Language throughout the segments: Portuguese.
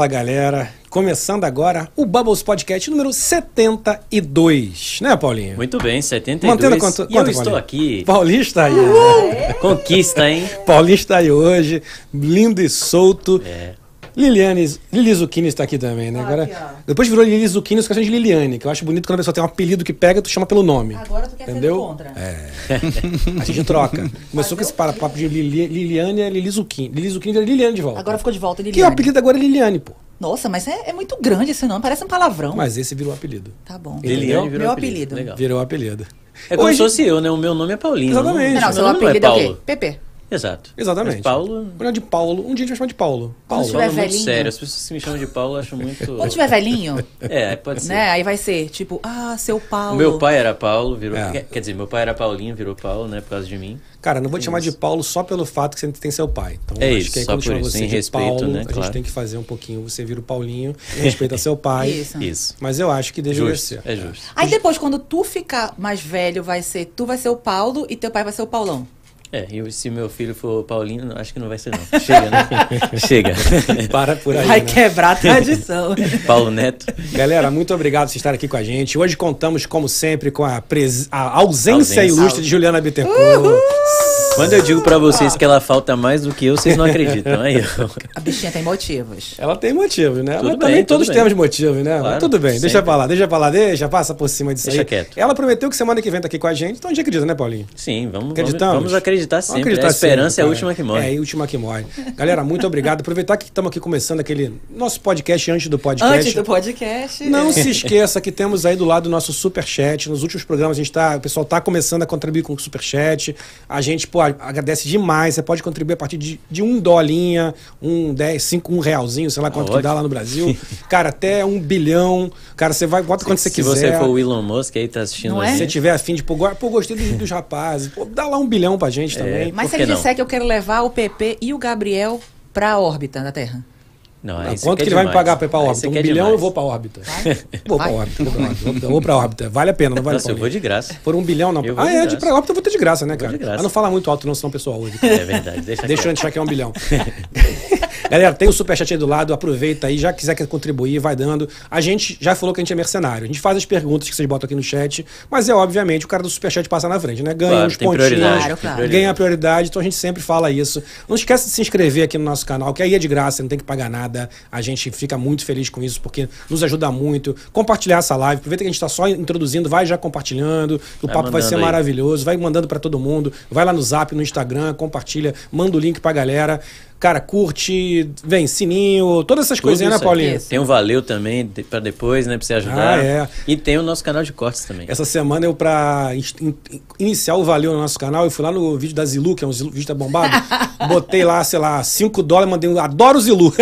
Fala galera, começando agora o Bubbles Podcast número 72, né Paulinho? Muito bem, 72. Mantendo quanto, e quanto, eu estou Paulinho? aqui. Paulinho está aí. Conquista, hein? Paulinho está aí hoje, lindo e solto. É. Liliane, Lili Zucchini está aqui também, né? Agora, aqui, depois virou Lili Zucchini, eu esqueci de Liliane, que eu acho bonito quando a pessoa tem um apelido que pega, tu chama pelo nome. Agora tu quer Entendeu? ser contra. É. A gente troca. Começou com esse para- papo de Lili, Liliane é Lili Zucchini. Lili Zucchini é Liliane de volta. Agora ficou de volta que o Liliane. apelido agora é Liliane, pô. Nossa, mas é, é muito grande esse nome, parece um palavrão. Mas esse virou apelido. Tá bom. Liliane virou Meu apelido. apelido. Legal. Virou apelido. É como Hoje- se fosse eu, né? O meu nome é Paulinho. Exatamente. Não, Meu seu nome não apelido é, o Paulo. quê? PP. Exato. Exatamente. Mas Paulo. Olhar de Paulo. Um dia a gente vai chamar de Paulo. Paulo. tiver Paulo é muito velhinho. sério. As pessoas que me chamam de Paulo eu acho muito. Quando tiver velhinho, É, pode ser. né? Aí vai ser tipo, ah, seu Paulo. O meu pai era Paulo, virou. É. Quer, dizer, meu pai era Paulinho, virou Paulo, né? Por causa de mim. Cara, não vou te chamar de Paulo só pelo fato que você tem seu pai. Então, É acho isso, que aí só quando por chama isso, você em de respeito, Paulo, né, a gente claro. tem que fazer um pouquinho. Você vira o Paulinho, respeita seu pai. Isso. Isso. Mas eu acho que deveria Justo. ser. É justo. Aí depois, quando tu ficar mais velho, vai ser, tu vai ser o Paulo e teu pai vai ser o Paulão. É, e se meu filho for Paulinho, acho que não vai ser, não. Chega, né? Chega. Para por aí. vai né? quebrar a tradição. Paulo Neto. Galera, muito obrigado por estar aqui com a gente. Hoje contamos, como sempre, com a, pres- a ausência, Ausência. ilustre de Juliana Bittencourt. Quando eu digo pra vocês que ela falta mais do que eu, vocês não acreditam. Aí, eu- a bichinha tem motivos. Ela tem motivo, né? Tudo Mas bem, também tudo todos bem. temos motivo, né? Mas Claro, tudo bem, deixa sempre. pra lá, deixa pra lá, deixa, passa por cima disso Deixa aí. quieto. Ela prometeu que semana que vem tá aqui com a gente, então a gente acredita, né, Paulinho? Sim, vamos, vamos, Acreditamos? vamos acreditar sempre. acreditar a esperança sempre, é a cara. última que morre. É, a última que morre. Galera, muito obrigado. Aproveitar que estamos aqui começando aquele nosso podcast antes do podcast. Antes do podcast. Não se esqueça que temos aí do lado o nosso superchat. Nos últimos programas a gente tá, o pessoal tá começando a contribuir com o superchat. A gente, pô, agradece demais. Você pode contribuir a partir de, de um dolinha, um 10, 5, um realzinho, sei lá quanto que ótimo. dá lá no Brasil. Cara, até um bilhão. Cara, você vai, bota quando você Se quiser. você for o Elon Musk aí tá assistindo Não é? Se você tiver afim de, pô, pô gostei dos, dos rapazes, pô, dá lá um bilhão pra gente É. também. Mas se que ele não? disser que eu quero levar o PP e o Gabriel pra órbita da Terra. Não, você Quanto quer que ele vai me demais. pagar pra ir pra Aí órbita? você Um quer bilhão demais. eu vou pra órbita. Vou pra Vai. órbita, vou órbita. Eu vou pra órbita. Vale a pena, não vale Nossa, eu Paulinho? vou de graça. Por um bilhão não. Eu Ah, de é, de graça. pra órbita eu vou ter de graça, né, Vou cara? de graça. Mas não fala muito alto não, senão o pessoal ouve. É verdade, deixa Deixa eu achar que é um bilhão. Galera, tem o superchat aí do lado, aproveita aí, já quiser contribuir, vai dando. A gente já falou que a gente é mercenário. A gente faz as perguntas que vocês botam aqui no chat, mas é obviamente o cara do superchat passa na frente, né? Ganha Claro, uns tem pontinhos, prioridade, Claro, claro. ganha a prioridade, então a gente sempre fala isso. Não esquece de se inscrever aqui no nosso canal, que aí é de graça, não tem que pagar nada. A gente fica muito feliz com isso, porque nos ajuda muito. Compartilhar essa live, aproveita que a gente está só introduzindo, vai já compartilhando. O Vai papo vai ser aí. maravilhoso, vai mandando para todo mundo. Vai lá no Zap, no Instagram, compartilha, manda o link pra galera. Cara, curte, vem, sininho, todas essas Tudo coisinhas, né. Paulinho? Isso. Tem um valeu também de- pra depois, né? Pra você ajudar. Ah, é. E tem o nosso canal de cortes também. Essa semana eu, pra in- in- iniciar o Valeu no nosso canal, eu fui lá no vídeo da Zilu, que é um Zilu, vídeo tá bombado, botei lá, sei lá, 5 dólares, mandei um, adoro o Zilu.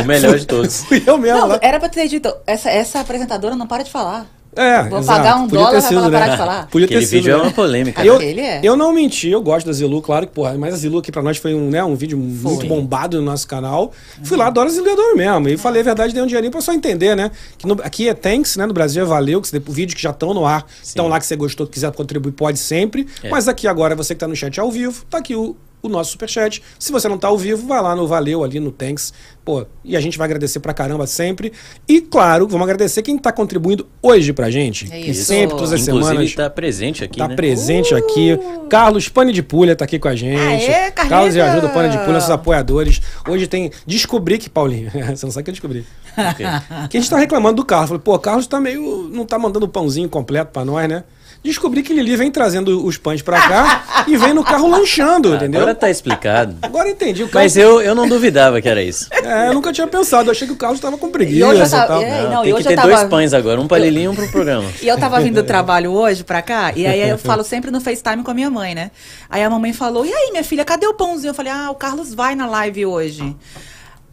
O melhor de todos. Fui eu mesmo Não, lá. era pra ter dito, essa, essa apresentadora não para de falar. É, Vou exato. pagar um Podia dólar ter pra sido, ela né? parar de falar. Podia ter Aquele sido, vídeo é né? uma polêmica. Eu, Aquele é. eu não menti, eu gosto da Zilu, claro que, porra, mas a Zilu aqui pra nós foi um, né, um vídeo muito bombado no nosso canal. Fui lá, adoro a Zilu, adoro mesmo. E falei a verdade, dei um dinheirinho pra só entender, né? Que no- aqui é thanks, né? No Brasil é valeu, que você, o vídeo que já estão no ar, estão lá que você gostou, que quiser contribuir, pode sempre. É. Mas aqui agora, você que tá no chat ao vivo, tá aqui o, o nosso superchat. Se você não tá ao vivo, vai lá no Valeu, ali no Thanks. Pô, e a gente vai agradecer pra caramba sempre. E, claro, vamos agradecer quem tá contribuindo hoje pra gente. É que isso. sempre, todas as Inclusive, semanas tá presente aqui, tá né? presente aqui. Carlos Pane de Pulha tá aqui com a gente. Aê! Carlos e ajuda o Pane de Pulha, nossos apoiadores. Hoje tem. Descobri que, Paulinho, você não sabe o que eu descobri. Ok. Que a gente tá reclamando do Carlos. Falei, pô, o Carlos tá meio. não tá mandando o pãozinho completo pra nós, né? Descobri que Lili vem trazendo os pães pra cá e vem no carro lanchando, entendeu? Agora tá explicado. Agora entendi. O Carlos, Mas eu, eu não duvidava que era isso. É, eu nunca tinha pensado. Eu achei que o Carlos tava com E preguiça hoje eu e tava- tal. é, Não, não, e tem que hoje ter eu tava- dois pães agora, um pra Lili e um pro programa. E eu tava vindo do trabalho hoje pra cá, e aí eu falo sempre no FaceTime com a minha mãe, né? Aí a mamãe falou: E aí, minha filha, cadê o pãozinho? Eu falei: Ah, o Carlos vai na live hoje.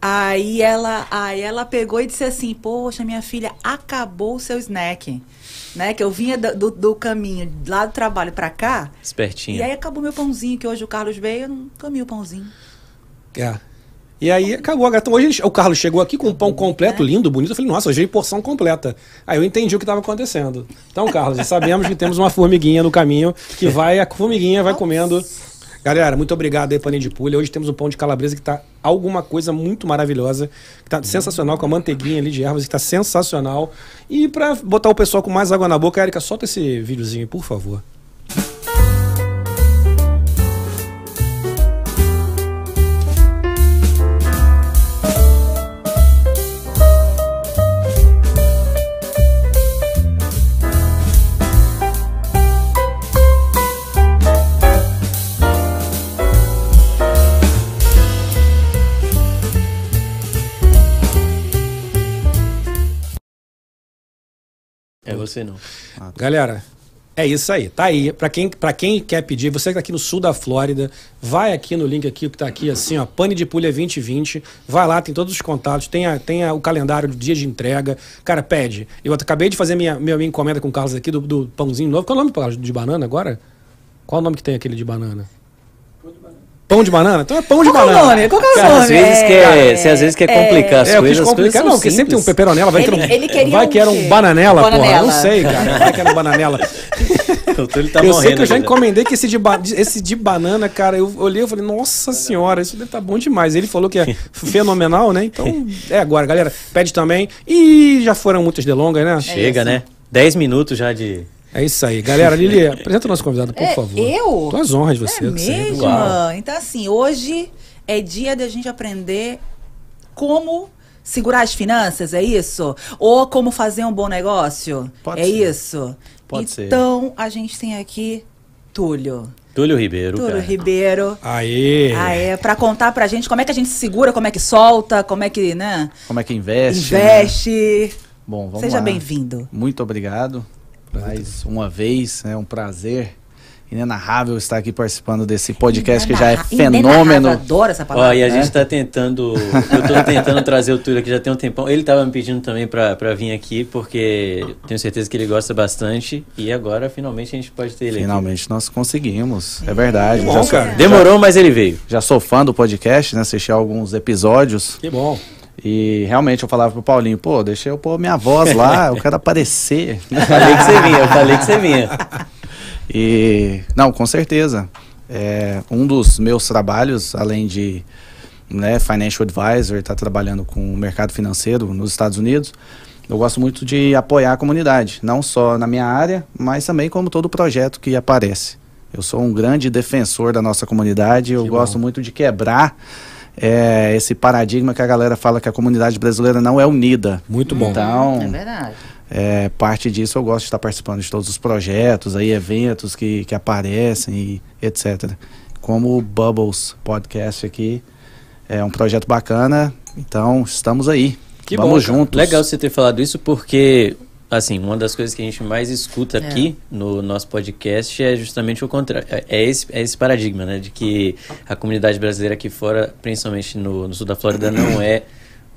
Aí ela, aí ela pegou e disse assim: Poxa, minha filha, acabou o seu snack. Né? Que eu vinha do, do- do caminho lá do trabalho pra cá. Espertinho. E aí acabou meu pãozinho, que hoje o Carlos veio, eu não comi o pãozinho. É. E aí acabou a gata. Hoje o Carlos chegou aqui com um pão completo, lindo, bonito. Eu falei, nossa, hoje é porção completa. Aí eu entendi o que estava acontecendo. Então, Carlos, sabemos que temos uma formiguinha no caminho que vai, a formiguinha vai comendo. Galera, muito obrigado aí, Paninho de Pulha. Hoje temos um pão de calabresa que tá alguma coisa muito maravilhosa, que tá sensacional, com a manteiguinha ali de ervas, que tá sensacional. E pra botar o pessoal com mais água na boca, Erika, solta esse videozinho, por favor. Você não. Galera, é isso aí. Tá aí. Pra quem, pra quem quer pedir, você que tá aqui no sul da Flórida, vai aqui no link aqui, que tá aqui assim, ó, Pane de Pulha 2020. Vai lá, tem todos os contatos, tem, a, tem a- o calendário do dia de entrega. Cara, pede. Eu acabei de fazer minha, minha, minha encomenda com o Carlos aqui do, do pãozinho novo. Qual é o nome Carlos, de banana agora? Qual é o nome que tem aquele de banana? Pão de banana? Então é pão de Qual é banana. nome? Qual que é o Cara, nome? às vezes É, quer, você às vezes quer complicar as É, coisas, as coisas complicar, são não, porque sempre tem um peperonela, vai Ele- que era um, ele queria vai um que era um quê? bananela, porra, Bananela. não sei, cara, vai que era um bananela. O Túlio tá eu morrendo. sei que eu já né? encomendei que esse de, ba- esse de banana, cara, eu olhei e falei, nossa senhora, isso deve estar bom demais. Ele falou que é fenomenal, né? Então, é agora, galera. Pede também. E já foram muitas delongas, né? Chega, isso. né? 10 minutos já de. É isso aí. Galera, Lili, apresenta o nosso convidado, por É, favor. eu? Tuas honras, você. É mesmo? Uau. Então, assim, hoje é dia da gente aprender como segurar as finanças, é isso? Ou como fazer um bom negócio? Pode é ser. isso? Pode ser. então, a gente tem aqui Túlio. Túlio Ribeiro. Túlio cara. Ribeiro. Aê! Ah, é, pra contar pra gente como é que a gente segura, como é que solta, como é que, né? Como é que investe? né? Investe. Bom, vamos Seja lá. bem-vindo. Muito obrigado. Mais uma vez, é um prazer inenarrável estar aqui participando desse podcast que já é fenômeno. Adoro essa Ó, palavra. e a É? gente tá tentando. Eu tô tentando trazer o Túlio aqui já tem um tempão. Ele tava me pedindo também pra, pra vir aqui, porque tenho certeza que ele gosta bastante. E agora, finalmente, a gente pode ter ele aqui. Finalmente nós conseguimos, é verdade. Bom, sou, cara. Demorou, mas ele veio. já sou fã do podcast, né? Assisti alguns episódios Que bom. E realmente eu falava pro Paulinho, pô, deixa eu pôr minha voz lá, eu quero aparecer. Eu falei que você vinha, eu falei que você vinha. E não, com certeza. É, um dos meus trabalhos, além de né, financial advisor, estar trabalhando com o mercado financeiro nos Estados Unidos, eu gosto muito de apoiar a comunidade, não só na minha área, mas também como todo projeto que aparece. Eu sou um grande defensor da nossa comunidade, eu Que gosto bom. muito de quebrar é, esse paradigma que a galera fala que a comunidade brasileira não é unida. Muito bom. Então, É verdade. é, parte disso eu gosto de estar participando de todos os projetos, aí, eventos que, que aparecem e etc. Como o Bubbles Podcast aqui, é um projeto bacana, então estamos aí. Que Vamos bom, juntos. Legal você ter falado isso, porque, assim, uma das coisas que a gente mais escuta É. aqui no nosso podcast é justamente o contrário. É, é esse, é esse paradigma, né? De que a comunidade brasileira aqui fora, principalmente no, no sul da Flórida, não é,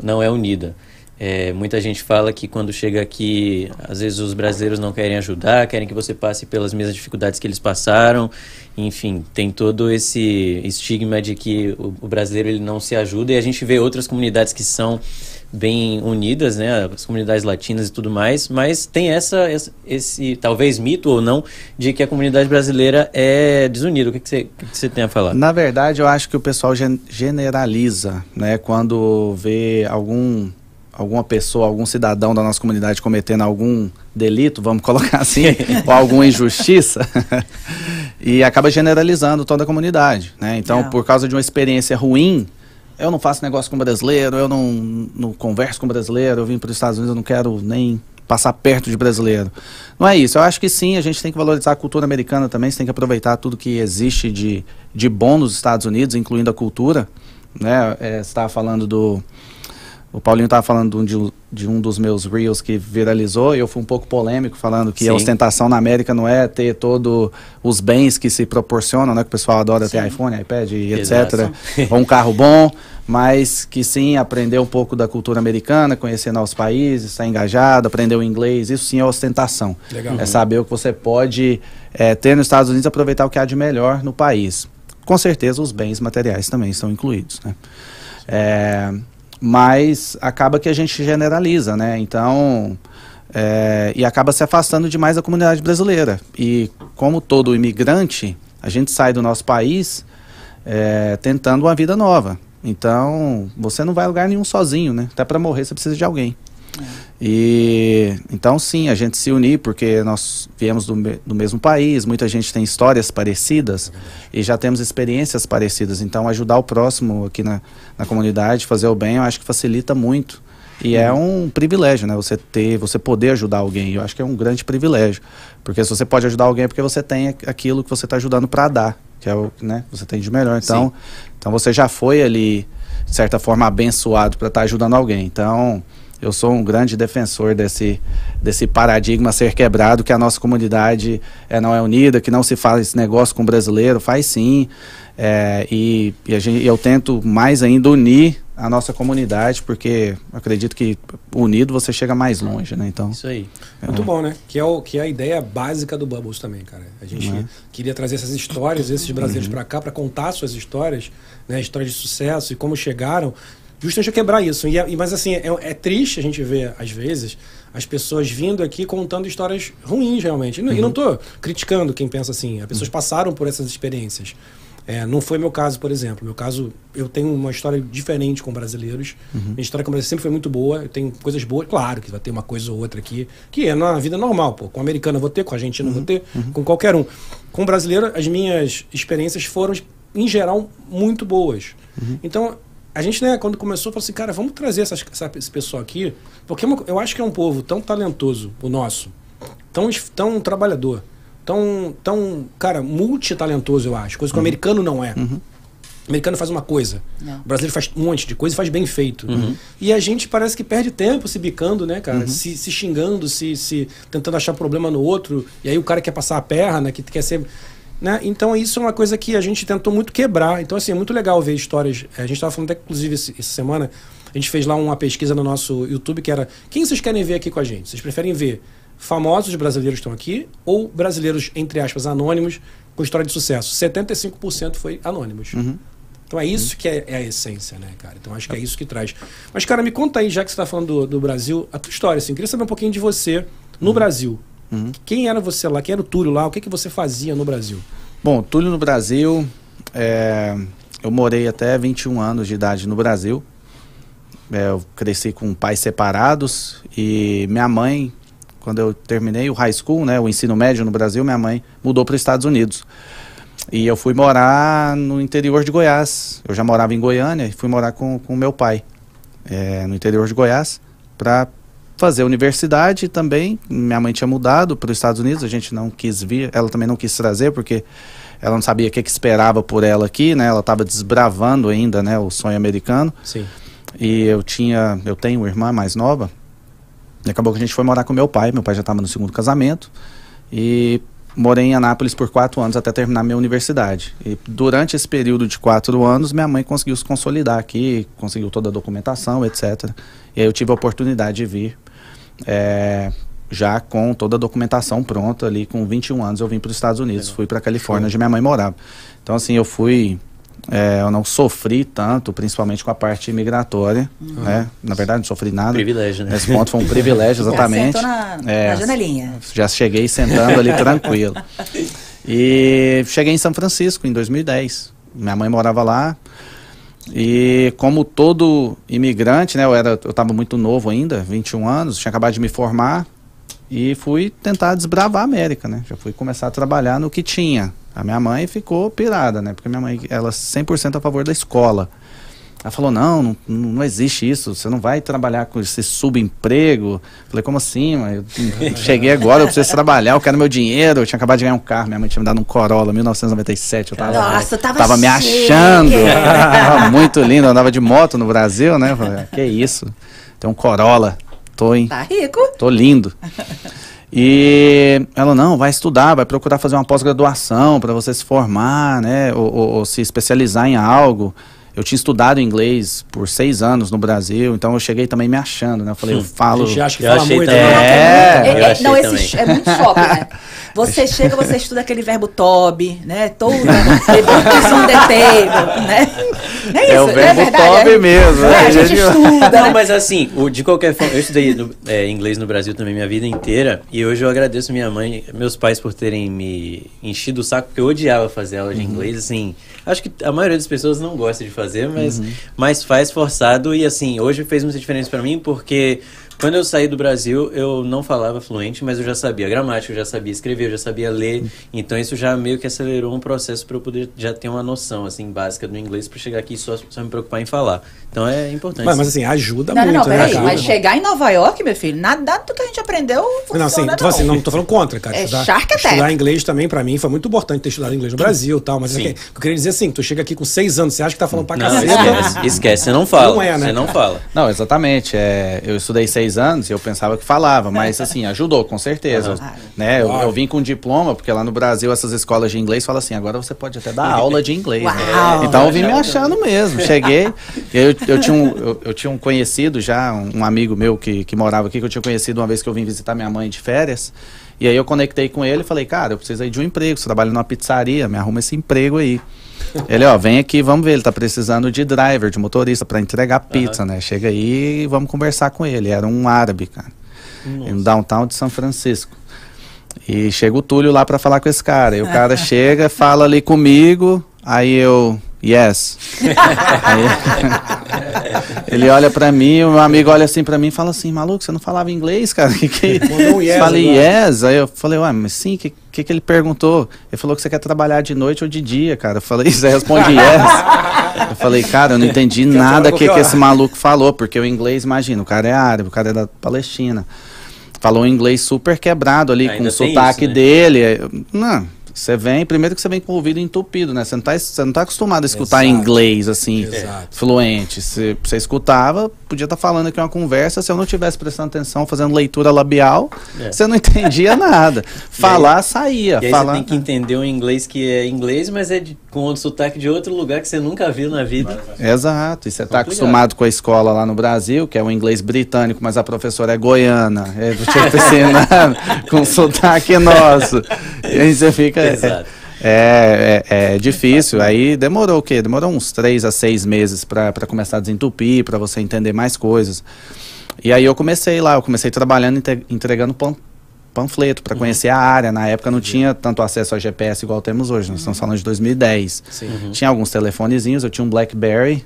não é unida. É, muita gente fala que quando chega aqui, às vezes os brasileiros não querem ajudar, querem que você passe pelas mesmas dificuldades que eles passaram. Enfim, tem todo esse estigma de que o, o brasileiro ele não se ajuda e a gente vê outras comunidades que são bem unidas, né, as comunidades latinas e tudo mais, mas tem essa, esse, talvez mito ou não, de que a comunidade brasileira é desunida. O que, que, você, que, você tem a falar? Na verdade, eu acho que o pessoal gen- generaliza, né? Quando vê algum alguma pessoa, algum cidadão da nossa comunidade cometendo algum delito, vamos colocar assim, ou alguma injustiça, e acaba generalizando toda a comunidade, né? Então, por causa de uma experiência ruim, eu não faço negócio com brasileiro, eu não, não converso com brasileiro, eu vim para os Estados Unidos, eu não quero nem passar perto de brasileiro. Não é isso. Eu acho que sim, a gente tem que valorizar a cultura americana também, você tem que aproveitar tudo que existe de, de bom nos Estados Unidos, incluindo a cultura. Né? É, você estava falando do. O Paulinho estava falando de, um- de um dos meus reels que viralizou e eu fui um pouco polêmico falando que a Sim. ostentação na América não é ter todos os bens que se proporcionam, né? Que o pessoal adora ter Sim. iPhone, iPad e Exato. etc. ou um carro bom, mas que sim aprender um pouco da cultura americana, conhecer novos países, estar engajado, aprender o inglês, isso sim é ostentação. Legal. É saber o que você pode é, ter nos Estados Unidos e aproveitar o que há de melhor no país. Com certeza os bens materiais também estão incluídos, né? É, mas acaba que a gente generaliza, né? Então, é, e acaba se afastando demais da comunidade brasileira. E como todo imigrante, a gente sai do nosso país é, tentando uma vida nova. Então, você não vai a lugar nenhum sozinho, né? Até para morrer você precisa de alguém. É. E então sim, a gente se unir porque nós viemos do, do mesmo país, muita gente tem histórias parecidas e já temos experiências parecidas. Então ajudar o próximo aqui na, na comunidade, fazer o bem, eu acho que facilita muito. E é um privilégio, né? Você ter, você poder ajudar alguém. Eu acho que é um grande privilégio. Porque se você pode ajudar alguém é porque você tem aquilo que você está ajudando para dar, que é o que né, você tem de melhor. Então, então você já foi ali, de certa forma, abençoado para estar tá ajudando alguém. Então, eu sou um grande defensor desse, desse paradigma ser quebrado, que a nossa comunidade é, não é unida, que não se faz esse negócio com o brasileiro, faz sim. É, e, e gente, eu tento mais ainda unir a nossa comunidade, porque acredito que unido você chega mais longe, né? Então, Isso aí. É. Muito bom, né? Que é, o, que é a ideia básica do Bubbles também, cara. A gente uhum. queria trazer essas histórias, esses brasileiros uhum. para cá, para contar suas histórias, né? Histórias de sucesso e como chegaram justamente a quebrar isso. E, e mas assim, é, é, triste a gente ver, às vezes, as pessoas vindo aqui contando histórias ruins, realmente. Uhum. E não estou criticando quem pensa assim. As pessoas uhum. passaram por essas experiências. É, não foi meu caso, por exemplo. Meu caso, eu tenho uma história diferente com brasileiros. Uhum. Minha história com brasileiros sempre foi muito boa. Eu tenho coisas boas, claro que vai ter uma coisa ou outra aqui, que é na vida normal, pô. Com o americano eu vou ter, com a argentino eu vou uhum. ter, uhum. com qualquer um. Com o brasileiro, as minhas experiências foram, em geral, muito boas. Uhum. Então, a gente, né, quando começou, falou assim, cara, vamos trazer essas, essa, esse pessoal aqui, porque é eu acho que é um povo tão talentoso, o nosso, tão, tão trabalhador, tão, tão cara, multitalentoso, eu acho, coisa que uhum. o americano não é. Uhum. O americano faz uma coisa, não. o brasileiro faz um monte de coisa e faz bem feito. Uhum. E a gente parece que perde tempo se bicando, né, cara? Uhum. Se, se xingando, se, se tentando achar problema no outro, e aí o cara quer passar a perna, que quer ser né? Então isso é uma coisa que a gente tentou muito quebrar. Então, assim, é muito legal ver histórias. A gente estava falando até, inclusive, essa semana, a gente fez lá uma pesquisa no nosso YouTube que era quem vocês querem ver aqui com a gente? Vocês preferem ver famosos brasileiros que estão aqui ou brasileiros, entre aspas, anônimos com história de sucesso? 75% foi anônimos. Uhum. Então é isso que é, é, a essência, né, cara? Então acho que é isso que traz. Mas, cara, me conta aí, já que você está falando do, do, Brasil, a tua história, assim. Queria saber um pouquinho de você no uhum. Brasil. Uhum. Quem era você lá? Quem era o Túlio lá? O que, que você fazia no Brasil? Bom, Túlio no Brasil, é, eu morei até 21 anos de idade no Brasil. É, eu cresci com pais separados e minha mãe, quando eu terminei o high school, né, o ensino médio no Brasil, minha mãe mudou para os Estados Unidos. E eu fui morar no interior de Goiás. Eu já morava em Goiânia e fui morar com, com meu pai é, no interior de Goiás para fazer universidade também. Minha mãe tinha mudado para os Estados Unidos, a gente não quis vir, ela também não quis trazer porque ela não sabia o que, que esperava por ela aqui, né? Ela estava desbravando ainda, né, o sonho americano. Sim. E eu tinha, eu tenho uma irmã mais nova. E acabou que a gente foi morar com meu pai. Meu pai já estava no segundo casamento. E morei em Anápolis por quatro anos até terminar minha universidade. E durante esse período de quatro anos, minha mãe conseguiu se consolidar aqui, conseguiu toda a documentação, etc. E aí eu tive a oportunidade de vir é, já com toda a documentação pronta ali, com 21 anos eu vim para os Estados Unidos, Legal. fui para Califórnia, onde minha mãe morava. Então assim, eu fui é, eu não sofri tanto, principalmente com a parte migratória, uhum. né? Na verdade, não sofri nada. Privilégio, né? Nesse ponto foi um privilégio, exatamente. Já na, é, na janelinha. Já cheguei sentando ali tranquilo. E cheguei em São Francisco em 2010. Minha mãe morava lá, e como todo imigrante, né, eu era eu estava muito novo ainda, 21 anos, tinha acabado de me formar e fui tentar desbravar a América, né? Já fui começar a trabalhar no que tinha. A minha mãe ficou pirada, né? Porque minha mãe, ela é 100% a favor da escola. Ela falou: não, não, não existe isso, você não vai trabalhar com esse subemprego. Falei: como assim? Eu cheguei agora, eu preciso trabalhar, eu quero meu dinheiro. Eu tinha acabado de ganhar um carro, minha mãe tinha me dado um Corolla 1997. Eu tava, Nossa, tava, tava me achando. tava muito lindo, eu andava de moto no Brasil, né? Falei: ah, que isso? Tem um Corolla, tô em. Tá rico? Tô lindo. E ela, não, vai estudar, vai procurar fazer uma pós-graduação para você se formar, né? Ou, ou, ou se especializar em algo. Eu tinha estudado inglês por seis anos no Brasil, então eu cheguei também me achando, né? Eu falei, eu falo. A acha que eu fala muito. Também. É, é, é, é não, esse é muito shopping, né? Você chega, você estuda aquele verbo tobe, né? Todo, table, né? É isso, É o é verbo é- mesmo. É, a gente estuda, Não, né? mas assim, o- de qualquer forma, eu estudei no- é, inglês no Brasil também minha vida inteira. E hoje eu agradeço minha mãe, meus pais por terem me enchido o saco, porque eu odiava fazer aula de inglês, assim. Acho que a maioria das pessoas não gosta de fazer, mas, mas faz forçado. E assim, hoje fez muita diferença pra mim, porque quando eu saí do Brasil, eu não falava fluente, mas eu já sabia gramática, eu já sabia escrever, eu já sabia ler. Então isso já meio que acelerou um processo para eu poder já ter uma noção assim básica do inglês para chegar aqui e só, só me preocupar em falar. Então é importante. Mas, mas assim, ajuda Não, não, muito, não, né? peraí. Ajuda. Mas chegar em Nova York, meu filho, nada do que a gente aprendeu funciona, Não, assim, tô, assim, não tô falando contra, cara. É estudar, shark attack. estudar inglês também, pra mim, foi muito importante ter estudado inglês no Brasil e tal. Mas assim, Sim. eu queria dizer assim, tu chega aqui com seis anos, você acha que tá falando pra Não, caceta? esquece, esquece, você não fala. Não é, né, Você não fala. Não, exatamente. É, eu estudei seis anos e eu pensava que falava, mas assim, ajudou, com certeza. Aham. Né? Eu, eu vim com diploma, porque lá no Brasil essas escolas de inglês falam assim, agora você pode até dar aula de inglês. né? Uau. Então eu vim me achando mesmo. Cheguei, eu, eu, tinha um, eu, eu tinha um conhecido já, um, um amigo meu que, que morava aqui, que eu tinha conhecido uma vez que eu vim visitar minha mãe de férias. E aí eu conectei com ele e falei, cara, eu preciso aí de um emprego, você trabalha numa pizzaria, me arruma esse emprego aí. Ele, ó, vem aqui, vamos ver, ele tá precisando de driver, de motorista para entregar pizza, né? Chega aí e vamos conversar com ele. Era um árabe, cara. No downtown de São Francisco. E chega o Túlio lá para falar com esse cara. E o cara chega, fala ali comigo, aí eu, yes. Aí, ele olha para mim, o meu amigo olha assim para mim e fala assim, maluco, você não falava inglês, cara? Que que... Mandou um yes Falei, yes. Aí eu falei, ué, mas sim, o que, que, ele perguntou? Ele falou que você quer trabalhar de noite ou de dia, cara. Eu falei, você responde yes. Eu falei, cara, eu não entendi nada que, que esse maluco falou, porque o inglês, imagina, o cara é árabe, o cara é da Palestina. Falou um inglês super quebrado ali, Ainda com o sotaque isso, né? dele. Eu- Não, você vem, primeiro que você vem com o ouvido entupido, né? Você não tá, você não tá acostumado a escutar Exato. inglês, assim, Exato. fluente. Se você escutava, podia estar falando aqui uma conversa, se eu não tivesse prestando atenção, fazendo leitura labial, É. você não entendia nada. Falar, saía. E aí falar, você tem que entender um inglês que é inglês, mas é de, com outro sotaque de outro lugar que você nunca viu na vida. Exato, e você está Complicado. acostumado com a escola lá no Brasil, que é o inglês britânico, mas a professora é goiana, é do tipo ensinando com sotaque nosso. E aí você fica. É- Exato. É, é, é difícil. Aí demorou o quê? Demorou uns três a seis meses para começar a desentupir, para você entender mais coisas. E aí eu comecei lá, eu comecei trabalhando, entregando pan- panfleto para conhecer a área. Na época não tinha tanto acesso a GPS igual temos hoje, nós estamos falando de 2010. Tinha alguns telefonezinhos, eu tinha um BlackBerry.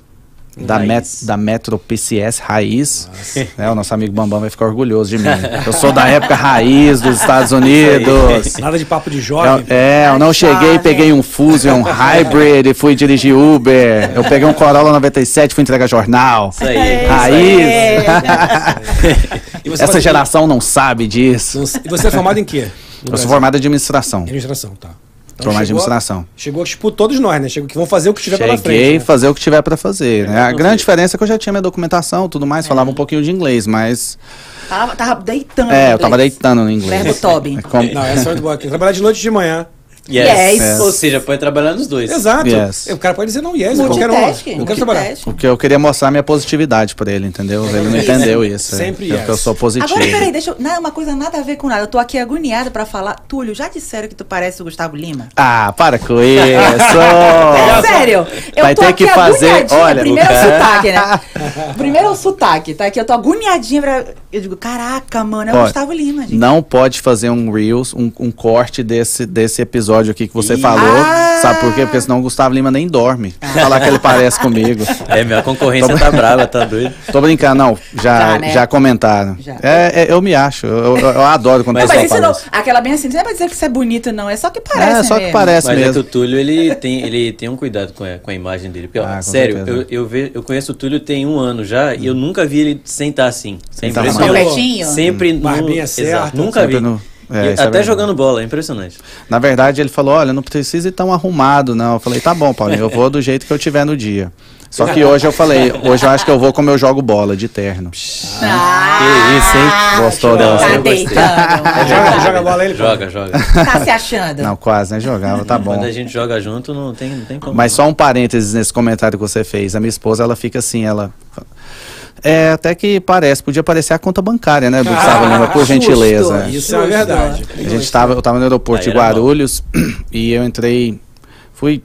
Da. Met, da Metro PCS Raiz. Né, o nosso amigo Bambam vai ficar orgulhoso de mim. Eu sou da época raiz dos Estados Unidos. Nada de papo de jovem. Eu, é, eu não cheguei, peguei um Fusion Hybrid e fui dirigir Uber. Eu peguei um Corolla 97 e fui entregar jornal. Isso aí. Raiz. E você Essa geração não sabe disso. E você é formado em quê? Eu Brasil? sou formado em administração. Administração, tá. Então chegou- administração. Chegou, tipo, todos nós, né? Chegou que vão fazer o que tiver pela Cheguei frente. né? fazer o que tiver pra fazer. Né? A não grande diferença é que eu já tinha minha documentação tudo mais, falava um pouquinho de inglês, mas. Tava, tava deitando. É, eu tava deitando no inglês. Verbo Tobin. É como- Não, essa é muito boa. aqui. Trabalhar de noite e de manhã. Yes. Yes. Yes. Ou seja, pode trabalhar nos dois. Exato. Yes. O cara pode dizer não, yes, eu quero uma. Multitask. Eu quero trabalhar. Porque eu queria mostrar minha positividade pra ele, entendeu? Ele não Isso. entendeu isso. é. Sempre Porque eu yes. sou positivo. Agora, peraí, deixa eu. Não, é uma coisa nada a ver com nada. Eu tô aqui agoniada pra falar. Túlio, já disseram que tu parece o Gustavo Lima? Ah, para com isso! É sério. Eu Vai tô ter aqui que fazer- olha, Primeiro o é o sotaque, né? Primeiro é o sotaque, tá? Que eu tô agoniadinha pra. Eu digo, caraca, mano, é o Gustavo Lima, gente. Não pode fazer um Reels, um, um corte desse, desse episódio aqui que você Ih. falou. Ah. Sabe por quê? Porque senão o Gustavo Lima nem dorme. Falar que ele parece comigo. É, minha concorrência tá brava, tá doido. Tô brincando, não. Já, Já, já, né? comentaram. Já. É, é, eu me acho. Eu, eu- eu adoro quando mas isso fala não. Aquela bem assim, não é pra dizer que você é bonito, não. É só que parece. É, só que mesmo. parece Mas é que mesmo. o Túlio, ele tem, ele tem um cuidado com a, com a imagem dele. Porque, ó, Ah, sério, certeza. eu, eu, ve- eu conheço o Túlio tem um ano já e eu nunca vi ele sentar assim. Sem É tá impressionante. Topetinho? Sempre no... Barbinha Exato, certa. Nunca Sempre vi. no- é, E é até verdade. jogando bola, é impressionante. Na verdade, ele falou: olha, não precisa ir tão arrumado, não. Eu falei, tá bom, Paulinho, eu vou do jeito que eu tiver no dia. Só que hoje eu falei, hoje eu acho que eu vou como eu jogo bola, de terno. Ah, Que isso, hein? Gostou Não, Tá deitando. Joga, joga bola ele, Joga, joga. Tá se achando. Não, quase, né? Jogava, tá bom. Quando a gente joga junto, não tem, não tem como. Mas só um parênteses nesse comentário que você fez. A minha esposa, ela fica assim, ela. É, até que parece, podia parecer a conta bancária, né, do Gustavo Lima, por justo. gentileza. Isso é verdade. A gente tava, eu tava no aeroporto Aí de. Guarulhos e eu entrei, fui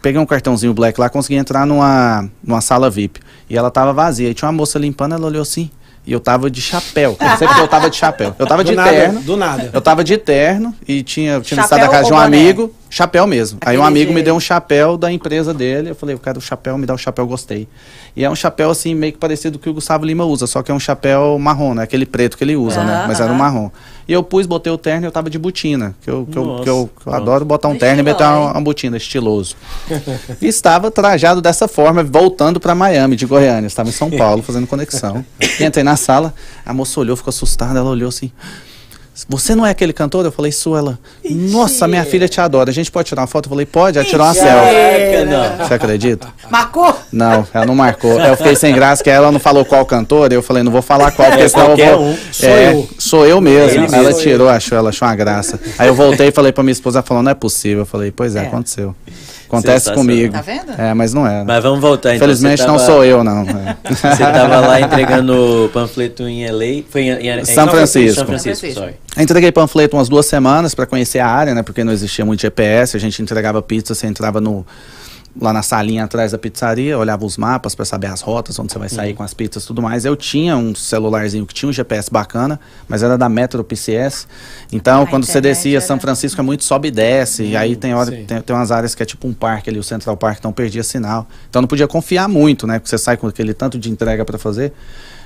peguei um cartãozinho black lá, consegui entrar numa, numa sala VIP. E ela tava vazia. E tinha uma moça limpando, ela olhou assim. E eu tava de chapéu. Eu sei porque eu tava de chapéu. Eu tava Do de nada, terno. do nada. Eu tava de terno e tinha, tinha Chapéu estado na casa de um amigo. Chapéu mesmo. Aí um Aquele amigo me de- deu um chapéu da empresa dele. Eu falei, eu quero o chapéu, me dá o chapéu, gostei. E é um chapéu assim, meio que parecido com o que o Gustavo Lima usa, só que é um chapéu marrom, né? Aquele preto que ele usa, né? Mas era um marrom. E eu pus, botei o terno e eu tava de botina. Que eu, que eu, Nossa, que eu, que eu adoro botar um terno e meter uma, uma botina, estiloso. e estava trajado dessa forma, voltando para Miami, de Goiânia. Estava em São Paulo, fazendo conexão. E entrei na sala, a moça olhou, ficou assustada, ela olhou assim. Você não é aquele cantor? Eu falei, sou ela. Nossa, minha filha te adora. A gente pode tirar uma foto? Eu falei, pode. Ela tirou uma selfie. Não. Você acredita? Marcou? Não, ela não marcou. Eu fiquei sem graça, que ela não falou qual cantor. Eu falei, não vou falar qual, porque É, senão eu vou. um. Sou É, eu. Sou eu mesmo. Ele ela mesmo. tirou, achou, ela achou uma graça. Aí eu voltei e falei pra minha esposa, ela falou, não é possível. Eu falei, pois é, É. aconteceu. Acontece Sensacional. comigo. Tá vendo? É, mas não é. Mas vamos voltar então. Infelizmente Você não tava- sou eu, não. É. Você tava lá entregando panfleto em LA. Foi em, em, em São Francisco. São Francisco, São Francisco. sorry. Entreguei panfleto umas duas semanas para conhecer a área, né? Porque não existia muito GPS. A gente entregava pizza, você entrava no lá na salinha atrás da pizzaria, olhava os mapas para saber as rotas, onde você vai Uhum. sair com as pizzas e tudo mais. Eu tinha um celularzinho que tinha um GPS bacana, mas era da Metro PCS. Então, A quando você descia, era- São Francisco é muito sobe e desce. e aí tem hora tem, tem umas áreas que é tipo um parque ali, o Central Park, então perdia sinal. Então não podia confiar muito, né? Porque você sai com aquele tanto de entrega para fazer.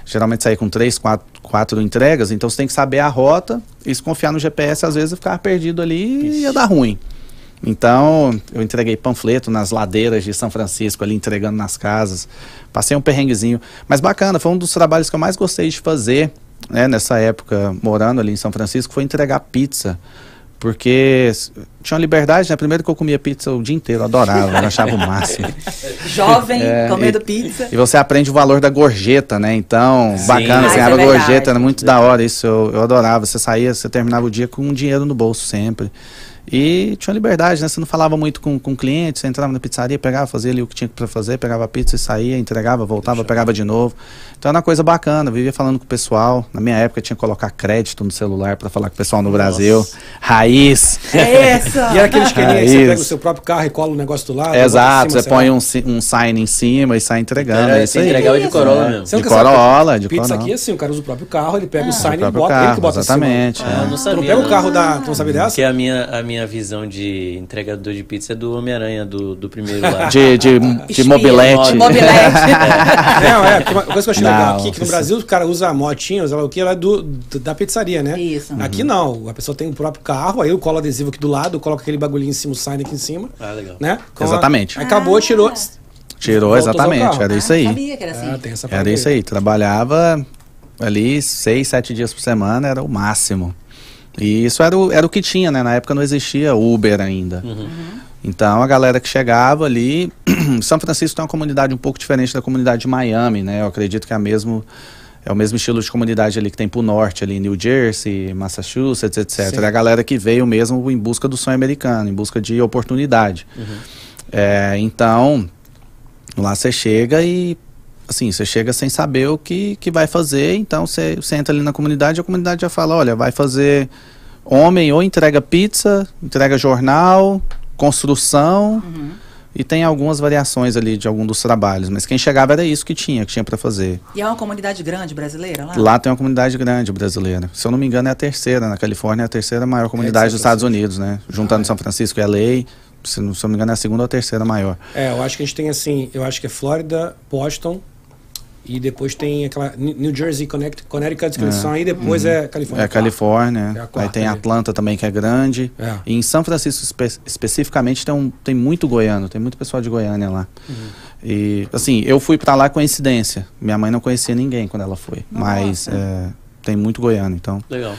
Geralmente sair com três, quatro, quatro entregas, então você tem que saber a rota e se confiar no GPS, às vezes eu ficava perdido ali e ia dar ruim. Então, eu entreguei panfleto nas ladeiras de São Francisco, ali entregando nas casas. Passei um perrenguezinho. Mas bacana, foi um dos trabalhos que eu mais gostei de fazer, né, nessa época, morando ali em São Francisco, foi entregar pizza. Porque tinha uma liberdade, né? Primeiro que eu comia pizza o dia inteiro, eu adorava, eu achava o máximo. Jovem, É, comendo e- pizza. E você aprende o valor da gorjeta, né? Então, Sim. bacana, você ganhava é gorjeta, era muito da hora, isso eu, eu adorava. Você saía, você terminava o dia com um dinheiro no bolso sempre. E tinha liberdade, né? Você não falava muito com, com o cliente, você entrava na pizzaria, pegava, fazia ali o que tinha pra fazer, pegava a pizza e saía, entregava, voltava, pegava de novo. Então era uma coisa bacana, eu vivia falando com o pessoal. Na minha época tinha que colocar crédito no celular pra falar com o pessoal no Brasil. Raiz. É essa. E era aquele esqueminha que você Raiz. pega o seu próprio carro e cola o negócio do lado. Exato, cima, você põe um, um sign em cima e sai entregando. Era, é isso você aí. entregava de Corolla é. mesmo. Você De sabe, Corolla, de Pizza Corolla. aqui, assim, o cara usa o próprio carro, ele pega o O sign e bota, ele que carro, bota exatamente. em Ah, eu não Tu sabia. não pega o carro da... Tu não sabia dessa? Porque a minha, a minha visão de entregador de pizza é do Homem-Aranha, do, do primeiro lá. De, de, de mobilete. Mobilete. Não, é, porque uma coisa que eu achei legal aqui, que no Brasil o cara usa a motinha, sei lá o que, ela é do, do- da pizzaria, né? Isso. Aqui não, a pessoa tem o próprio carro, aí eu colo adesivo aqui do lado, coloca aquele bagulhinho em cima, o sign aqui em cima, Ah, legal. né? Com a- Exatamente. Aí acabou, tirou. Tirou, a o exatamente. Era isso aí. Sabia que era assim. É, tem essa Era isso aí. Trabalhava ali seis, sete dias por semana, era o máximo. E isso era o, era o que tinha, né? Na época não existia Uber ainda. Então a galera que chegava ali. São Francisco tem uma comunidade um pouco diferente da comunidade de Miami, né? Eu acredito que é, mesmo, é o mesmo estilo de comunidade ali que tem pro norte, ali New Jersey, Massachusetts, etc. Sim. É a galera que veio mesmo em busca do sonho americano, em busca de oportunidade. É, então, lá você chega e assim, você chega sem saber o que, que vai fazer, então você, você entra ali na comunidade e a comunidade já fala, olha, vai fazer homem ou entrega pizza, entrega jornal, construção e tem algumas variações ali de algum dos trabalhos, mas quem chegava era isso que tinha, que tinha para fazer. E é uma comunidade grande brasileira lá? Lá tem uma comunidade grande brasileira. Se eu não me engano, é a terceira. Na Califórnia é a terceira maior comunidade São dos Estados. Unidos, né? Juntando Ah, é. São Francisco e LA, se não, se eu não me engano, é a segunda ou a terceira maior. É, eu acho que a gente tem assim, eu acho que é Flórida, Boston, e depois tem aquela New Jersey, Connect- Connecticut, que eles são aí, depois é Califórnia. É a Califórnia, É a aí tem. Atlanta também, que é grande. É. E em São Francisco espe- especificamente tem, um, tem muito goiano, tem muito pessoal de Goiânia lá. Uhum. E assim, eu fui pra lá coincidência. Minha mãe não conhecia ninguém quando ela foi, mas é, tem muito goiano, então. Legal.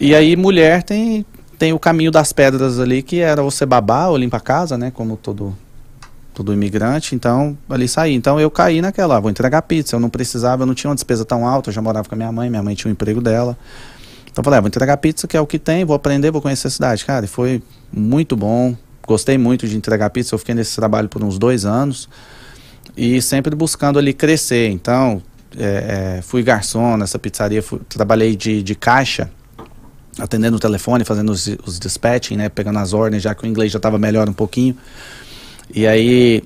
E aí mulher tem tem o caminho das pedras ali que era você babar ou limpar a casa, né, como todo todo imigrante, então ali saí. Então eu caí naquela, ah, vou entregar pizza, eu não precisava, eu não tinha uma despesa tão alta, eu já morava com a minha mãe, minha mãe tinha o emprego dela. Então eu falei, ah, vou entregar pizza, que é o que tem, vou aprender, vou conhecer a cidade. Cara, e foi muito bom, gostei muito de entregar pizza, eu fiquei nesse trabalho por uns dois anos e sempre buscando ali crescer. Então, é, é, fui garçom nessa pizzaria, fui- trabalhei de, de caixa, atendendo o telefone, fazendo os, os dispatching, né, pegando as ordens, já que o inglês já estava melhor um pouquinho. E aí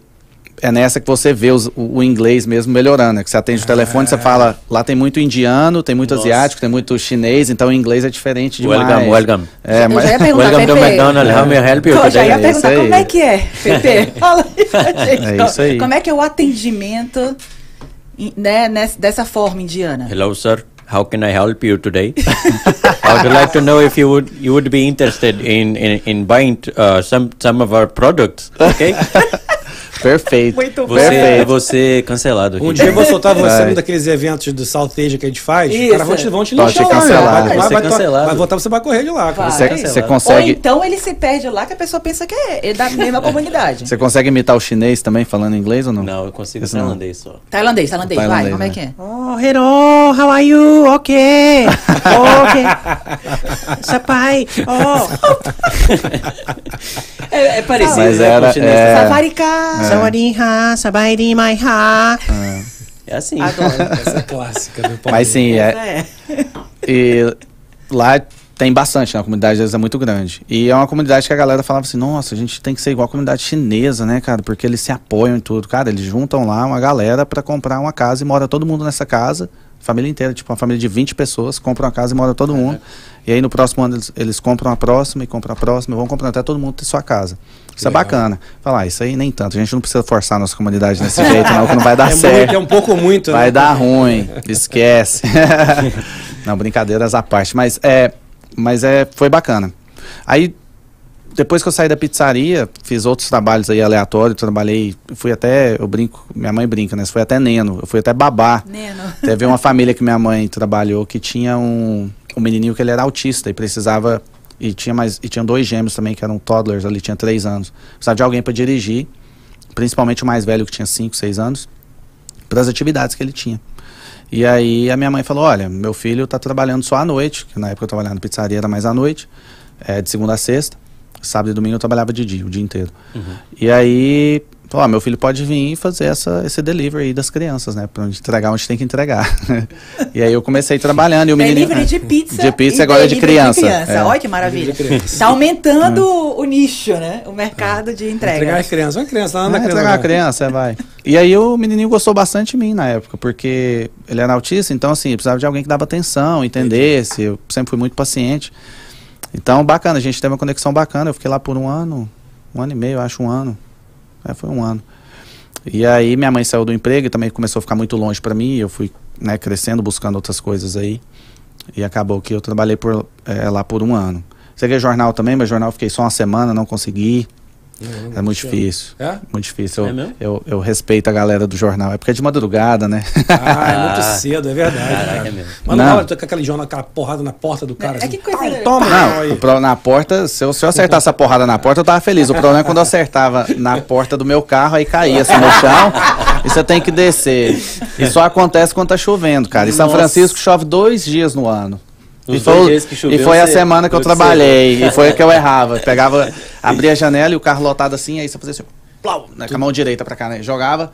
é nessa que você vê os- o, o inglês mesmo melhorando, né? Que você atende o telefone, você fala, lá tem muito indiano, tem muito Nossa. asiático, tem muito chinês, então o inglês é diferente demais. Welcome, welcome. É, Eu mas já ia perguntar, Welcome to. McDonald's, how may I help you Eu já ia É perguntar isso aí. como é que é, Pepe. Fala aí pra gente. É isso aí. Como é que é o atendimento né, nessa, dessa forma indiana? Hello, sir. How can I help you today? I would like to know if you would you would be interested in in, in buying uh, some some of our products. Okay? perfeito. Muito bom. Você Perfeito. você cancelado aqui. Um dia eu vou soltar você num daqueles eventos do South Asia que a gente faz. Isso. Os caras vão te, vão te te lá, cancelar. Vai, Vai vai, cancelado. vai voltar, você vai correr de lá, cara. Você, Cancelado. você Ou consegue, então ele se perde lá que a pessoa pensa que é, é da mesma comunidade. você consegue imitar o chinês também falando inglês ou não? Não, eu consigo Esse não. tailandês só. Tailandês, tailandês, vai, Tailandês, como é né? que é? Oh, hello, how are you? Okay. Okay. Sapai. Oh, É, é parecido. Mas né, era- com o chinês. é- Savarika. Sawadee-ha, sabaidi mai ha. É assim. Adoro. Essa é clássica do Paulo. Mas sim, é, é. E lá tem bastante, né? A comunidade deles é muito grande. E é uma comunidade que a galera falava assim, nossa, a gente tem que ser igual a comunidade chinesa, né, cara? Porque eles se apoiam em tudo. Cara, eles juntam lá uma galera pra comprar uma casa e mora todo mundo nessa casa. Família inteira, tipo uma família de 20 pessoas, compra uma casa e mora todo mundo. E aí no próximo ano eles, eles compram a próxima e compram a próxima e vão comprando até todo mundo ter sua casa. Isso é Legal. bacana. Falar, ah, isso aí nem tanto. A gente não precisa forçar a nossa comunidade desse jeito, não, que não vai dar é, certo. muito, é um pouco muito, Vai né? dar ruim, esquece. não, brincadeiras à parte, mas é, mas é, foi bacana. Aí depois que eu saí da pizzaria, fiz outros trabalhos aí aleatórios, trabalhei, fui até, eu brinco, minha mãe brinca, né? Foi até neno, eu fui até babá. Neno. Teve uma família que minha mãe trabalhou que tinha um, um menininho que ele era autista e precisava e tinha mais e tinha dois gêmeos também que eram toddlers ali tinha três anos precisava de alguém para dirigir principalmente o mais velho que tinha cinco seis anos para as atividades que ele tinha e aí a minha mãe falou olha meu filho está trabalhando só à noite que na época eu trabalhava na pizzaria era mais à noite é, de segunda a sexta sábado e domingo eu trabalhava de dia o dia inteiro e aí falou, ó, meu filho pode vir e fazer essa, esse delivery aí das crianças, né? Pra entregar onde tem que entregar. e aí eu comecei trabalhando e o menino... Delivery de pizza. De pizza e agora é de delivery criança. É. Olha que maravilha. De criança. Tá aumentando o nicho, né? O mercado de entrega. Entregar as crianças. Uma criança, lá Ah, na entregar criança. a criança, é, vai. E aí o menininho gostou bastante de mim na época, porque ele era autista, então assim, eu precisava de alguém que dava atenção, entendesse, eu sempre fui muito paciente. Então, bacana, a gente teve uma conexão bacana, eu fiquei lá por um ano, um ano e meio, acho um ano. É, foi um ano. E aí minha mãe saiu do emprego e também começou a ficar muito longe para mim, eu fui né, crescendo, buscando outras coisas aí. E acabou que eu trabalhei por, é, lá por um ano. Peguei jornal também, mas jornal fiquei só uma semana, não consegui. É muito difícil. É? Muito difícil. É Eu, mesmo? eu, eu respeito a galera do jornal. É porque é de madrugada, né? Ah, é muito Ah. cedo, é verdade. Caraca, cara. é mesmo. Mas Não. não com aquele jornal, aquela porrada na porta do cara. É, assim, que coisa "Toma, legal." Toma, Não, pro- na porta, se eu, se eu acertasse a porrada na porta, eu tava feliz. O problema é quando eu acertava na porta do meu carro, aí caía assim no chão, e você tem que descer. E só acontece quando tá chovendo, cara. Em São. Francisco chove dois dias no ano. Os E foi, e foi a semana que eu trabalhei, e foi que eu errava. Pegava, abria a janela e o carro lotado assim, aí você fazia assim, plau, né, com a mão direita pra cá, né? Jogava,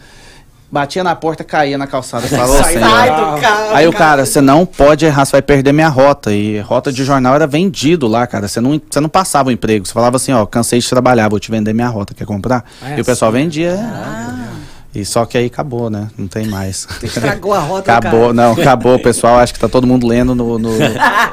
batia na porta, caía na calçada. Falou Sai assim, Sai Ah. do carro. Aí o cara, você não pode errar, você vai perder minha rota. E rota de jornal era vendido lá, cara. Você não, você não passava o emprego. Você falava assim, ó, cansei de trabalhar, vou te vender minha rota, quer comprar? Ah, é e o pessoal assim? vendia. E só que aí acabou, né? Não tem mais. Estragou a rota do acabou, cara. não, acabou. O pessoal acha que tá todo mundo lendo no, no,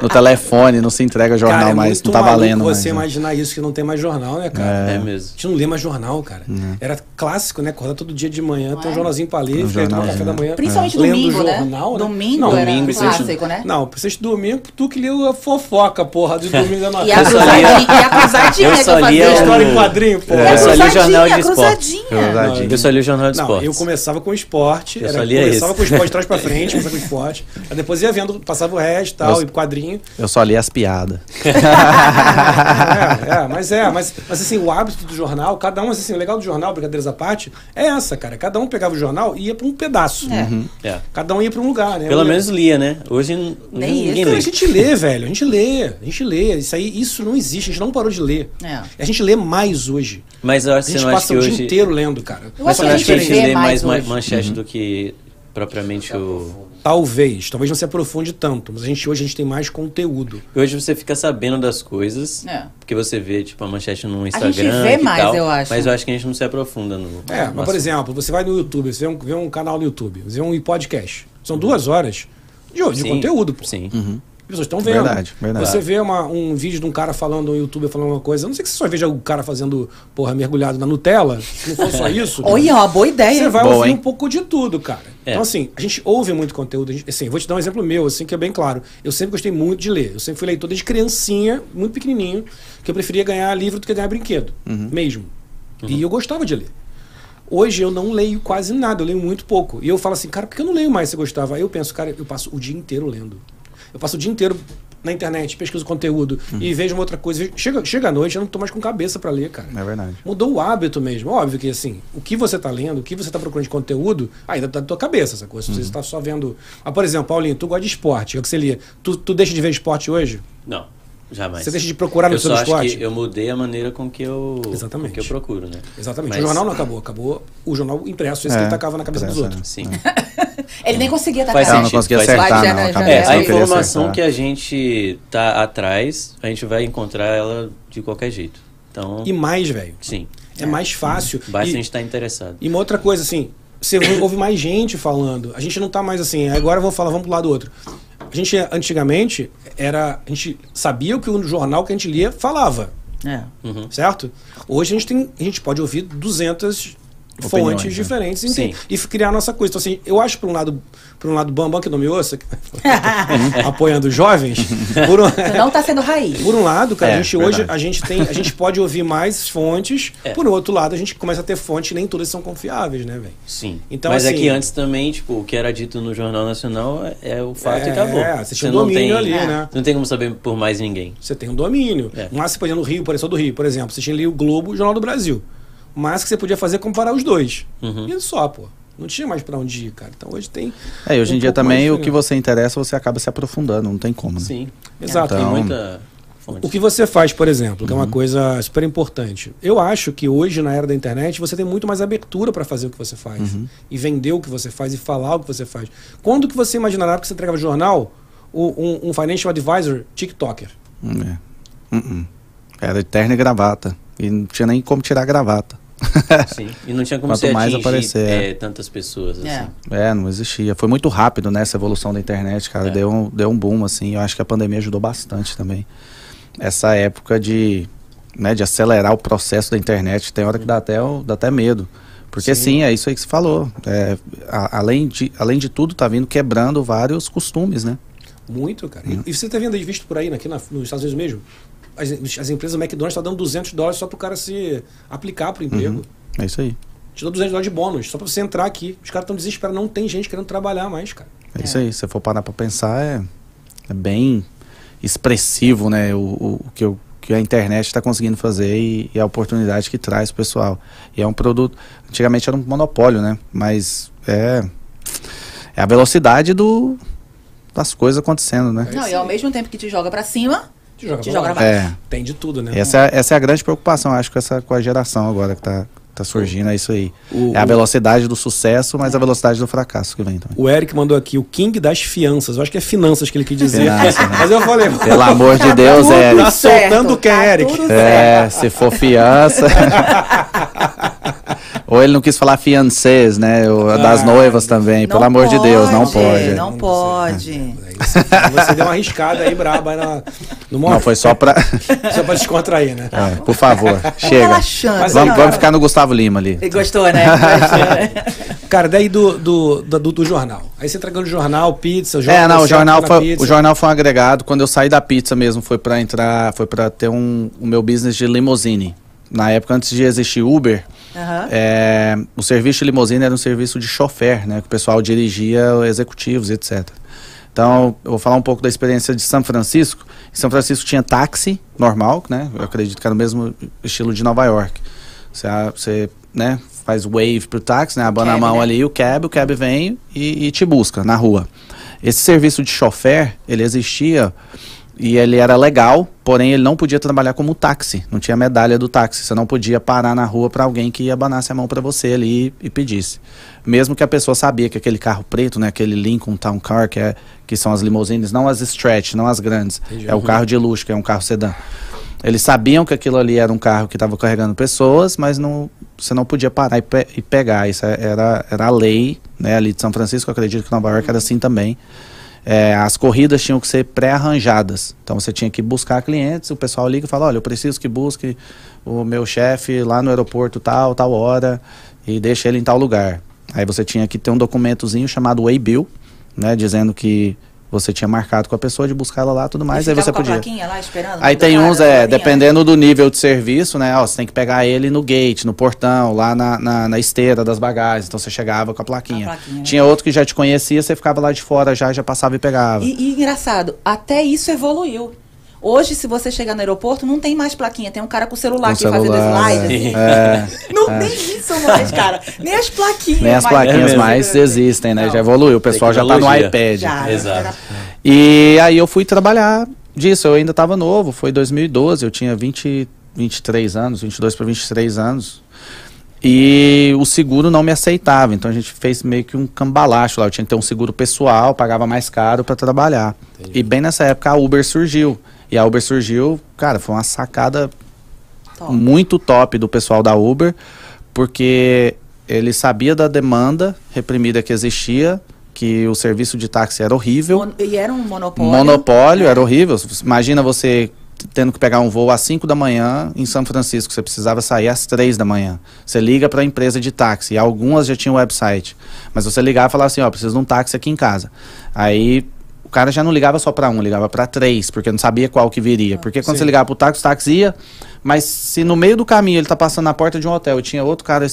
no telefone, não se entrega jornal Cara, é mais, não tá valendo mais. você né? imaginar isso, que não tem mais jornal, né, cara? É A mesmo. gente não lê mais jornal, cara. Era clássico, né? Acordar todo dia de manhã, ter um é? jornalzinho pra ler, Um aí tomar café da manhã. Principalmente lendo domingo, né? jornal, né? Domingo não, era domingo, clássico, né? Não, pra vocês domingo, tu que leu a fofoca, porra, de domingo da noite. E a Eu só lia- cruzadinha, a cruzadinha que eu fazia. História em quadrinho, porra. A Eu só li cruzadinha, jornal de a esporte. cruzadinha. Cruzadinha. Eu só li o jornal de Não, esportes. eu começava com esporte, Eu era, lia começava esse. com esporte de trás pra frente, começava com esporte. Aí depois ia vendo, passava o resto e tal, Eu- e quadrinho. Eu só li as piadas. É, é, mas é, mas, mas assim, o hábito do jornal, cada um, assim, o legal do jornal, brincadeiras à parte, é essa, cara. Cada um pegava o jornal e ia pra um pedaço. É. É. Cada um ia pra um lugar, né? Pelo Eu- menos lia, né? Hoje Nem ninguém isso. Cara, lê. a gente lê, velho. A gente lê. A gente lê. Isso aí, isso não existe. A gente não parou de ler. É. A gente lê mais hoje. Mas eu A acho que gente você não acha passa que o dia hoje. inteiro lendo, cara. Eu Mas acho você que não a acha que a gente gente vê lê mais mais ma- hoje. manchete do que propriamente o. Talvez, talvez não se aprofunde tanto, mas a gente hoje a gente tem mais conteúdo. Hoje você fica sabendo das coisas, É. porque você vê, tipo, a manchete no gente Instagram. vê e mais, tal, eu acho. Mas eu acho que a gente não se aprofunda no. É, no mas por exemplo, você vai no YouTube, você vê um, vê um canal no YouTube, você vê um podcast. São duas horas de, de Sim, conteúdo, pô. Sim. As pessoas estão vendo. Verdade, verdade. Você vê uma- um vídeo de um cara falando, um youtuber falando uma coisa. Não sei que você só veja o cara fazendo, porra, mergulhado na Nutella. Se não for só isso. Olha, uma boa ideia. Você vai Boa, ouvir hein? um pouco de tudo, cara. É. Então, assim, a gente ouve muito conteúdo. Gente, assim, vou te dar um exemplo meu, assim, que é bem claro. Eu sempre gostei muito de ler. Eu sempre fui leitor desde criancinha, muito pequenininho, que eu preferia ganhar livro do que ganhar brinquedo. Mesmo. E eu gostava de ler. Hoje eu não leio quase nada, eu leio muito pouco. E eu falo assim, cara, por que eu não leio mais se eu gostava? Aí eu penso, cara, eu passo o dia inteiro lendo. Eu passo o dia inteiro na internet, pesquiso conteúdo e vejo uma outra coisa. Chega, chega à noite, eu não tô mais com cabeça para ler, cara. É verdade. Mudou o hábito mesmo. Óbvio que, assim, o que você tá lendo, o que você tá procurando de conteúdo, ainda tá na tua cabeça essa coisa. Se você tá só vendo. Ah, por exemplo, Paulinho, tu gosta de esporte, é o que você lia. Tu, tu deixa de ver esporte hoje? Não, jamais. Você deixa de procurar no eu seu só acho esporte? que eu mudei a maneira com que eu, Exatamente. que eu procuro, né? Exatamente. Mas- O jornal não acabou. Acabou o jornal impresso, esse que É, ele tacava na cabeça dos impresso, outros. Sim. Ele nem conseguia Faz tacar. Ela não sentido, conseguia faz acertar, não. A É, cabeça É, a não informação acertar. que a gente tá atrás, a gente vai encontrar ela de qualquer jeito. Então, E mais, velho. sim. É mais fácil. Basta E- a gente estar interessado. E uma outra coisa, assim, você ouve mais gente falando. A gente não tá mais assim, agora vamos falar, vamos pro lado do outro. A gente, antigamente, era. A gente sabia o que o jornal que a gente lia falava, É. Uhum. certo? Hoje a gente tem. A gente pode ouvir 200 Opiniões, fontes né? diferentes e, e criar a nossa coisa. Então, assim, eu acho, por um lado, por um lado, Bambam, que não me ouça, apoiando os jovens, por um, não tá sendo raiz. por um lado, cara, É, a gente hoje a gente tem, a gente pode ouvir mais fontes. É. Por outro lado, a gente começa a ter fontes que nem todas são confiáveis, né, velho? Sim. Então, Mas assim- é que antes também, tipo, o que era dito no Jornal Nacional é, é o fato É, e acabou. você tinha um não domínio tem, ali, É. né? Não tem como saber por mais ninguém. Você tem um domínio. É. O máximo que você podia no Rio, por exemplo, do Rio, por exemplo, você tinha ali o Globo e o Jornal do Brasil. O máximo que você podia fazer é comparar os dois. Uhum. E só, pô. Não tinha mais pra onde ir, cara. Então hoje tem. É, e hoje em um dia pouco também o que você interessa, você acaba se aprofundando, não tem como, né? Sim. Exato. Tem Então- muita fonte. O que você faz, por exemplo, que é Uhum. uma coisa super importante. Eu acho que hoje, na era da internet, você tem muito mais abertura para fazer o que você faz. Uhum. E vender o que você faz e falar o que você faz. Quando que você imaginará que você entregava jornal o- um, um financial advisor TikToker? Hum, é. Hum, hum. Era de terno e gravata. E não tinha nem como tirar a gravata. Sim. E não tinha como Quanto você mais atingir aparecer, é, é. tantas pessoas, assim. É. É, não existia. Foi muito rápido nessa evolução da internet, cara. É. Deu, um, deu um boom, assim. Eu acho que a pandemia ajudou bastante também. Essa época de, né, de acelerar o processo da internet, tem hora que dá até, o- dá até medo. Porque Sim. sim, é isso aí que você falou. É, a- além, de, além de tudo, tá vindo quebrando vários costumes, né? Muito, cara. E, e você tá vendo aí, visto por aí, aqui na- nos Estados Unidos mesmo? As, as empresas, o McDonald's está dando 200 dólares só pro cara se aplicar pro emprego. Uhum. É isso aí. Te dou 200 dólares de bônus, só pra você entrar aqui. Os caras estão desesperados, não tem gente querendo trabalhar mais, cara. É, isso aí. Se você for parar pra pensar, é, é bem expressivo, né? O, o, o que, o que a internet está conseguindo fazer e, e a oportunidade que traz pro pessoal. E é um produto. Antigamente era um monopólio, né? Mas é, é a velocidade do, das coisas acontecendo, né? Não, e ao mesmo tempo que te joga pra cima, Te joga, Te pra joga pra É. Tem de tudo, né? Essa, é- essa é a grande preocupação, acho, com, essa, com a geração agora que tá, tá surgindo, é isso aí. O- é a velocidade do sucesso, mas a velocidade do fracasso que vem também. O Eric mandou aqui o King das fianças. Eu acho que é finanças que ele quis dizer. Finanças, né? Mas eu falei. Pelo amor de Deus, tudo Eric. soltando o que, tá Eric? É, se for fiança. Ou ele não quis falar fiancês, né? O, das Ah, noivas também. Pelo amor de Deus, não pode, pode. Não pode. Aí você, você deu uma arriscada aí braba aí na, no Não, foi só pra. Só pra descontrair, né? É, por favor, chega. relaxando. Mas Vamos, aí, vamos ficar no Gustavo Lima ali. Ele gostou, né? Gostou, né? Cara, daí do, do, do, do jornal. Aí você entregando jornal, pizza, o É, não, o jornal, na foi, pizza. o jornal foi um agregado. Quando eu saí da pizza mesmo, foi pra entrar, foi para ter um, o meu business de limousine. Na época, antes de existir Uber, Aham. é, o serviço de limousine era um serviço de chofer, né? Que o pessoal dirigia executivos, etc. Então, eu vou falar um pouco da experiência de São Francisco. Em São Francisco tinha táxi normal, né? Eu acredito que era o mesmo estilo de Nova York. Você, ah, você né, faz wave pro táxi, né? Abana a Cab, mão né? ali, o cab, o cab vem e, e te busca na rua. Esse serviço de chofer, ele existia e ele era legal, porém ele não podia trabalhar como táxi, não tinha medalha do táxi, você não podia parar na rua para alguém que abanasse a mão para você ali e, e pedisse. Mesmo que a pessoa sabia que aquele carro preto, né, aquele Lincoln Town Car, que, é, que são as limousines, não as stretch, não as grandes, é o carro de luxo, que é um carro sedã. Eles sabiam que aquilo ali era um carro que estava carregando pessoas, mas não, você não podia parar e, pe- e pegar. Isso é- era, era a lei né, ali de São Francisco, eu acredito que Nova York era assim também. É, as corridas tinham que ser pré-arranjadas. Então você tinha que buscar clientes, o pessoal liga e fala, olha, eu preciso que busque o meu chefe lá no aeroporto tal, tal hora, e deixe ele em tal lugar. Aí você tinha que ter um documentozinho chamado Waybill, né, dizendo que você tinha marcado com a pessoa de buscar ela lá e tudo mais, E aí você podia. plaquinha lá esperando. Aí tem uns, é, plaquinha? dependendo do nível de serviço, né? Ó, você tem que pegar ele no gate, no portão, lá na, na, na esteira das bagagens. Então você chegava com a plaquinha. A plaquinha, né? Tinha outro que já te conhecia, você ficava lá de fora já, já passava e pegava. E, e engraçado, até isso evoluiu. Hoje, se você chegar no aeroporto, não tem mais plaquinha. Tem um cara com o celular Com aqui fazendo celular, slide. assim. É, Não tem isso mais, cara. Nem as plaquinhas. nem as mais- plaquinhas mesmo. mais existem, né? Não. Já evoluiu, o pessoal já tá no iPad. Já, Exato. era- E aí eu fui trabalhar disso, eu ainda estava novo, foi 2012, eu tinha 20, 23 anos, 22 para 23 anos. E o seguro não me aceitava, então a gente fez meio que um cambalacho lá. Eu tinha que ter um seguro pessoal, pagava mais caro para trabalhar. E bem nessa época a Uber surgiu. E a Uber surgiu, cara, foi uma sacada Top. muito top do pessoal da Uber, porque ele sabia da demanda reprimida que existia, que o serviço de táxi era horrível. Mon- E era um monopólio. Monopólio, era horrível. Imagina você tendo que pegar um voo às 5 da manhã em São Francisco, você precisava sair às 3 da manhã. Você liga para a empresa de táxi, e algumas já tinham website, mas você ligava e falava assim, ó, preciso de um táxi aqui em casa. Aí cara já não ligava só para um, ligava para três, porque não sabia qual que viria. Porque quando Sim. você ligava pro táxi, o táxi ia, mas se no meio do caminho ele tá passando na porta de um hotel e tinha outro cara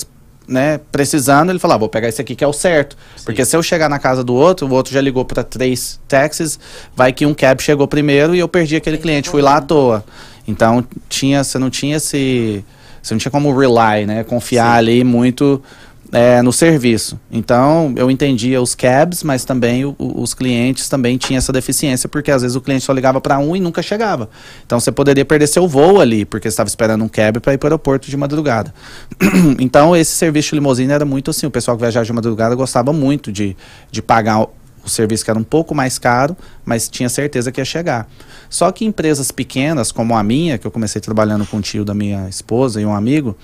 né, precisando, ele falava, vou pegar esse aqui que é o certo. Porque se eu chegar na casa do outro, o outro já ligou para três táxis, vai que um cab chegou primeiro e eu perdi aquele cliente, fui lá à toa. Então, tinha, você não tinha esse, você não tinha como rely, né, confiar ali muito é, no serviço. Então, eu entendia os cabs, mas também o- os clientes também tinham essa deficiência, porque às vezes o cliente só ligava para um e nunca chegava. Então, você poderia perder seu voo ali, porque estava esperando um cab para ir para o aeroporto de madrugada. então, esse serviço de limusine era muito assim. O pessoal que viajava de madrugada gostava muito de, de pagar o serviço que era um pouco mais caro, mas tinha certeza que ia chegar. Só que empresas pequenas, como a minha, que eu comecei trabalhando com o tio da minha esposa e um amigo,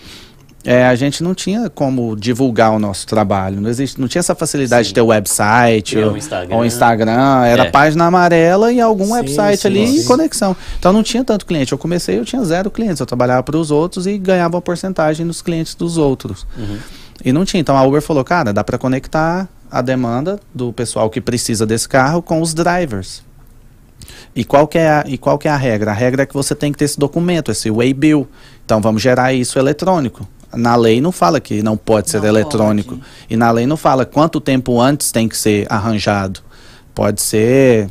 é, a gente não tinha como divulgar o nosso trabalho. Não, existe, não tinha essa facilidade Sim. de ter website Criar ou um Instagram. ou Instagram. Era É. página amarela e algum Sim, website sim, ali sim. e conexão. Então não tinha tanto cliente. Eu comecei, eu tinha zero clientes. Eu trabalhava para os outros e ganhava uma porcentagem dos clientes dos outros. Uhum. E não tinha. Então a Uber falou, cara, dá para conectar a demanda do pessoal que precisa desse carro com os drivers. E qual, que é a, e qual que é a regra? A regra é que você tem que ter esse documento, esse waybill. Então vamos gerar isso eletrônico. Na lei não fala que não pode ser Não eletrônico. pode. E na lei não fala quanto tempo antes tem que ser arranjado. Pode ser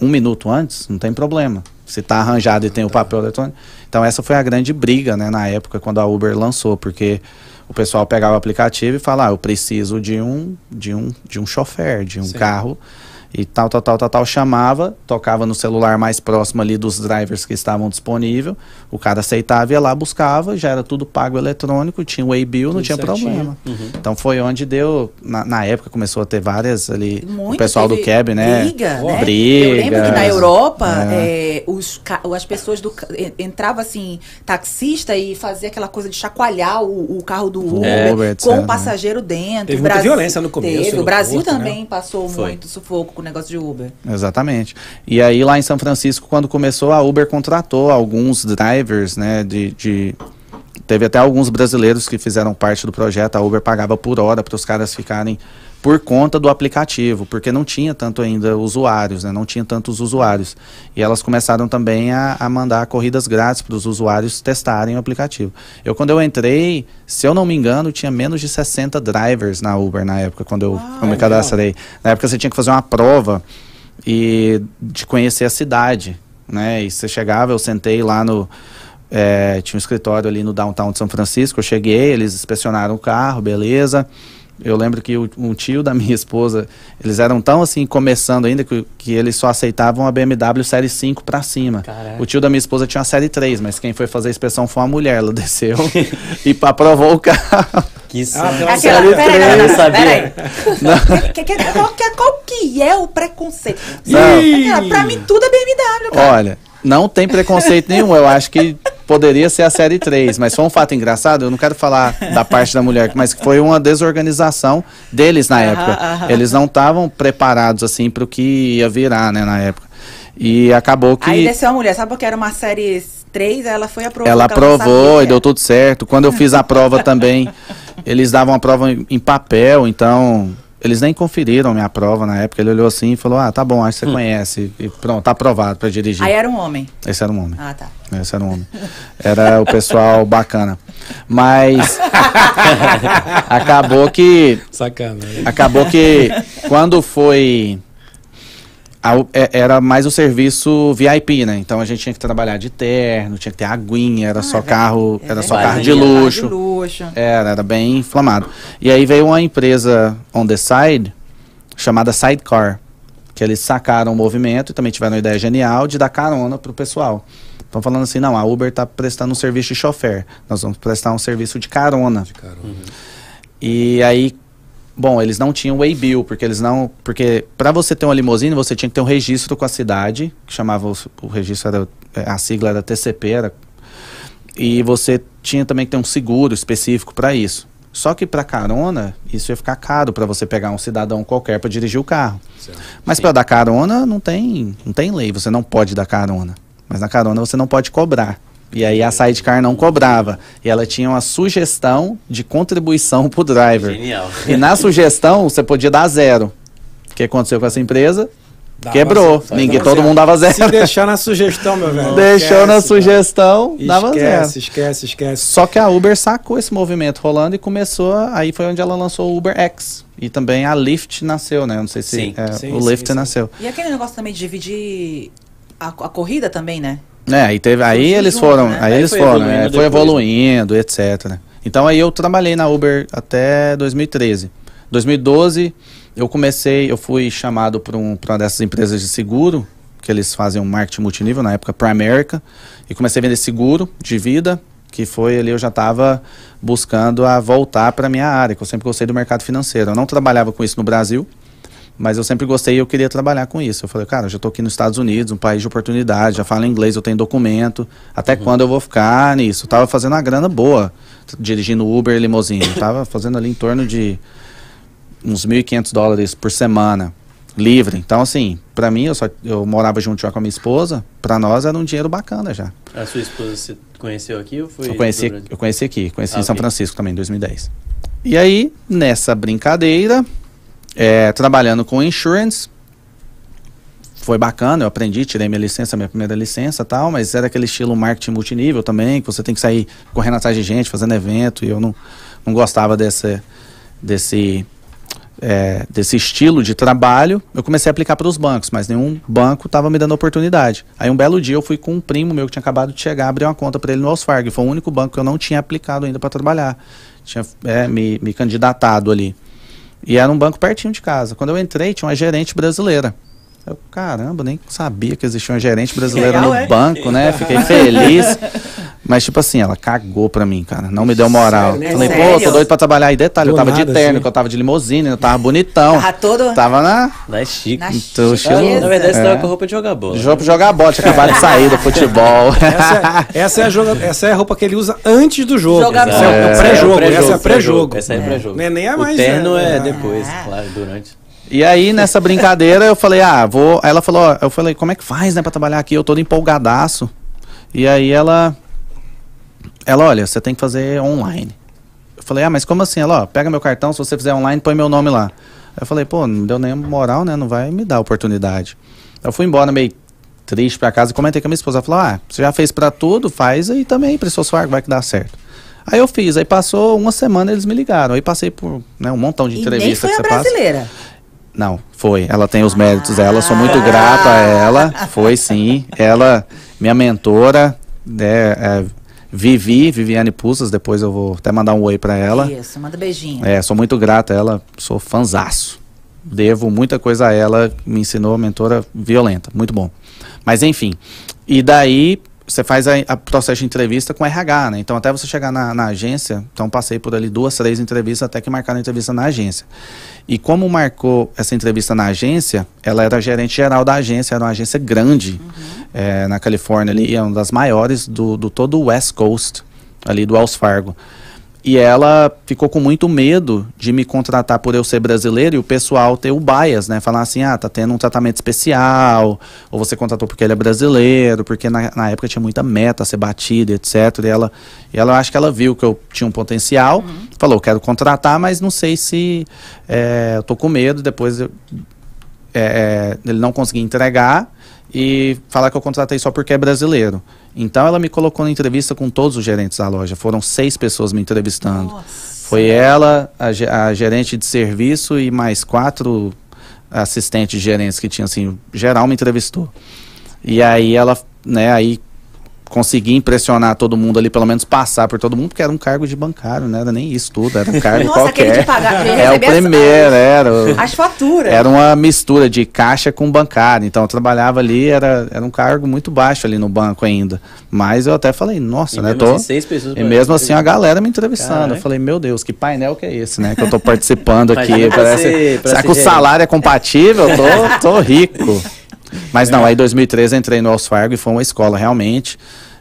um minuto antes, não tem problema. Se está arranjado e tem o papel eletrônico. Então essa foi a grande briga, né, na época quando a Uber lançou, porque o pessoal pegava o aplicativo e falava, ah, eu preciso de um de um de um chofer, de um Sim. carro e tal, tal, tal, tal, tal, chamava, tocava no celular mais próximo ali dos drivers que estavam disponíveis, o cara aceitava, ia lá, buscava, já era tudo pago eletrônico, tinha o Waybill, não tinha certinho. problema. Uhum. Então foi onde deu, na, na época começou a ter várias ali, o Muito, pessoal do cab, né? Briga, né? brigas, Eu lembro que na Europa, é. é, os, as pessoas do entrava assim, taxista e fazia aquela coisa de chacoalhar o, o carro do Uber, É. Com o né? passageiro dentro. Teve O muita violência no começo, Teve. no O Brasil Porto, né? também passou Foi. muito sufoco com o negócio de Uber. Exatamente. E aí lá em São Francisco, quando começou, a Uber contratou alguns drivers, né? De, de- Teve até alguns brasileiros que fizeram parte do projeto. A Uber pagava por hora para os caras ficarem por conta do aplicativo, porque não tinha tanto ainda usuários, né? Não tinha tantos usuários. E elas começaram também a, a mandar corridas grátis para os usuários testarem o aplicativo. Eu, quando eu entrei, se eu não me engano, tinha menos de 60 drivers na Uber na época, quando eu, eu me legal. cadastrei. Na época você tinha que fazer uma prova e de conhecer a cidade, né? E você chegava, eu sentei lá no é, tinha um escritório ali no downtown de São Francisco, eu cheguei, eles inspecionaram o carro, beleza. Eu lembro que o, um tio da minha esposa, eles eram tão assim, começando ainda, que, que eles só aceitavam a BMW Série 5 pra cima. Caraca. O tio da minha esposa tinha uma Série 3, mas quem foi fazer a inspeção foi uma mulher. Ela desceu e aprovou o carro. Que Ah, Aquela, série peraí, três, não, eu não, sabia. peraí. Que- que- qual, que, qual que é o preconceito? Não. Aquela, Pra mim tudo é BMW, cara. Olha, não tem preconceito nenhum. Eu acho que poderia ser a série 3, mas foi um fato engraçado. Eu não quero falar da parte da mulher, mas foi uma desorganização deles na época. aham. Eles não estavam preparados assim para o que ia virar, né, na época. E acabou que Aí desceu a mulher, sabe porque era uma série 3, aí ela foi aprovou. ela aprovou e deu tudo certo. Quando eu fiz a prova também, eles davam a prova em, em papel, então eles nem conferiram minha prova na época. Ele olhou assim e falou: "Ah, tá bom, acho que você conhece". E pronto, tá aprovado para dirigir. Aí era um homem. Esse era um homem. Ah, tá. Esse era um homem. Era o pessoal bacana. Mas acabou que Sacana. acabou que quando foi era mais o serviço VIP, né? Então a gente tinha que trabalhar de terno, tinha que ter aguinha, era só carro, era só carro de luxo. Carro de luxo. Era, era bem inflamado. E aí veio uma empresa on the side chamada Sidecar, que eles sacaram o movimento e também tiveram uma ideia genial de dar carona pro pessoal. Estão falando assim, não, a Uber tá prestando um serviço de chofer, nós vamos prestar um serviço de carona. E aí, bom, eles não tinham Waybill, porque eles não, porque para você ter uma limusine, você tinha que ter um registro com a cidade, que chamava o, o registro era é, a sigla era TCP, era e você tinha também que ter um seguro específico para isso. Só que para carona, isso ia ficar caro para você pegar um cidadão qualquer para dirigir o carro. Mas para dar carona não tem, não tem lei, você não pode dar carona. Mas na carona você não pode cobrar. E aí a sidecar não cobrava. E ela tinha uma sugestão de contribuição pro driver. Genial. E na sugestão você podia dar zero. O que aconteceu com essa empresa? Dava Quebrou. zero. Ninguém, todo zero. mundo dava zero. Se deixar na sugestão, meu velho. Deixou na esquece, sugestão, cara. dava zero. Esquece, esquece, esquece. Só que a Uber sacou esse movimento rolando e começou. Aí foi onde ela lançou o Uber X. E também a Lyft nasceu, né? Eu Não sei se Sim. é, Sim, o sim, Lyft sim. nasceu. E aquele negócio também de dividir a, a corrida também, né? É, aí teve, aí eles junto, foram, né? aí, Aí eles foi foram, evoluindo é, foi evoluindo, etc. Então aí eu trabalhei na Uber até 2013. 2012 eu comecei, eu fui chamado para um, pra uma dessas empresas de seguro, que eles fazem um marketing multinível, na época Primerica, e comecei a vender seguro de vida, que foi ali eu já estava buscando a voltar para minha área, que eu sempre gostei do mercado financeiro. Eu não trabalhava com isso no Brasil, mas eu sempre gostei e eu queria trabalhar com isso. Eu falei, cara, eu já tô aqui nos Estados Unidos, um país de oportunidade, já falo inglês, eu tenho documento. Até quando eu vou ficar nisso? Eu tava fazendo uma grana boa, dirigindo Uber e limousine. Eu tava fazendo ali em torno de uns 1.500 dólares por semana, livre. Então, assim, pra mim, eu, só, eu morava junto já com a minha esposa, pra nós era um dinheiro bacana já. A sua esposa você conheceu aqui ou foi Eu conheci, eu conheci aqui, conheci Ah, em São. Francisco também, em 2010. E aí, nessa brincadeira, é, trabalhando com insurance, foi bacana, eu aprendi, tirei minha licença, minha primeira licença tal, mas era aquele estilo marketing multinível também, que você tem que sair correndo atrás de gente, fazendo evento, e eu não, não gostava desse, desse, é, desse estilo de trabalho. Eu comecei a aplicar para os bancos, mas nenhum banco estava me dando oportunidade. Aí um belo dia eu fui com um primo meu que tinha acabado de chegar, abrir uma conta para ele no Wells foi o único banco que eu não tinha aplicado ainda para trabalhar. Tinha é, me, me candidatado ali. E era um banco pertinho de casa. Quando eu entrei, tinha uma gerente brasileira. Eu, caramba, nem sabia que existia uma gerente brasileira legal, no é? banco, né? Fiquei feliz. Mas, tipo assim, ela cagou pra mim, cara. Não me deu moral. Sério, né? Falei, pô, Sério? tô doido pra trabalhar. E detalhe, eu Do tava de nada, terno, assim. que eu tava de limusine, eu tava bonitão. Tava todo Tava na. Da chique. na Então, estilo- Na verdade, você É. tava com roupa de jogar bola. Jogo pra jogar bola, tinha acabado de sair do futebol. Essa, é- essa, é a joga, essa é a roupa que ele usa antes do jogo. Jogar é, o- é o Essa pré-jogo. essa é a pré-jogo. Essa é pré-jogo. Não é nem a o mais, terno né? é Ah. depois, claro, durante. E aí, nessa brincadeira, eu falei, ah, vou. Aí ela falou, ó, eu falei, como é que faz, né, pra trabalhar aqui? Eu tô empolgadaço. E aí ela. Ela, olha, você tem que fazer online. Eu falei, ah, mas como assim? Ela, ó, pega meu cartão, se você fizer online, põe meu nome lá. Eu falei, pô, não deu nem moral, né? Não vai me dar oportunidade. Eu fui embora meio triste pra casa e comentei com a minha esposa. Ela falou, ah, você já fez pra tudo, faz aí também, seu Fargo, vai que dá certo. Aí eu fiz, aí passou uma semana eles me ligaram. Aí passei por né, um montão de E nem entrevistas foi a você passa. Não, foi. Ela tem os méritos dela, sou muito Ah. grato a ela. Foi sim. Ela, minha mentora, né, é, Vivi, Viviane Pussas, depois eu vou até mandar um oi pra ela. Isso, manda beijinho. É, sou muito grato a ela, sou fanzaço. Devo muita coisa a ela, me ensinou, mentora violenta, muito bom. Mas enfim, e daí você faz a, a processo de entrevista com RH, né? Então até você chegar na, na agência, então passei por ali duas, três entrevistas até que marcaram a entrevista na agência. E como marcou essa entrevista na agência, ela era gerente geral da agência, era uma agência grande eh, na Califórnia ali, é uma das maiores do, do todo o West Coast, ali do Wells Fargo. E ela ficou com muito medo de me contratar por eu ser brasileiro e o pessoal ter o bias, né? Falar assim, ah, tá tendo um tratamento especial, ou você contratou porque ele é brasileiro, porque na, na época tinha muita meta a ser batida, etc. E ela, e ela acho que ela viu que eu tinha um potencial, falou, quero contratar, mas não sei se é, eu tô com medo, depois eu, é, ele não conseguir entregar e falar que eu contratei só porque é brasileiro. Então ela me colocou na entrevista com todos os gerentes da loja. Foram seis pessoas me entrevistando. Foi ela, a, a gerente de serviço e mais quatro assistentes gerentes que tinham assim, geral me entrevistou. E aí ela, né, aí consegui impressionar todo mundo ali, pelo menos passar por todo mundo, porque era um cargo de bancário, não era nem isso tudo, era um cargo Nossa, aquele qualquer. de pagar, de é o receber as- primeiro, era. o- As faturas. era uma mistura de caixa com bancário. Então eu trabalhava ali, era, era um cargo muito baixo ali no banco ainda. Mas eu até falei, nossa, E né? mesmo Tô... assim, seis pessoas E mesmo assim a galera me entrevistando. Caraca. Eu falei, meu Deus, que painel que é esse, né? Que eu tô participando aqui. Imagina Parece... ser- Será ser que o salário é compatível? Eu tô, tô rico. Mas não, aí em 2013 eu entrei no Wells Fargo e foi uma escola realmente.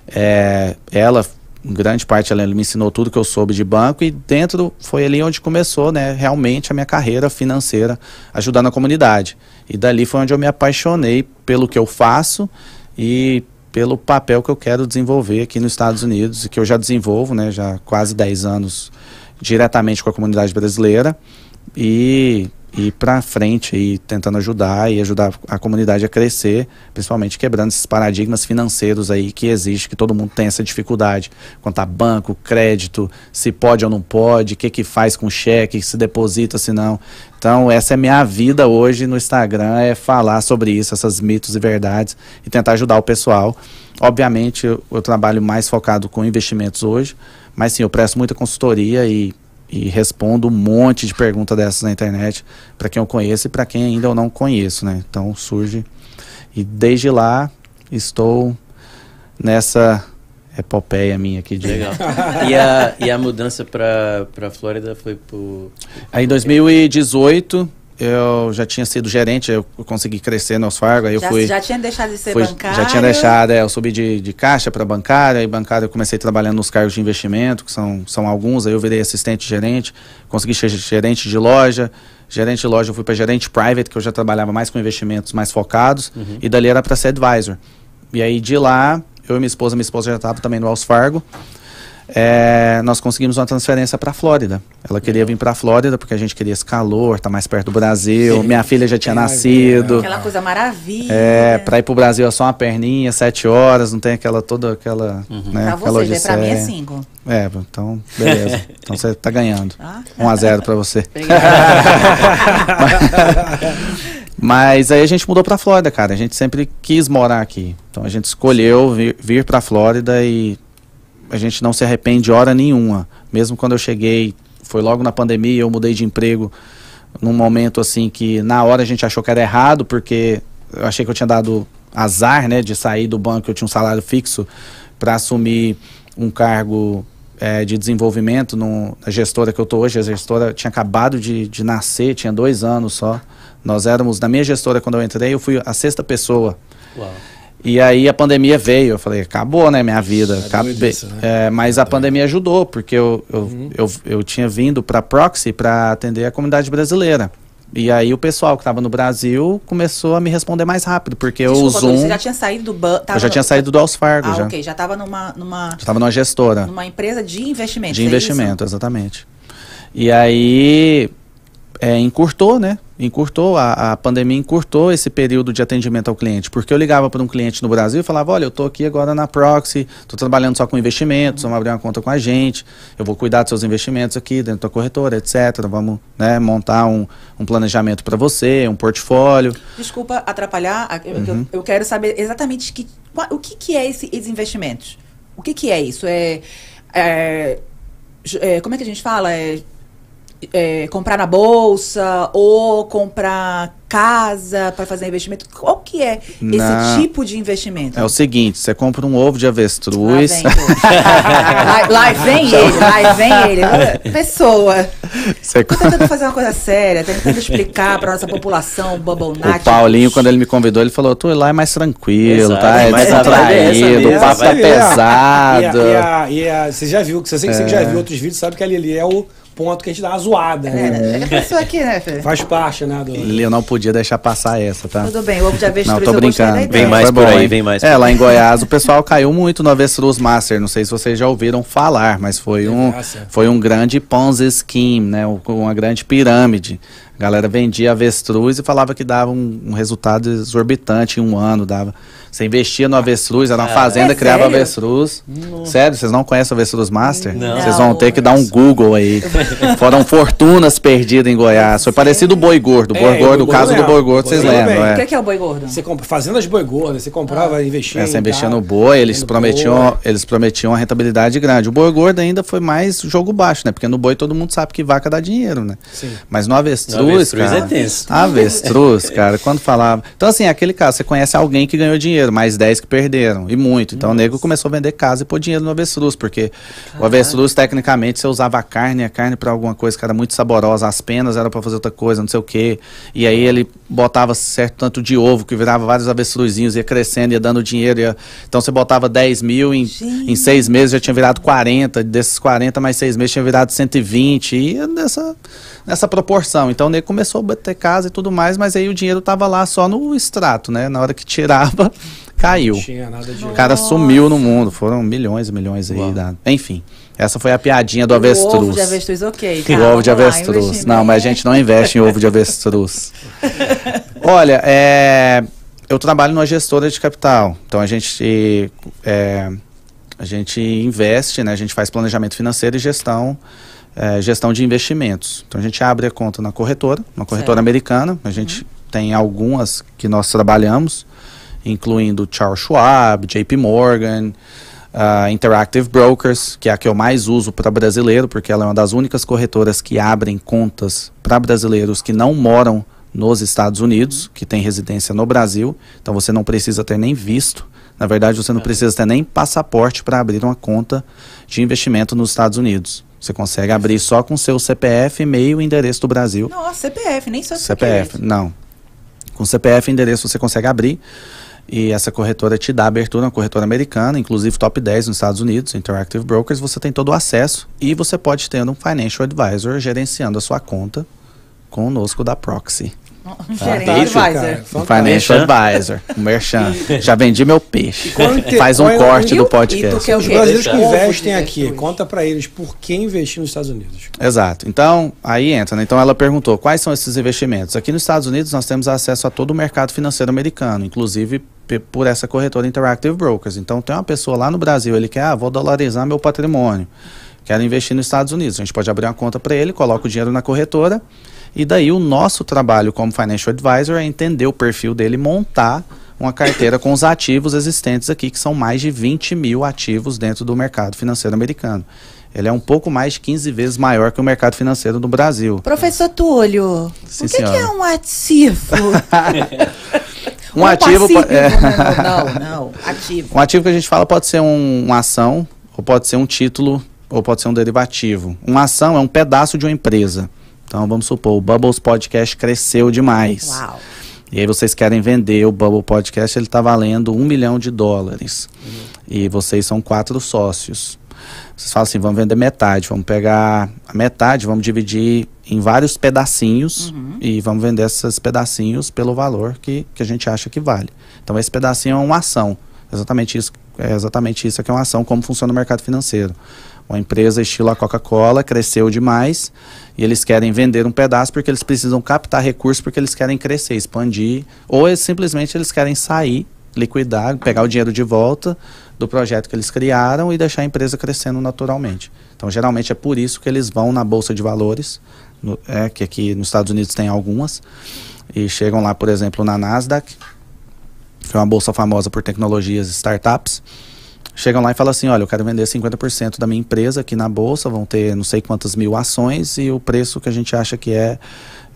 É, ela, em grande parte, ela me ensinou tudo que eu soube de banco e dentro foi ali onde começou, né, realmente a minha carreira financeira ajudando a comunidade. E dali foi onde eu me apaixonei pelo que eu faço e pelo papel que eu quero desenvolver aqui nos Estados Unidos e que eu já desenvolvo, né, já há quase 10 anos diretamente com a comunidade brasileira e ir para frente aí tentando ajudar e ajudar a comunidade a crescer, principalmente quebrando esses paradigmas financeiros aí que existe, que todo mundo tem essa dificuldade quanto a banco, crédito, se pode ou não pode, o que que faz com cheque, se deposita, se não. Então, essa é minha vida hoje no Instagram, é falar sobre isso, essas mitos e verdades e tentar ajudar o pessoal. Obviamente, eu, eu trabalho mais focado com investimentos hoje, mas sim, eu presto muita consultoria e e respondo um monte de perguntas dessas na internet para quem eu conheço e para quem ainda eu não conheço, né? Então surge e desde lá estou nessa epopeia minha aqui de Legal. E a, e a mudança pra, pra Flórida foi por. Aí em 2018 eu já tinha sido gerente, eu consegui crescer no Fargo, aí eu já, fui já tinha deixado de ser Foi- bancário. Já tinha deixado, é, eu subi de, de caixa para bancária, e bancária eu comecei trabalhando nos cargos de investimento, que são, são alguns, aí eu virei assistente gerente, consegui ser gerente de loja, gerente de loja eu fui para gerente private, que eu já trabalhava mais com investimentos mais focados, e dali era para ser advisor. E aí de lá, eu e minha esposa, minha esposa já estava também no Wells Fargo, é, nós conseguimos uma transferência para Flórida. Ela queria vir para Flórida porque a gente queria esse calor, tá mais perto do Brasil. Minha filha já tinha nascido. Aquela coisa maravilha. É, pra ir pro Brasil é só uma perninha, sete horas, não tem aquela toda aquela. Né, Pra aquela vocês, né? Pra mim é cinco. É, então, beleza. então você tá ganhando. Ah, 1 a 0 pra você. Mas aí a gente mudou pra Flórida, cara. A gente sempre quis morar aqui. Então a gente escolheu vir, vir pra Flórida e a gente não se arrepende hora nenhuma. Mesmo quando eu cheguei, foi logo na pandemia, eu mudei de emprego num momento assim que na hora a gente achou que era errado, porque eu achei que eu tinha dado azar, né, de sair do banco, eu tinha um salário fixo para assumir um cargo eh, de desenvolvimento no, na gestora que eu tô hoje. A gestora tinha acabado de, de nascer, tinha dois anos só. Nós éramos, na minha gestora, quando eu entrei, eu fui a sexta pessoa. Uau. E aí a pandemia veio, eu falei, acabou, né, minha vida. Acabei. isso, né? É, mas a pandemia ajudou, porque eu, eu, eu, eu tinha vindo para Proxy para atender a comunidade brasileira. E aí o pessoal que estava no Brasil começou a me responder mais rápido, porque Desculpa, o Zoom... Você já tinha saído do banco. Eu já tinha saído do Wells Fargo, Ah, já. ok. Já tava numa, numa, Já estava numa gestora numa empresa de investimento. de é investimento, exatamente. E aí é, encurtou, né? Encurtou, a, a pandemia encurtou esse período de atendimento ao cliente. Porque eu ligava para um cliente no Brasil e falava, olha, eu estou aqui agora na Proxy, estou trabalhando só com investimentos, vamos abrir uma conta com a gente, eu vou cuidar dos seus investimentos aqui dentro da corretora, etc. Vamos né, montar um, um planejamento para você, um portfólio. Desculpa atrapalhar. eu- Uhum. Eu, quero saber exatamente que, o que, que é esse, esses investimentos. o que, que é isso? É, é, é, como é que a gente fala? É, é, comprar na bolsa ou comprar casa para fazer investimento? Qual que é esse Não. tipo de investimento? É o seguinte, você compra um ovo de Lá avestruz. vem, lá, lá vem ele, lá vem ele. Pessoa. Você Tô tentando fazer uma coisa séria, tentando explicar pra nossa população, Bubble. O Paulinho, quando ele me convidou, ele falou: tu lá é mais tranquilo, Exato, tá? É é descontraído, mesmo, o papo a tá é. pesado. E, a, e, a, e a- você já viu, que você, você que já viu outros vídeos, sabe que ali, ali é o ponto que a gente dá uma zoada, né? É, é pessoa aqui, né, Fê? Faz parte, né? Do... Eu não podia deixar passar essa, tá? Tudo bem, o ovo de avestruz Não, tô brincando. Vem mais Foi por aí, vem mais É, por lá aí. em Goiás o pessoal caiu muito no Avestruz Master. Não sei se vocês já ouviram falar, mas foi um, Graça. foi um grande Ponzi scheme, né? um- Uma grande pirâmide. A galera vendia avestruz e falava que dava um, um resultado exorbitante em um ano. Dava. Você investia no avestruz, era uma fazenda, É criava sério? avestruz. Sério, vocês não conhecem o avestruz Master? Não. Vocês vão ter que dar um Google aí. Foram fortunas perdidas em Goiás. Foi parecido o boi gordo. O É, boi o gordo, o boi caso do gordo boi gordo, vocês lembram, O é. que, que é o boi gordo? Você compra fazendas de boi gorda, você comprava, investia É, você investia no boi, eles prometiam, boi. eles prometiam uma rentabilidade grande. O boi gordo ainda foi mais jogo baixo, né? Porque no boi todo mundo sabe que vaca dá dinheiro, né? Sim. Mas no avestruz, No avestruz cara. é tenso. Avestruz, cara, quando falava. Então, assim, aquele caso, você conhece alguém que ganhou dinheiro, mais 10 que perderam. E muito. Então o nego começou a vender casa e pôr dinheiro no avestruz, porque o avestruz, tecnicamente, você usava a carne, a carne pra alguma coisa que era muito saborosa, as penas era pra fazer outra coisa, não sei o quê. E aí ele botava certo tanto de ovo que virava vários avestruzinhos, ia crescendo, ia dando dinheiro. ia- Então você botava 10 mil, em, Gente. em seis meses já tinha virado 40, desses 40 mais seis meses tinha virado 120, e ia nessa, nessa proporção. Então o nego começou a bater casa e tudo mais, mas aí o dinheiro tava lá só no extrato, né? Na hora que tirava, caiu. Não tinha nada de. O cara sumiu no mundo, foram milhões e milhões aí. da- Enfim, essa foi a piadinha do O avestruz. ovo de avestruz, ok. tá, O ovo de lá, avestruz. Não, mas a gente não investe em ovo de avestruz. Olha, é, eu trabalho numa gestora de capital. Então a gente, é, a gente investe, né? A gente faz planejamento financeiro e gestão, é, gestão de investimentos. Então a gente abre a conta na corretora, uma corretora Certo. americana. A gente tem algumas que nós trabalhamos, incluindo Charles Schwab, JP Morgan, a Interactive Brokers, que é a que eu mais uso para brasileiro, porque ela é uma das únicas corretoras que abrem contas para brasileiros que não moram nos Estados Unidos, que tem residência no Brasil. Então você não precisa ter nem visto. Na verdade, você não precisa ter nem passaporte para abrir uma conta de investimento nos Estados Unidos. Você consegue abrir só com seu CPF, e-mail e endereço do Brasil. Nossa, CPF, nem só CPF, não. Com CPF e endereço você consegue abrir. E essa corretora te dá abertura, uma corretora americana, inclusive top 10 nos Estados Unidos, Interactive Brokers, você tem todo o acesso e você pode ter um financial advisor gerenciando a sua conta conosco da Proxy. Gerente Fantástico, advisor. cara. Financial advisor, um merchan. Já vendi meu peixe. quando te- Faz um corte E do o- e podcast. o Os brasileiros que investem aqui, conta pra eles por que investir nos Estados Unidos. Exato. Então, aí entra, né? Então ela perguntou quais são esses investimentos. Aqui nos Estados Unidos nós temos acesso a todo o mercado financeiro americano, inclusive por essa corretora Interactive Brokers. Então tem uma pessoa lá no Brasil, ele quer, ah, vou dolarizar meu patrimônio. Quero investir nos Estados Unidos. A gente pode abrir uma conta para ele, coloca o dinheiro na corretora. E daí o nosso trabalho como financial advisor é entender o perfil dele e montar uma carteira com os ativos existentes aqui, que são mais de 20 mil ativos dentro do mercado financeiro americano. Ele é um pouco mais de 15 vezes maior que o mercado financeiro do Brasil. Professor Túlio, Sim, o que, que é um ativo? Um ativo passivo, é. Não, não, não, ativo. Um ativo que a gente fala pode ser um- uma ação, ou pode ser um título, ou pode ser um derivativo. Uma ação é um pedaço de uma empresa. Então vamos supor, o Bubbles Podcast cresceu demais. Uau. E aí vocês querem vender o Bubble Podcast, ele está valendo um milhão de dólares. E vocês são quatro sócios. Vocês falam assim, vamos vender metade, vamos pegar a metade, vamos dividir em vários pedacinhos e vamos vender esses pedacinhos pelo valor que, que a gente acha que vale. Então esse pedacinho é uma ação. Exatamente isso, é exatamente isso que é uma ação, como funciona o mercado financeiro. Uma empresa estilo a Coca-Cola cresceu demais e eles querem vender um pedaço porque eles precisam captar recursos porque eles querem crescer, expandir, ou eles, simplesmente eles querem sair, liquidar, pegar o dinheiro de volta do projeto que eles criaram e deixar a empresa crescendo naturalmente. Então, geralmente é por isso que eles vão na bolsa de valores, no- é, que aqui nos Estados Unidos tem algumas, e chegam lá, por exemplo, na Nasdaq, que é uma bolsa famosa por tecnologias e startups. Chegam lá e falam assim, olha, eu quero vender 50% da minha empresa aqui na bolsa, vão ter não sei quantas mil ações e o preço que a gente acha que é,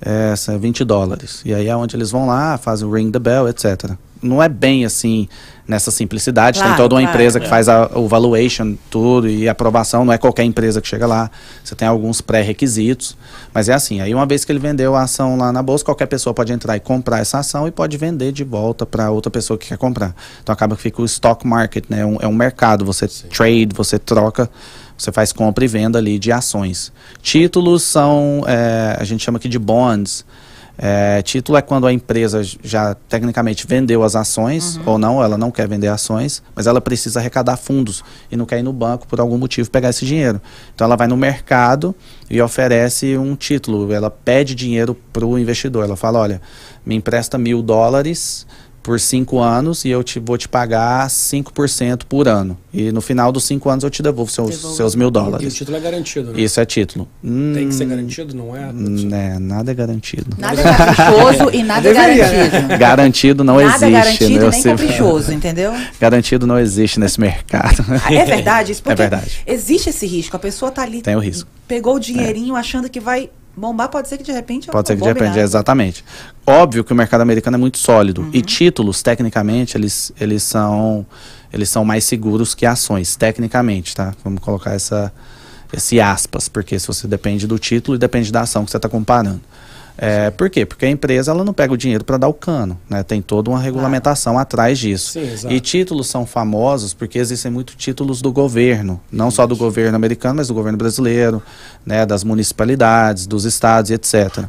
é essa, 20 dólares. E aí é onde eles vão lá, fazem o ring the bell, etc. Não é bem assim nessa simplicidade. Claro, tem toda uma claro. empresa que faz a, o valuation, tudo, e a aprovação. Não é qualquer empresa que chega lá. Você tem alguns pré-requisitos. Mas é assim, aí uma vez que ele vendeu a ação lá na bolsa, qualquer pessoa pode entrar e comprar essa ação e pode vender de volta para outra pessoa que quer comprar. Então acaba que fica o stock market, né? Um- é um mercado. Você trade, você troca, você faz compra e venda ali de ações. Títulos são, é, a gente chama aqui de bonds. É, título é quando a empresa já tecnicamente vendeu as ações ou não, ela não quer vender ações, mas ela precisa arrecadar fundos e não quer ir no banco por algum motivo pegar esse dinheiro. Então ela vai no mercado e oferece um título, ela pede dinheiro para o investidor. Ela fala: olha, me empresta mil dólares por cinco anos e eu te, vou te pagar 5% por ano. E no final dos cinco anos eu te devolvo seus, Devolvo. seus mil E o dólares. título é garantido, né? Isso é título. Tem que ser Hum, garantido, não é? né, nada é garantido. Nada é caprichoso e nada é garantido. Garantido não nada existe. é garantido né? nem caprichoso, entendeu? Garantido não existe nesse mercado. Ah, É verdade isso? É Porque verdade. existe esse risco. A pessoa tá ali, Tem o risco. pegou o dinheirinho achando que vai bombar, pode ser que de repente... Pode ser que de repente, nada. exatamente. Óbvio que o mercado americano é muito sólido. Uhum. E títulos, tecnicamente, eles, eles, são, eles são mais seguros que ações, tecnicamente, tá? Vamos colocar essa, esse aspas, porque se você depende do título e depende da ação que você está comparando. É, por quê? Porque a empresa ela não pega o dinheiro para dar o cano, né? Tem toda uma regulamentação atrás disso. Sim, exato. E títulos são famosos porque existem muitos títulos do governo, não só do governo americano, mas do governo brasileiro, né, das municipalidades, dos estados e etc.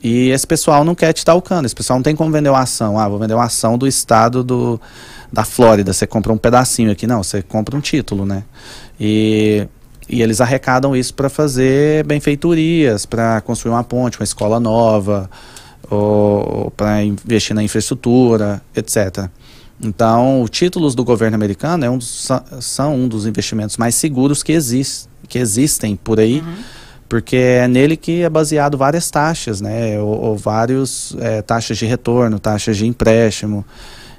E esse pessoal não quer te dar o cano, esse pessoal não tem como vender uma ação. Ah, vou vender uma ação do estado do, da Flórida, você compra um pedacinho aqui. Não, você compra um título, né? E, e eles arrecadam isso para fazer benfeitorias, para construir uma ponte, uma escola nova, ou para investir na infraestrutura, etc. Então, títulos do governo americano é um dos, são um dos investimentos mais seguros que, exis, que existem por aí, porque é nele que é baseado várias taxas, né? Ou, ou vários eh, taxas de retorno, taxas de empréstimo.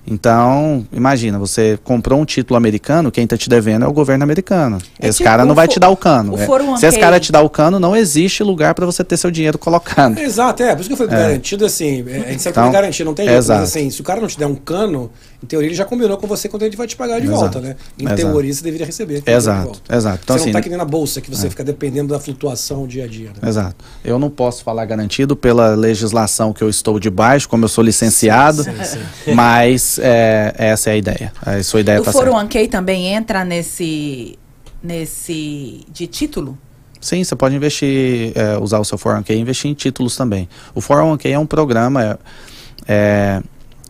Então, imagina, você comprou um título americano, quem está te devendo é o governo americano. É esse tipo cara não vai te dar o cano. o é. 401k. Se esse cara te dá o cano, não existe lugar para você ter seu dinheiro colocado. Exato, é. Por isso que eu falei garantido, assim, é, a gente sabe Então, que não é garantido, não tem jeito. exato. Mas assim, se o cara não te der um cano, em teoria ele já combinou com você quando ele vai te pagar de Exato. volta, né? Em Exato. teoria você deveria receber. Exato, exato. Então, você assim, não tá que nem na bolsa, que você fica dependendo da flutuação dia a dia. Né? Exato. Eu não posso falar garantido pela legislação que eu estou debaixo, como eu sou licenciado, mas é, essa é a ideia. A sua ideia O está Foro certa. 1K também entra nesse, nesse de título? Sim, você pode investir, é, usar o seu 401k e investir em títulos também. O 401k é um programa, é, é,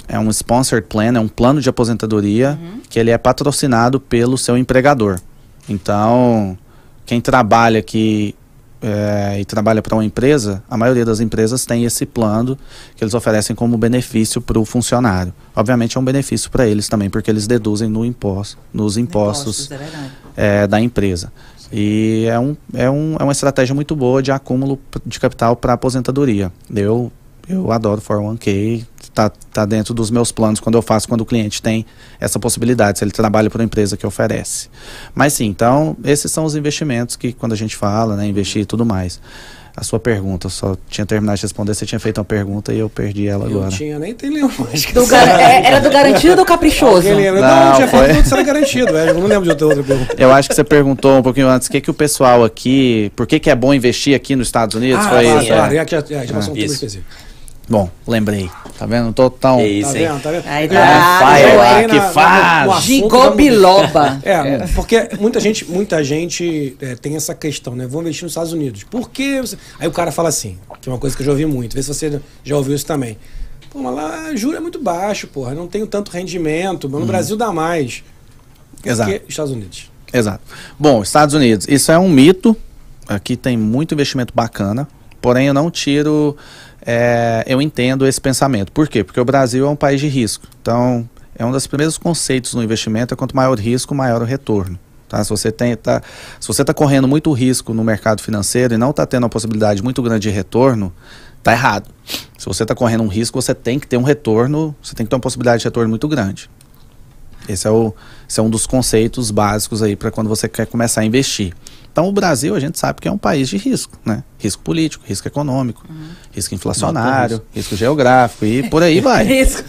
é um sponsored plan, é um plano de aposentadoria que ele é patrocinado pelo seu empregador. Então, quem trabalha aqui é, e trabalha para uma empresa, a maioria das empresas tem esse plano que eles oferecem como benefício para o funcionário. Obviamente é um benefício para eles também, porque eles deduzem no imposto, nos impostos é verdade. é, da empresa. E é, um, é, um, é uma estratégia muito boa de acúmulo de capital para aposentadoria. Eu, eu adoro 401k, tá, tá dentro dos meus planos quando eu faço, quando o cliente tem essa possibilidade, se ele trabalha para uma empresa que oferece. Mas sim, então, esses são os investimentos que quando a gente fala, né, investir e tudo mais. A sua pergunta, eu só tinha terminado de responder, você tinha feito uma pergunta e eu perdi ela Eu agora. tinha, nem tem. Do gar- é, era do garantido ou do caprichoso? Lembra? Não, Não, tinha foi- isso era garantido. é, eu não lembro de outra, outra pergunta. Eu acho que você perguntou um pouquinho antes, o que, que o pessoal aqui, por que, que é bom investir aqui nos Estados Unidos? Ah, Foi claro, isso? claro. é. Já, já, já, já passou um tempo Isso. Bom, lembrei. Tá vendo? Não tô tão. É isso, Tá hein? vendo? Tá vendo? Aí É, tá. Entrei que na- na- faz. no assunto, Gigobiloba. É, porque muita gente, muita gente é, tem essa questão, né? Vou investir nos Estados Unidos. Por que você... Aí o cara fala assim, que é uma coisa que eu já ouvi muito, vê se você já ouviu isso também. Pô, mas lá juro é muito baixo, porra. Não tenho tanto rendimento. mas No Brasil dá mais. Por Exato. que Estados Unidos? Exato. Bom, Estados Unidos, isso é um mito. Aqui tem muito investimento bacana. Porém, eu não tiro. É, eu entendo esse pensamento. Por quê? Porque o Brasil é um país de risco. Então, é um dos primeiros conceitos no investimento: é quanto maior o risco, maior o retorno. Tá? Se você tem, tá, está correndo muito risco no mercado financeiro e não está tendo uma possibilidade muito grande de retorno, tá errado. Se você está correndo um risco, você tem que ter um retorno, você tem que ter uma possibilidade de retorno muito grande. Esse é, o, esse é um dos conceitos básicos aí para quando você quer começar a investir. Então, o Brasil, a gente sabe que é um país de risco, né? Risco político, risco econômico, risco inflacionário, risco geográfico e por aí vai. Isso.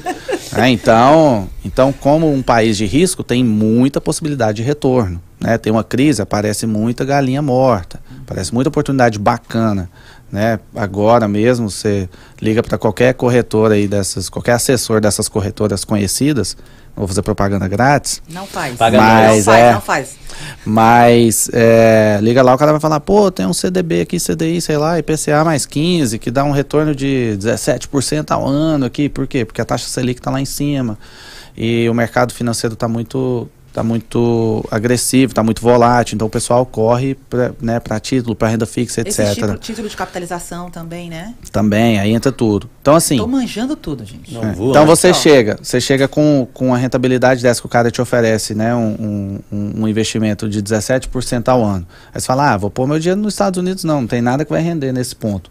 É, então, então, como um país de risco, tem muita possibilidade de retorno. Né? Tem uma crise, aparece muita galinha morta, aparece muita oportunidade bacana. Né? Agora mesmo, você liga para qualquer corretora aí dessas, qualquer assessor dessas corretoras conhecidas, vou fazer propaganda grátis, Não faz. Paga não mais, faz, é. não faz. mas é, liga lá, o cara vai falar, pô, tem um CDB aqui, CDI, sei lá, IPCA mais 15, que dá um retorno de 17% ao ano aqui. Por quê? Porque a taxa Selic está lá em cima. E o mercado financeiro está muito, tá muito agressivo, está muito volátil. Então o pessoal corre para né, pra título, para renda fixa, etc. Esse tipo, título de capitalização também, né? Também, aí entra tudo. Então assim... Tô manjando tudo, gente. Não É. Então né? você Então. chega, você chega com, com a rentabilidade dessa que o cara te oferece, né? Um, um, um investimento de 17% ao ano. Aí você fala, ah, vou pôr meu dinheiro nos Estados Unidos, não, não tem nada que vai render nesse ponto.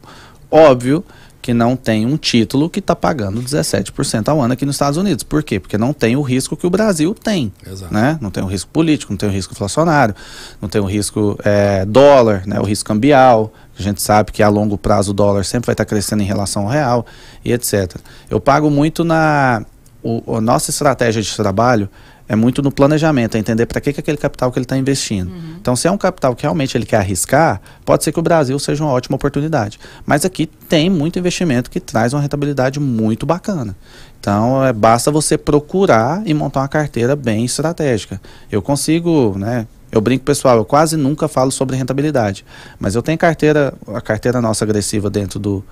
Óbvio que não tem um título que está pagando 17% ao ano aqui nos Estados Unidos. Por quê? Porque não tem o risco que o Brasil tem. Exato. Né? Não tem o risco político, não tem o risco inflacionário, não tem o risco é, dólar, né? o risco cambial. A gente sabe que a longo prazo o dólar sempre vai estar crescendo em relação ao real e etc. Eu pago muito na. O, a nossa estratégia de trabalho é muito no planejamento, é entender para que, que aquele capital que ele está investindo. Então, se é um capital que realmente ele quer arriscar, pode ser que o Brasil seja uma ótima oportunidade. Mas aqui tem muito investimento que traz uma rentabilidade muito bacana. Então, é, basta você procurar e montar uma carteira bem estratégica. Eu consigo, né? Eu brinco, pessoal, eu quase nunca falo sobre rentabilidade. Mas eu tenho carteira, a carteira nossa agressiva dentro do,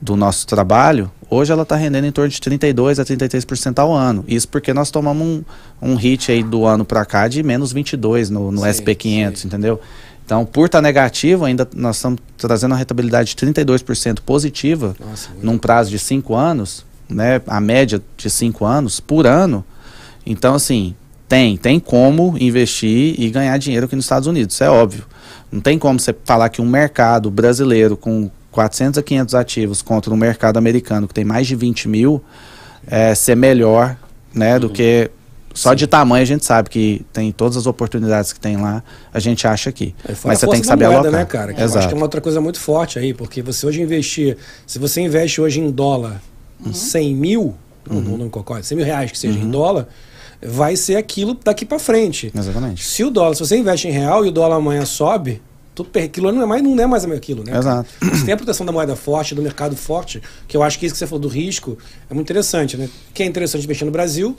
do nosso trabalho, hoje ela está rendendo em torno de 32% a 33% ao ano. Isso porque nós tomamos um, um hit aí do ano para cá de menos 22 no, no Sim, SP500, sim. entendeu? Então, por estar negativo, ainda nós estamos trazendo uma rentabilidade de 32% positiva Nossa, num prazo de 5 anos, né? A média de 5 anos por ano. Então, assim, tem, tem como investir e ganhar dinheiro aqui nos Estados Unidos, isso é óbvio. Não tem como você falar que um mercado brasileiro com 400 a 500 ativos contra um mercado americano que tem mais de 20 mil, é, ser melhor, né, do que só de tamanho a gente sabe que tem todas as oportunidades que tem lá, a gente acha aqui. É, Mas você tem que saber moeda, alocar. né, cara? Que acho Exato. que é uma outra coisa muito forte aí, porque você hoje investir, se você investe hoje em dólar em 100 mil, não, não, não concordo, 100 mil reais que seja em dólar, vai ser aquilo daqui pra frente. Exatamente. Se o dólar, se você investe em real e o dólar amanhã sobe, tudo per- aquilo não é mais, não é mais aquilo, né? Exato. Você tem a proteção da moeda forte, do mercado forte, que eu acho que isso que você falou do risco é muito interessante, né? Que é interessante investir no Brasil,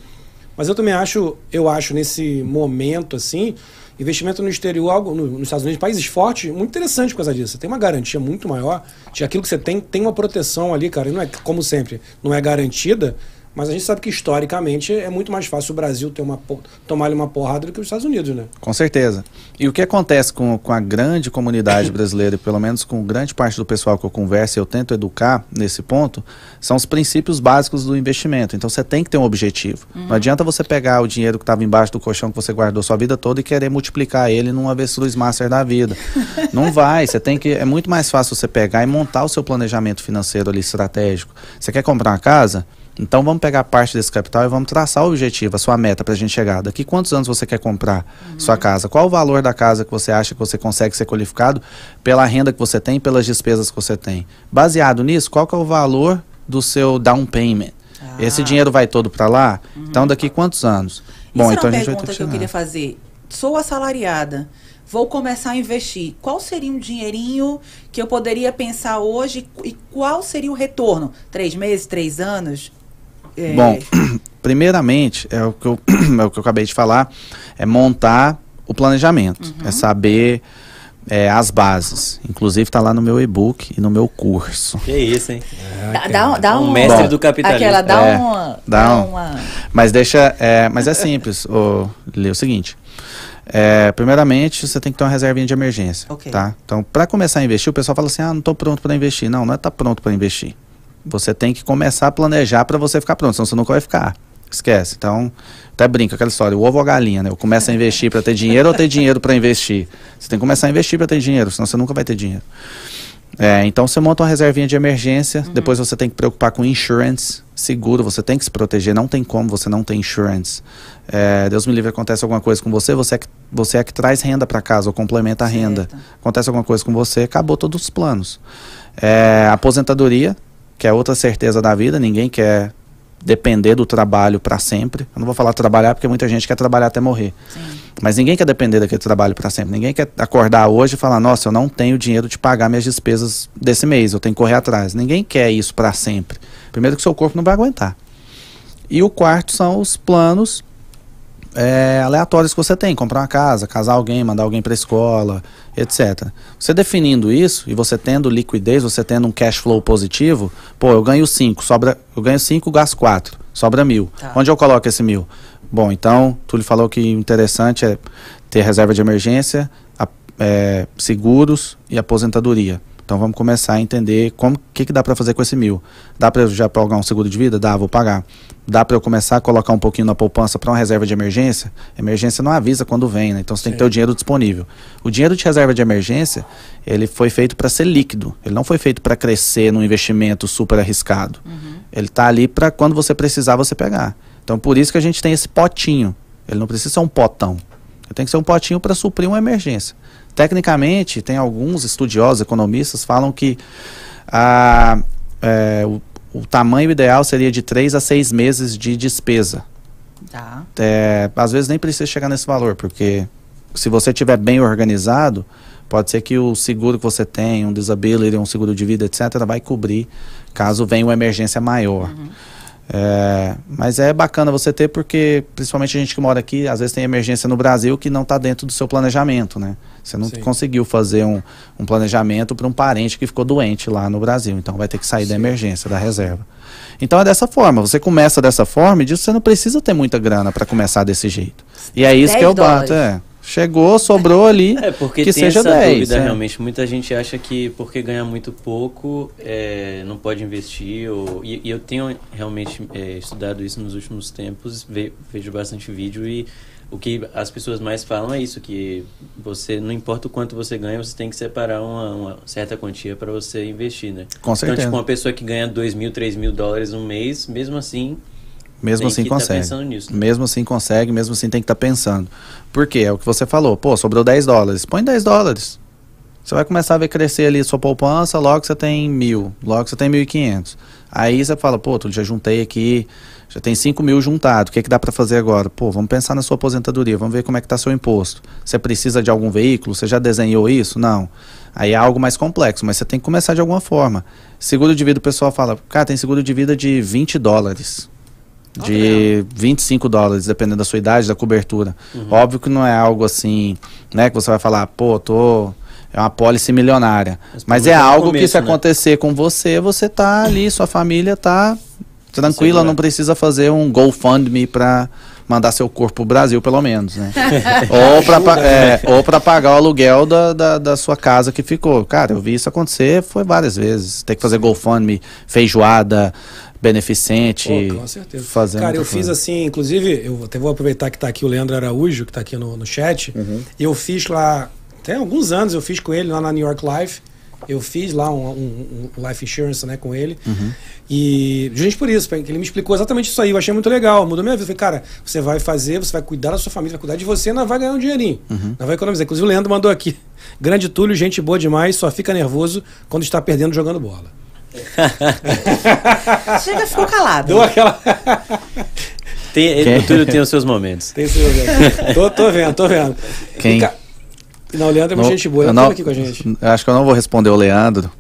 mas eu também acho, eu acho nesse momento assim, investimento no exterior, algo no- nos Estados Unidos, países fortes, muito interessante por causa disso. Você tem uma garantia muito maior de aquilo que você tem, tem uma proteção ali, cara. E não é como sempre, não é garantida, mas a gente sabe que historicamente é muito mais fácil o Brasil ter uma tomar uma porrada do que os Estados Unidos, né? Com certeza. E o que acontece com, com a grande comunidade brasileira, e pelo menos com grande parte do pessoal que eu converso e eu tento educar nesse ponto, são os princípios básicos do investimento. Então você tem que ter um objetivo. Não adianta você pegar o dinheiro que estava embaixo do colchão que você guardou sua vida toda e querer multiplicar ele num avestruz master da vida. Não vai. Você tem que. É muito mais fácil você pegar e montar o seu planejamento financeiro ali estratégico. Você quer comprar uma casa? Então vamos pegar parte desse capital e vamos traçar o objetivo, a sua meta para a gente chegar. Daqui quantos anos você quer comprar sua casa? Qual o valor da casa que você acha que você consegue ser qualificado pela renda que você tem, pelas despesas que você tem? Baseado nisso, qual que é o valor do seu down payment? Esse dinheiro vai todo para lá? Então daqui quantos anos? Bom, Isso então era a gente vai ter pergunta que eu queria fazer. Sou assalariada, vou começar a investir. Qual seria um dinheirinho que eu poderia pensar hoje e qual seria o retorno? Três meses, três anos? É, Bom, primeiramente, é o, que eu, é o que eu acabei de falar, é montar o planejamento, é saber é, as bases. Inclusive está lá no meu e-book e no meu curso. Que isso, hein? dá, dá, dá um um, mestre Bom, do capitalismo. Aquela, dá É, uma. dá Dá um- uma. Mas deixa, é, mas é simples. o, Lê o seguinte. é, primeiramente, você tem que ter uma reservinha de emergência, Ok. tá? Então, para começar a investir, o pessoal fala assim: "Ah, não estou pronto para investir". Não, não é estar pronto para investir. Você tem que começar a planejar para você ficar pronto, senão você nunca vai ficar. Esquece. Então, até brinca aquela história, o ovo ou a galinha, né? Eu começo a investir para ter dinheiro ou ter dinheiro para investir? Você tem que começar a investir para ter dinheiro, senão você nunca vai ter dinheiro. É, então você monta uma reservinha de emergência, Uhum. depois você tem que preocupar com insurance, seguro, você tem que se proteger, não tem como você não ter insurance. É, Deus me livre, acontece alguma coisa com você, você é que, você é que traz renda para casa ou complementa a renda. Certo. Acontece alguma coisa com você, acabou todos os planos. É, aposentadoria, que é outra certeza da vida, ninguém quer depender do trabalho para sempre. Eu não vou falar trabalhar porque muita gente quer trabalhar até morrer. Sim. Mas ninguém quer depender daquele trabalho para sempre. Ninguém quer acordar hoje e falar: nossa, eu não tenho dinheiro de pagar minhas despesas desse mês, eu tenho que correr atrás. Ninguém quer isso para sempre. Primeiro, que seu corpo não vai aguentar. E o quarto são os planos é, aleatórios que você tem: comprar uma casa, casar alguém, mandar alguém para escola, etc. Você definindo isso e você tendo liquidez, você tendo um cash flow positivo, pô, eu ganho 5, sobra, eu ganho 5, gasto 4, sobra mil. Tá. Onde eu coloco esse mil? Bom, então, Túlio falou que interessante é ter reserva de emergência, a- é, seguros e aposentadoria. Então vamos começar a entender como que, que dá para fazer com esse mil. Dá para já pagar um seguro de vida? Dá, vou pagar. Dá para eu começar a colocar um pouquinho na poupança para uma reserva de emergência? Emergência não avisa quando vem, né? Então você tem que ter o dinheiro disponível. O dinheiro de reserva de emergência, ele foi feito para ser líquido. Ele não foi feito para crescer num investimento super arriscado. Ele tá ali para quando você precisar você pegar. Então por isso que a gente tem esse potinho. Ele não precisa ser um potão. Ele tem que ser um potinho para suprir uma emergência. Tecnicamente, tem alguns estudiosos, economistas, falam que a, é, o, o tamanho ideal seria de 3 a 6 meses de despesa. Tá. É, às vezes nem precisa chegar nesse valor, porque se você estiver bem organizado, pode ser que o seguro que você tem, um disability, um seguro de vida, etc., vai cobrir caso venha uma emergência maior. É, mas é bacana você ter porque, principalmente a gente que mora aqui, às vezes tem emergência no Brasil que não está dentro do seu planejamento, né? Você não Sim. conseguiu fazer um, um planejamento para um parente que ficou doente lá no Brasil, então vai ter que sair da emergência, da reserva. Então é dessa forma, você começa dessa forma e diz que você não precisa ter muita grana para começar desse jeito. E é isso que 10 eu bato, dólares. é. Chegou, sobrou ali, É, porque que tem seja essa 10. dúvida é. realmente. Muita gente acha que porque ganha muito pouco, é, não pode investir. Ou, e, e eu tenho realmente é, estudado isso nos últimos tempos, ve- vejo bastante vídeo e o que as pessoas mais falam é isso, que você, não importa o quanto você ganha, você tem que separar uma, uma certa quantia para você investir, né? Com Então, certeza. tipo, uma pessoa que ganha 2 mil, 3 mil dólares no mês, mesmo assim, Mesmo assim tá consegue. pensando nisso, né? Mesmo assim consegue, mesmo assim tem que estar pensando. Por quê? É o que você falou. Pô, sobrou 10 dólares. Põe 10 dólares. Você vai começar a ver crescer ali sua poupança, logo você tem mil, logo você tem 1.500. Aí você fala, pô, Túlio, já juntei aqui, já tem 5 mil juntado, o que, que dá para fazer agora? Pô, vamos pensar na sua aposentadoria, vamos ver como é que tá seu imposto. Você precisa de algum veículo? Você já desenhou isso? Não. Aí é algo mais complexo, mas você tem que começar de alguma forma. Seguro de vida, o pessoal fala, cara, tem seguro de vida de 20 dólares de 25 dólares, dependendo da sua idade, da cobertura. Uhum. Óbvio que não é algo assim, né, que você vai falar, pô, tô é uma pólice milionária. Mas Mas, é algo que começo, se né? acontecer com você, você tá ali, sua família tá tranquila, Segurar. não precisa fazer um GoFundMe para mandar seu corpo pro Brasil, pelo menos, né? ou para é, ou para pagar o aluguel da, da, da sua casa que ficou. Cara, eu vi isso acontecer, foi várias vezes. Tem que fazer GoFundMe, feijoada, beneficente. Pô, com certeza. fazer Cara, eu fiz coisa. assim, inclusive, eu até vou aproveitar que tá aqui o Leandro Araújo, que tá aqui no, no chat. Eu fiz lá, tem alguns anos eu fiz com ele lá na New York Life. Eu fiz lá um, um- um life insurance né, com ele. E justamente por isso, porque ele me explicou exatamente isso aí. Eu achei muito legal, mudou minha vida. Eu falei, cara, você vai fazer, você vai cuidar da sua família, vai cuidar de você, ainda vai ganhar um dinheirinho. Não vai economizar. Inclusive o Leandro mandou aqui. Grande Túlio, gente boa demais, só fica nervoso quando está perdendo jogando bola. Chega, ficou calado. Deu aquela. tem, Quem? o Túlio tem os seus momentos. Tem seu tô, tô vendo, tô vendo. Quem? E Não, o Leandro é uma Não- gente boa, ele não- aqui com a gente. eu Acho que eu não vou responder o Leandro,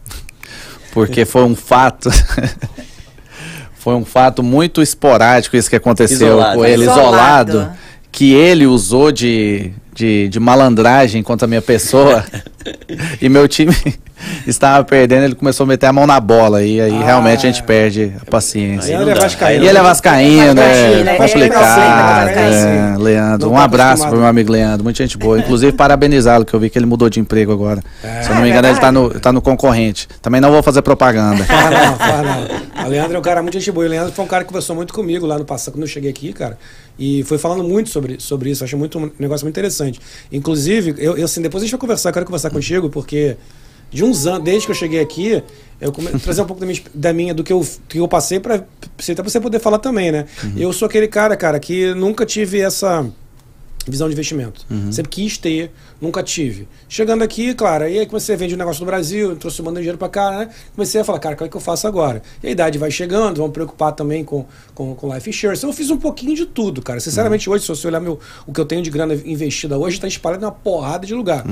porque foi um fato. foi um fato muito esporádico isso que aconteceu Isolado. com ele, Isolado. isolado, que ele usou de, de, de malandragem contra a minha pessoa. e meu time estava perdendo, ele começou a meter a mão na bola. E aí Ah. realmente a gente perde a paciência. Aí é vascaíno. E ele é vascaíno, Vascaíno, né? é, Complicado. é, é, É, Leandro, um tá abraço pro meu amigo Leandro, muita gente boa. Inclusive, parabenizá-lo, que eu vi que ele mudou de emprego agora. Se eu não me É engano, ele tá no, tá no concorrente. Também não vou fazer propaganda. Ah, não, fala não. O Leandro é um cara muito gente boa. O Leandro foi um cara que conversou muito comigo lá no passado, quando eu cheguei aqui, cara. E foi falando muito sobre, sobre isso. Achei muito, um negócio muito interessante. Inclusive, eu, eu assim, depois a gente vai conversar, eu quero conversar contigo, porque de uns anos, desde que eu cheguei aqui, eu come... trazer um pouco da minha, da minha do que eu, que eu passei para até pra você poder falar também, né? Eu sou aquele cara, cara, que nunca tive essa visão de investimento. Sempre quis ter, nunca tive. Chegando aqui, claro, aí comecei a vender um negócio do Brasil, trouxe mandando dinheiro pra cá, né? Comecei a falar, cara, o que eu faço agora? E a idade vai chegando, vamos preocupar também com, com, com life insurance. Então, eu fiz um pouquinho de tudo, cara. Sinceramente, hoje, se você olhar meu, o que eu tenho de grana investida hoje, tá espalhado em uma porrada de lugar.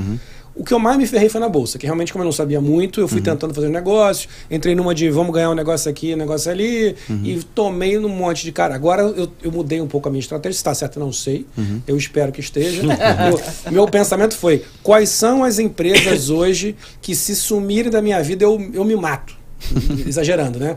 O que eu mais me ferrei foi na bolsa, que realmente, como eu não sabia muito, eu fui tentando fazer um negócio, entrei numa de vamos ganhar um negócio aqui, um negócio ali, e tomei num monte de cara. Agora eu, eu mudei um pouco a minha estratégia, se está certo, eu não sei. Eu espero que esteja. meu, meu pensamento foi: quais são as empresas hoje que, se sumirem da minha vida, eu, eu me mato? Exagerando, né?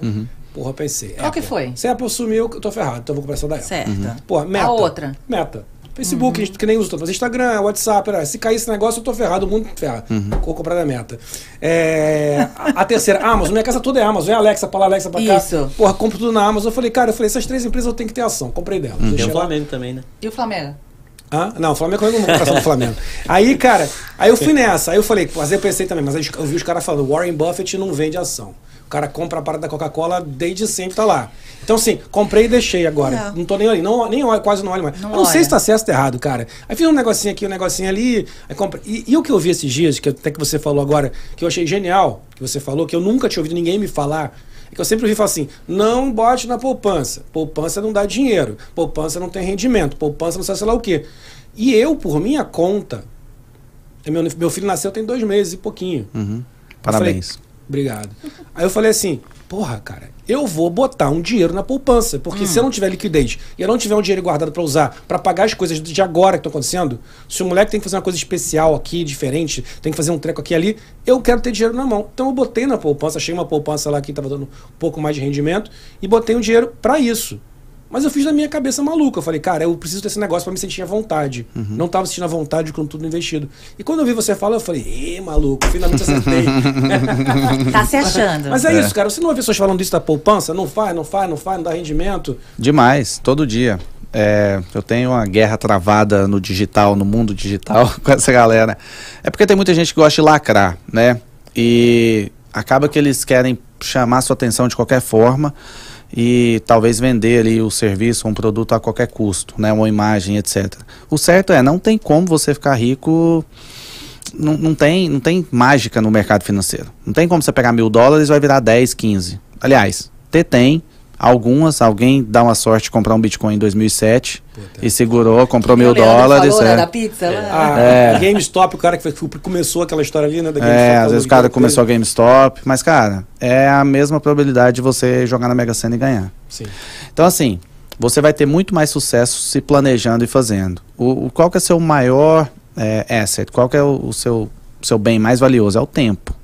Porra, eu pensei. Qual que Apple. foi? Se a Apple sumiu, eu tô ferrado, então eu vou começar da Apple. Certo. Porra, meta. A outra. Meta. Facebook, a gente que nem usa, mas Instagram, WhatsApp, era, se cair esse negócio, eu tô ferrado, o mundo ferra. Vou comprar da meta. É, a, a terceira, Amazon, minha casa toda é Amazon, é Alexa lá, Alexa pra cá. Isso. Porra, compro tudo na Amazon. Eu falei, cara, eu falei, essas três empresas eu tenho que ter ação. Comprei delas. Tem Deixei o lá. Flamengo também, né? E o Flamengo? Hã? Não, o Flamengo eu não vou passar do Flamengo. Aí, cara, aí eu fui nessa. Aí eu falei, mas eu pensei também, mas aí eu vi os caras falando, Warren Buffett não vende ação. O cara compra a parada da Coca-Cola desde sempre, tá lá. Então, assim, comprei e deixei agora. É. Não tô nem olhando, não, nem olho, quase não olho mais. Não eu não sei se tá certo ou tá errado, cara. Aí fiz um negocinho aqui, um negocinho ali. Aí comprei. E, e o que eu vi esses dias, que até que você falou agora, que eu achei genial, que você falou, que eu nunca tinha ouvido ninguém me falar, é que eu sempre ouvi falar assim: não bote na poupança. Poupança não dá dinheiro. Poupança não tem rendimento. Poupança não sei sei lá o quê. E eu, por minha conta, meu, meu filho nasceu tem dois meses e pouquinho. Uhum. Parabéns. falei, Obrigado. Aí eu falei assim, porra, cara, eu vou botar um dinheiro na poupança, porque se eu não tiver liquidez e eu não tiver um dinheiro guardado pra usar, pra pagar as coisas de agora que estão acontecendo, se o moleque tem que fazer uma coisa especial aqui, diferente, tem que fazer um treco aqui ali, eu quero ter dinheiro na mão. Então eu botei na poupança, achei uma poupança lá que tava dando um pouco mais de rendimento e botei um dinheiro pra isso. Mas eu fiz na minha cabeça maluca. Eu falei, cara, eu preciso desse negócio pra me sentir à vontade. Não tava sentindo à vontade com tudo investido. E quando eu vi você falar, eu falei, ê, maluco, finalmente acertei. Tá se achando. Mas é, isso, cara. Você não ouve pessoas falando isso da poupança? Não faz, não faz, não faz, não dá rendimento. Demais, todo dia. É, eu tenho uma guerra travada no digital, no mundo digital, com essa galera. É porque tem muita gente que gosta de lacrar, né? E acaba que eles querem chamar sua atenção de qualquer forma e talvez vender ali o serviço, um produto a qualquer custo, né? Uma imagem, etc. O certo é, não tem como você ficar rico não, não, tem, não tem mágica no mercado financeiro. Não tem como você pegar mil dólares e vai virar 10, 15. Aliás, ter tem. Algumas, alguém dá uma sorte de comprar um Bitcoin em 2007 e segurou, comprou mil O dólares. Falou, né, é. da pizza lá. A, É. a GameStop, o cara que foi- que começou aquela história ali, né? Da GameStop, É, às vezes o cara começou a. GameStop, mas cara, é a mesma probabilidade de você jogar na Mega Sena e ganhar. Sim. Então, assim, você vai ter muito mais sucesso se planejando e fazendo. O, o- qual que é seu maior é, asset? Qual que é o, o seu, seu bem mais valioso? É o tempo.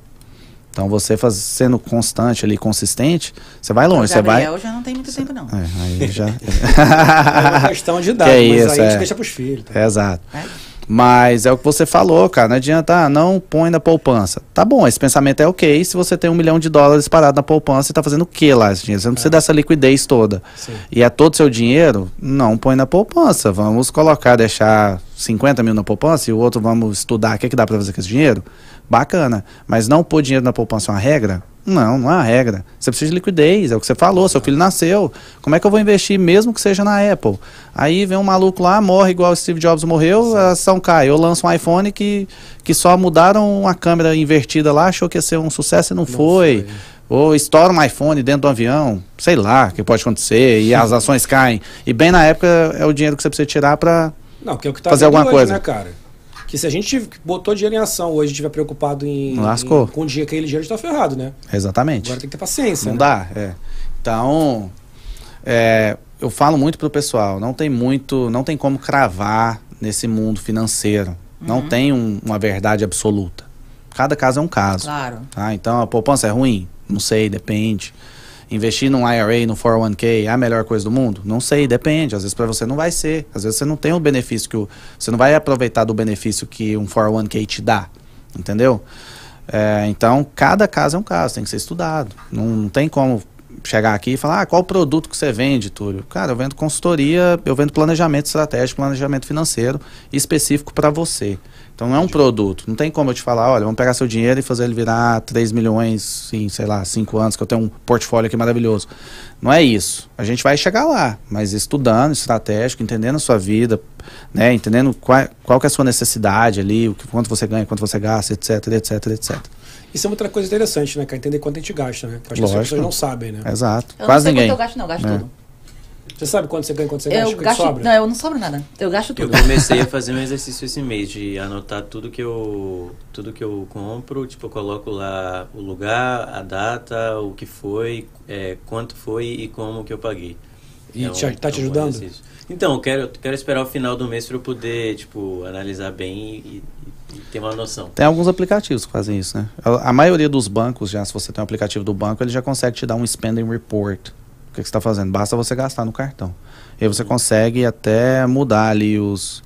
Então, você faz, sendo constante ali, consistente, você vai longe. Você vai... Gabriel já não tem muito tempo, não. É, aí já... É uma questão de idade, Que mas isso, aí a gente é. deixa pros filhos. Tá? É, exato. É? Mas é o que você falou, cara. Não adianta, ah, não põe na poupança. Tá bom, esse pensamento é ok se você tem um milhão de dólares parado na poupança e tá fazendo o que lá esse dinheiro? Você não precisa dessa liquidez toda. Sim. E é todo seu dinheiro? Não põe na poupança. Vamos colocar, deixar 50 mil na poupança e o outro vamos estudar o que, que dá para fazer com esse dinheiro? Bacana. Mas não pôr dinheiro na poupança é uma regra? Não, não é uma regra. Você precisa de liquidez, é o que você falou. Seu filho nasceu. Como é que eu vou investir, mesmo que seja na Apple? Aí vem um maluco lá, morre igual o Steve Jobs morreu, a ação cai. Eu lanço um iPhone que, que só mudaram uma câmera invertida lá, achou que ia ser um sucesso e não, foi. Ou estoura um iPhone dentro do avião, sei lá o que pode acontecer, e as ações caem. E bem na época é o dinheiro que você precisa tirar para. Não, que é o que tá Fazer alguma hoje, coisa. né, cara? Que se a gente botou dinheiro em ação hoje, estiver preocupado em, Lascou. em- com o dinheiro, aquele dinheiro está ferrado, né? Exatamente. Agora tem que ter paciência. Não né? dá, é. Então, é, eu falo muito pro pessoal, não tem muito, não tem como cravar nesse mundo financeiro. Não tem um- uma verdade absoluta. Cada caso é um caso. Claro. Tá? Então, a poupança é ruim? Não sei, depende. Investir num IRA, no 401k, é a melhor coisa do mundo? Não sei, depende. Às vezes para você não vai ser. Às vezes você não tem o benefício que o, você não vai aproveitar do benefício que um 401k te dá, entendeu? É, então, cada caso é um caso, tem que ser estudado. Não, não tem como chegar aqui e falar, ah, qual produto que você vende, Túlio? Cara, eu vendo consultoria, eu vendo planejamento estratégico, planejamento financeiro específico para você. Então não é um produto. Não tem como eu te falar, olha, vamos pegar seu dinheiro e fazer ele virar 3 milhões em, sei lá, 5 anos, que eu tenho um portfólio aqui maravilhoso. Não é isso. A gente vai chegar lá, mas estudando, estratégico, entendendo a sua vida, né? Entendendo qual, qual que é a sua necessidade ali, o que, quanto você ganha, quanto você gasta, etc, etc, etc. Isso é outra coisa interessante, né, cara? Entender quanto a gente gasta, né? Que eu acho que as Lógico. pessoas não sabem, né? Exato. Eu Quase não sei ninguém. quanto eu gasto, não, eu gasto É. tudo. Você sabe quanto você ganha, quanto você gasta, Eu o que gasto. sobra? Não, eu não sobro nada. Eu gasto Eu tudo. comecei a fazer um exercício esse mês de anotar tudo que eu tudo que eu compro, tipo eu coloco lá o lugar, a data, o que foi, é, quanto foi e como que eu paguei. E É te- um- tá te é um bom ajudando? exercício. Então, eu quero quero esperar o final do mês para eu poder tipo analisar bem e, e- ter uma noção. Tem alguns aplicativos que fazem isso, né? A, a maioria dos bancos, já se você tem um aplicativo do banco, ele já consegue te dar um spending report. O que, que você está fazendo? Basta você gastar no cartão. E aí você consegue até mudar ali os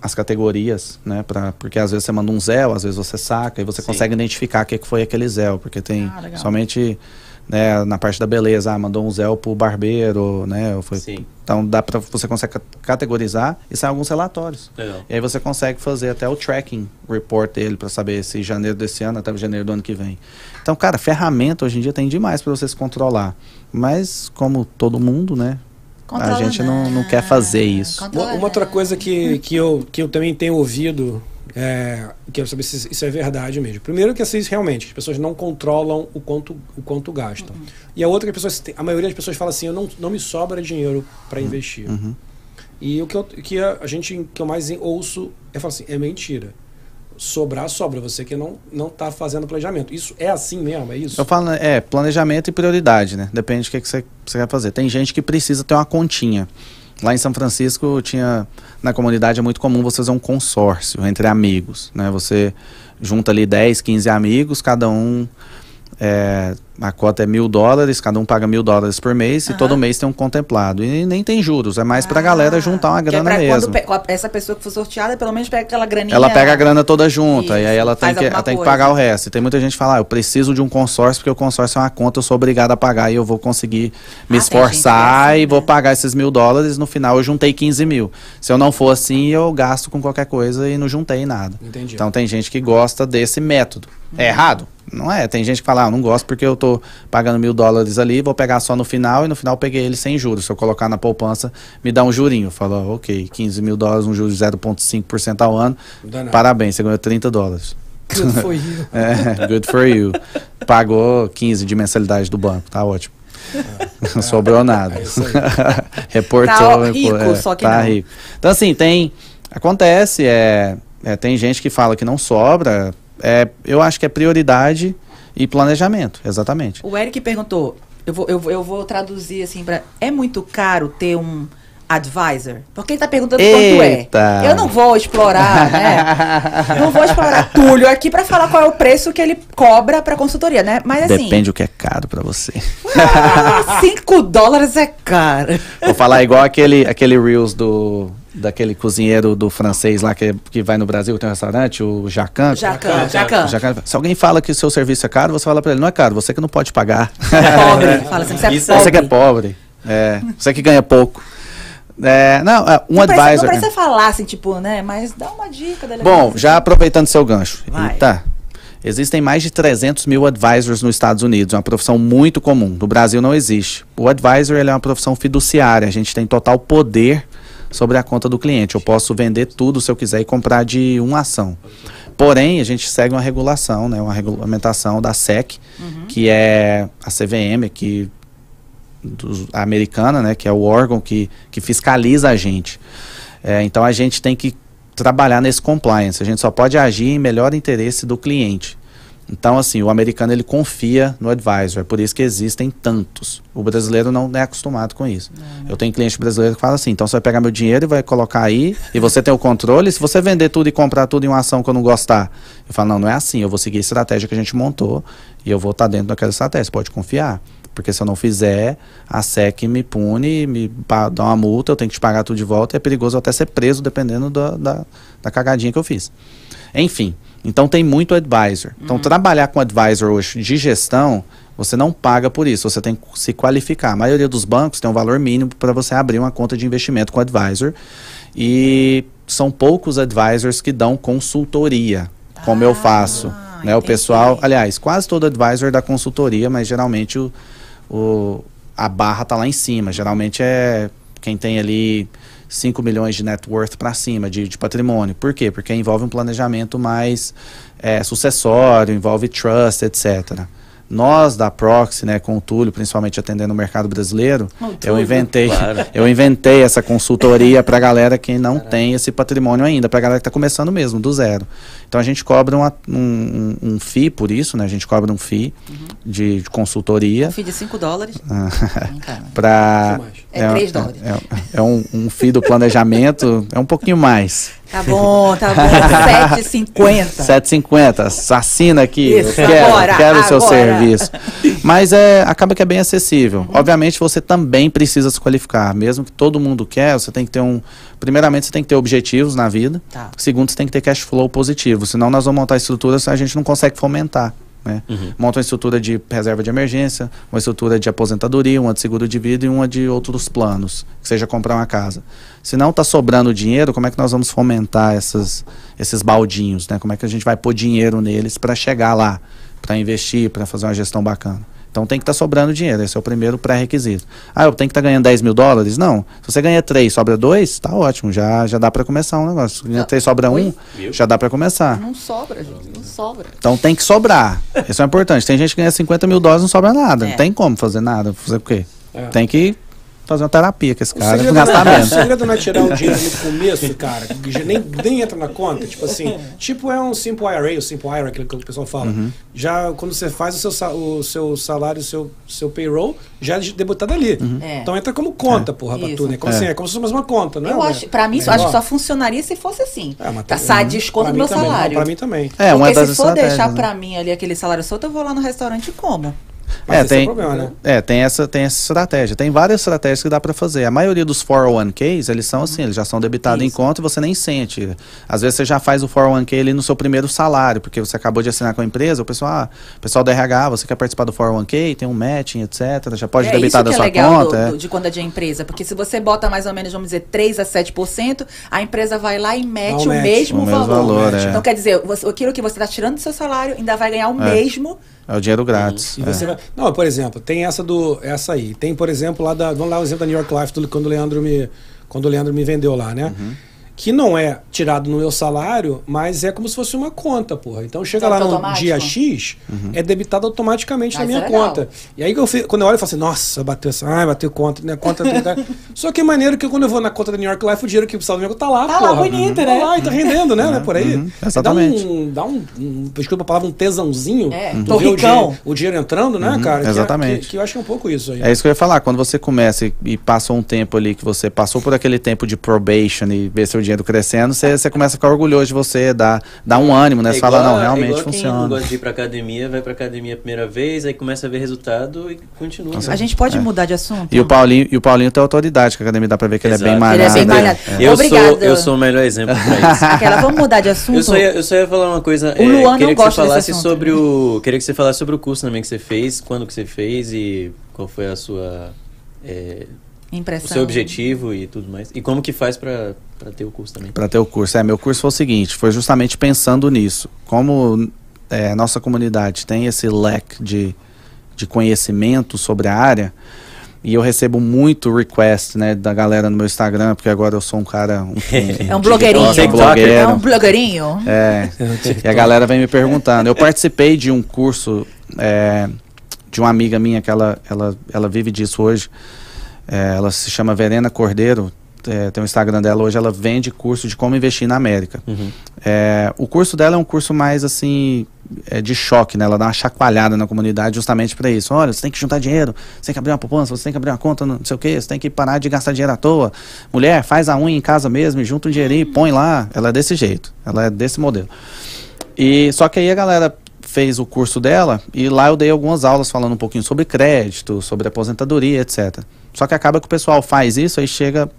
as categorias, né? Pra, porque às vezes você manda um Zell, às vezes você saca, e você Sim. consegue identificar o que, que foi aquele Zell, porque tem Ah, somente né, na parte da beleza, ah, mandou um Zell pro barbeiro, né? Foi, Sim, então dá para você consegue ca- categorizar e saem alguns relatórios. legal. E aí você consegue fazer até o tracking report dele para saber se janeiro desse ano até janeiro do ano que vem. Então, cara, ferramenta hoje em dia tem demais para você se controlar. Mas como todo mundo, né? Controla a gente não, não quer fazer isso. Uma, uma outra coisa que, que, eu, que eu também tenho ouvido, é, quero saber se isso é verdade mesmo. Primeiro que assim, realmente, as pessoas não controlam o quanto, o quanto gastam. E a outra que as pessoas, a maioria das pessoas fala assim, eu não, não me sobra dinheiro para investir. Uhum. E o que, eu, que a, a gente que eu mais ouço é falar assim, é mentira. Sobrar, sobra. Você que não, não tá fazendo planejamento. Isso é assim mesmo, é isso? Eu falo, é, planejamento e prioridade, né? Depende do que, que você, você quer fazer. Tem gente que precisa ter uma continha. Lá em São Francisco tinha, na comunidade é muito comum você fazer um consórcio entre amigos, né? Você junta ali 10, 15 amigos, cada um, é, a cota é mil dólares, cada um paga mil dólares por mês e Aham. todo mês tem um contemplado. E nem tem juros, é mais pra Ah, galera juntar uma é grana pra mesmo. Essa pessoa que for sorteada, pelo menos pega aquela graninha. Ela pega a grana toda junta e aí Isso, ela tem que, ela tem que pagar o resto. E tem muita gente que fala, ah, eu preciso de um consórcio porque o consórcio é uma conta, eu sou obrigado a pagar e eu vou conseguir me Ah, tem esforçar é assim, e vou né? pagar esses mil dólares. No final eu juntei 15 mil. Se eu não for assim, eu gasto com qualquer coisa e não juntei nada. Entendi. Então tem gente que gosta desse método. Uhum. É errado? Não é. Tem gente que fala, ah, não gosto porque eu tô pagando mil dólares ali, vou pegar só no final e no final eu peguei ele sem juros. Se eu colocar na poupança, me dá um jurinho. Fala, ok, 15 mil dólares, um juro de 0,5% ao ano. Parabéns, você ganhou 30 dólares. Good for you. É, good for you. Pagou 15 de mensalidade do banco, tá ótimo. Não sobrou nada. É. Reportou. Tá rico, é, só que tá não. rico. Então, assim, tem. Acontece, é, é, tem gente que fala que não sobra. É, eu acho que é prioridade e planejamento, exatamente. O Eric perguntou, eu vou, eu, eu vou traduzir assim para é muito caro ter um advisor? Porque ele tá perguntando quanto Eita. é. Eu não vou explorar, né? não vou explorar Túlio aqui para falar qual é o preço que ele cobra para consultoria, né? Mas assim, Depende o que é caro pra você. 5 dólares é caro. Vou falar igual aquele, aquele Reels do. Daquele cozinheiro do francês lá que, que vai no Brasil, tem um restaurante, o Jacan. Jacan, Jacan. Jacan- Se alguém fala que o seu serviço é caro, você fala pra ele, não é caro, você que não pode pagar. Pobre. Fala assim, você é Isso pobre. Você que é pobre. É, você que ganha pouco. É, não, é, um não, advisor. não precisa falar assim, tipo, né? Mas dá uma dica. Bom, já aproveitando seu gancho. Vai. Tá. Existem mais de 300 mil advisors nos Estados Unidos, é uma profissão muito comum. No Brasil não existe. O advisor ele é uma profissão fiduciária, a gente tem total poder sobre a conta do cliente. Eu posso vender tudo se eu quiser e comprar de uma ação. Porém, a gente segue uma regulação, né, uma regulamentação da SEC, que é a CVM, que dos- a americana, né, que é o órgão que, que fiscaliza a gente. É, então a gente tem que trabalhar nesse compliance. A gente só pode agir em melhor interesse do cliente. Então, assim, o americano ele confia no advisor, é por isso que existem tantos. O brasileiro não é acostumado com isso. Eu tenho cliente brasileiro que fala assim: então você vai pegar meu dinheiro e vai colocar aí, e você tem o controle. Se você vender tudo e comprar tudo em uma ação que eu não gostar, eu falo: não, não é assim. Eu vou seguir a estratégia que a gente montou e eu vou estar dentro daquela estratégia. Você pode confiar. Porque se eu não fizer, a SEC me pune, me dá uma multa, eu tenho que te pagar tudo de volta e é perigoso até ser preso, dependendo da, da, da cagadinha que eu fiz. Enfim, então tem muito advisor. Então, trabalhar com advisor hoje de gestão, Você não paga por isso, você tem que se qualificar. A maioria dos bancos tem um valor mínimo para você abrir uma conta de investimento com advisor. E são poucos advisors que dão consultoria, como eu faço. Né? O pessoal, aliás, quase todo advisor dá consultoria, mas geralmente o, o- a barra tá lá em cima. Geralmente é quem tem ali 5 milhões de net worth para cima, de, de patrimônio. Por quê? Porque envolve um planejamento mais é, sucessório, envolve trust, etc. Nós da Proxy, né, com o Túlio, principalmente atendendo o mercado brasileiro, eu inventei, Claro. eu inventei essa consultoria para galera que não tem esse patrimônio ainda, para galera que está começando mesmo, do zero. Então a gente cobra um, um, um fee por isso, né? A gente cobra um fee de, de consultoria Um fio de 5 dólares. Para? É três dólares. É, é um, um fee do planejamento, é um pouquinho mais. Tá bom, tá bom. 7,50. 7,50. Assina aqui. eu Isso, quero, agora, quero o seu serviço. Mas é, acaba que é bem acessível. Obviamente, você também precisa se qualificar. Mesmo que todo mundo quer, você tem que ter um. Primeiramente, você tem que ter objetivos na vida. Tá. Segundo, você tem que ter cash flow positivo. Senão, nós vamos montar estruturas a gente não consegue fomentar. Né? Monta uma estrutura de reserva de emergência, uma estrutura de aposentadoria, uma de seguro de vida e uma de outros planos, que seja comprar uma casa. Se não está sobrando dinheiro, como é que nós vamos fomentar essas, esses baldinhos? Né? Como é que a gente vai pôr dinheiro neles para chegar lá, para investir, para fazer uma gestão bacana? Então tem que estar sobrando dinheiro, esse é o primeiro pré-requisito. Ah, eu tenho que estar ganhando 10 mil dólares? Não. Se você ganha 3, sobra 2, tá ótimo, já, já dá para começar um negócio. Se ganha 3, sobra 1, Oi? já dá para começar. Não sobra, gente. Não sobra. Então tem que sobrar. Isso é importante. Tem gente que ganha 50 mil dólares e não sobra nada. É. Não tem como fazer nada. Fazer o quê? É. Tem que fazer uma terapia com esse O cara, segredo, gastar não, o menos. segredo não é tirar o dinheiro no começo, cara, que já nem, nem entra na conta. Tipo assim, tipo é um Simple IRA, o Simple IRA, aquilo que o pessoal fala. Uhum. Já quando você faz o seu, o seu salário, o seu, seu payroll, já é debutado ali. Uhum. É. Então entra como conta, porra, pra tu, né? Como, É. assim, é como se fosse uma conta, não é? Eu acho, pra mim, É acho que só funcionaria se fosse assim. É, mas tá, tá- sai uhum. desconto Pra do meu também, não, salário. Pra mim também. É, uma Porque das se for deixar né? pra mim ali aquele salário solto, eu vou lá no restaurante e como. Mas É, é tem, o problema, né? é, tem essa, tem essa estratégia. Tem várias estratégias que dá para fazer. A maioria dos 401ks, eles são assim, eles já são debitados em Isso. conta e você nem sente. Às vezes você já faz o 401k ali no seu primeiro salário, porque você acabou de assinar com a empresa, o pessoal, ah, o pessoal da RH, você quer participar do 401k, tem um matching, etc. Já pode é debitar da é sua legal conta. do- é. do- de quando é de empresa. Porque se você bota mais ou menos, vamos dizer, 3 a 7%, a empresa vai lá e mete o match. mesmo O mesmo valor. valor, é. Então quer dizer, você- aquilo que você está tirando do seu salário ainda vai ganhar o É. mesmo. É o dinheiro grátis. É. vai... Não, por exemplo, tem essa do essa aí. Tem, por exemplo, lá da, vamos lá o exemplo da New York Life, do- quando o Leandro me quando o Leandro me vendeu lá, né? Uhum. Que não é tirado no meu salário, mas é como se fosse uma conta, porra. Então chega Débito lá no automático? dia X, Uhum. é debitado automaticamente Ah, na minha é conta. E aí que eu quando eu olho, eu falo assim, nossa, bateu essa, ai, bateu conta, minha conta. que- Só que é maneiro que quando eu vou na conta da New York Life, o dinheiro que o saldo meu tá lá, Tá lá, porra. bonito, Tá né? lá e tá rendendo, né? né, por aí. Uhum, exatamente. Dá um, dá um, um desculpa a palavra, um tesãozinho. É, vê o dinheiro- o dinheiro entrando, né, cara? Que é- exatamente. Que, que eu acho que é um pouco isso aí. É isso que eu ia falar. Quando você começa e, e passa um tempo ali que você passou por aquele tempo de probation e vê seu dinheiro crescendo, você, você começa a ficar orgulhoso de você, dá, dá um ânimo, né? É Você fala, igual- não, é realmente igual Quem não funciona. gosta de ir pra academia, vai pra academia a primeira vez, aí começa a ver resultado e continua. Né? A gente pode mudar de assunto? E o Paulinho, e o Paulinho tem autoridade, que a academia dá pra ver que ele é bem Exato. malhado. Ele é bem né? malhado. É. Eu Obrigada. sou, eu sou o melhor exemplo pra isso. Aquela, vamos mudar de assunto? Eu só, ia, eu só ia falar uma coisa. O Luan não queria que gosta você desse falasse sobre o. Queria que você falasse sobre o curso também que você fez, quando que você fez e qual foi a sua. é, o Impressão. seu objetivo e tudo mais. E como que faz pra, pra ter o curso também. Para ter o curso. É, meu curso foi o seguinte, foi justamente pensando nisso. Como é, nossa comunidade tem esse leque de, de conhecimento sobre a área, e eu recebo muito request, né, da galera no meu Instagram, porque agora eu sou um cara... Um, É um blogueirinho. TikToker, É blogueiro. um blogueirinho. É, e a galera vem me perguntando. Eu participei de um curso é, de uma amiga minha que ela, ela, ela vive disso hoje. É, ela se chama Verena Cordeiro. é, tem o Instagram dela hoje. Ela vende curso de como investir na América. Uhum. É, o curso dela é um curso mais assim é, de choque, né? Ela dá uma chacoalhada na comunidade justamente para isso. Olha, você tem que juntar dinheiro, você tem que abrir uma poupança, você tem que abrir uma conta, não sei o quê, você tem que parar de gastar dinheiro à toa. Mulher, faz a unha em casa mesmo, junta um dinheirinho, e põe lá. Ela é desse jeito, ela é desse modelo. E só que aí a galera fez o curso dela e lá eu dei algumas aulas falando um pouquinho sobre crédito, sobre aposentadoria, etc. Só que acaba que o pessoal faz isso, aí chega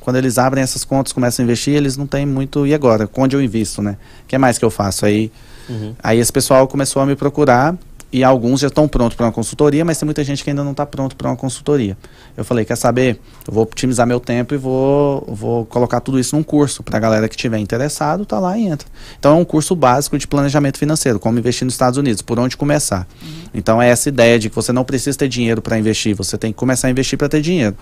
quando eles abrem essas contas, começam a investir, eles não têm muito e agora, onde eu invisto, né? O que mais que eu faço? Aí Uhum. Aí esse pessoal começou a me procurar e alguns já estão prontos para uma consultoria, mas tem muita gente que ainda não está pronto para uma consultoria. Eu falei, quer saber? Eu vou otimizar meu tempo e vou, vou colocar tudo isso num curso para a galera que tiver interessado, tá lá e entra. Então é um curso básico de planejamento financeiro, como investir nos Estados Unidos, por onde começar. Então é essa ideia de que você não precisa ter dinheiro para investir, você tem que começar a investir para ter dinheiro.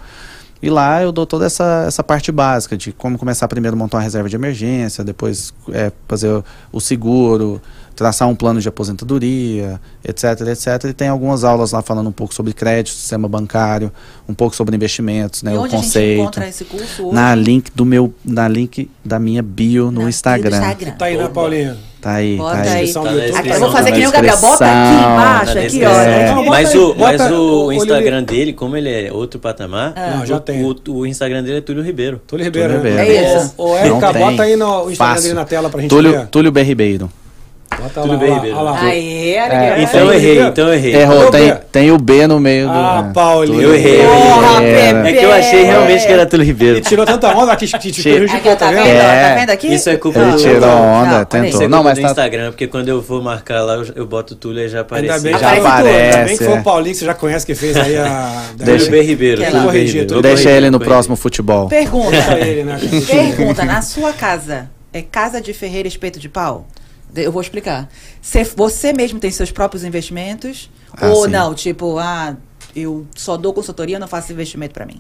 E lá eu dou toda essa, essa parte básica de como começar primeiro a montar uma reserva de emergência, depois é, fazer o, o seguro, traçar um plano de aposentadoria, etc, etc. E tem algumas aulas lá falando um pouco sobre crédito, sistema bancário, um pouco sobre investimentos, né, e o onde a gente conceito. encontra esse curso hoje? Na link do meu, na link da minha bio no Na- Instagram. Instagram. Tá aí, né, Paulinha? Tá aí, Bota tá aí. aí. Tá. Aqui, eu vou fazer que nem o Gabriel. Bota aqui embaixo, Na aqui, ó. É. Mas, aí, o, mas o, Instagram dele, como ele é outro patamar, Não, já o, tem. O, o Instagram dele é Túlio Ribeiro. Túlio Ribeiro. Túlio né? Ribeiro. É isso. Ô, Érica, Não tem. bota aí no Instagram Fácil. dele na tela pra gente Túlio, ver. Túlio B. Ribeiro. Bota Túlio lá, B. lá, Ribeiro. lá, lá. Aí, É, Então eu errei, Ribeiro. então eu errei. Errou, tem, tem o B no meio do. Ah, é. Paulinho. Eu errei, eu Porra. É que eu achei realmente que era Túlio Ribeiro. tirou tanta onda que te, prejudicou, ó, tá tá vendo? Tá É. vendo aqui? Isso é culpa Ele do- tirou onda, tentou. Isso é Não, culpa mas do tá. Instagram, porque quando eu vou marcar lá, eu, boto Túlio e já aparece. Ainda bem, Já que foi tu, aparece, Ainda bem que foi é. o Paulinho que você já conhece que fez aí a. Deixa- Túlio B. Ribeiro. Tudo Deixa ele no próximo futebol. Pergunta. Ele, né? Pergunta, na sua casa, é casa de ferreira espeto de pau? Eu vou explicar. Cê- você mesmo tem seus próprios investimentos? Ah, ou sim. não, tipo, ah, eu só dou consultoria, não faço investimento pra mim?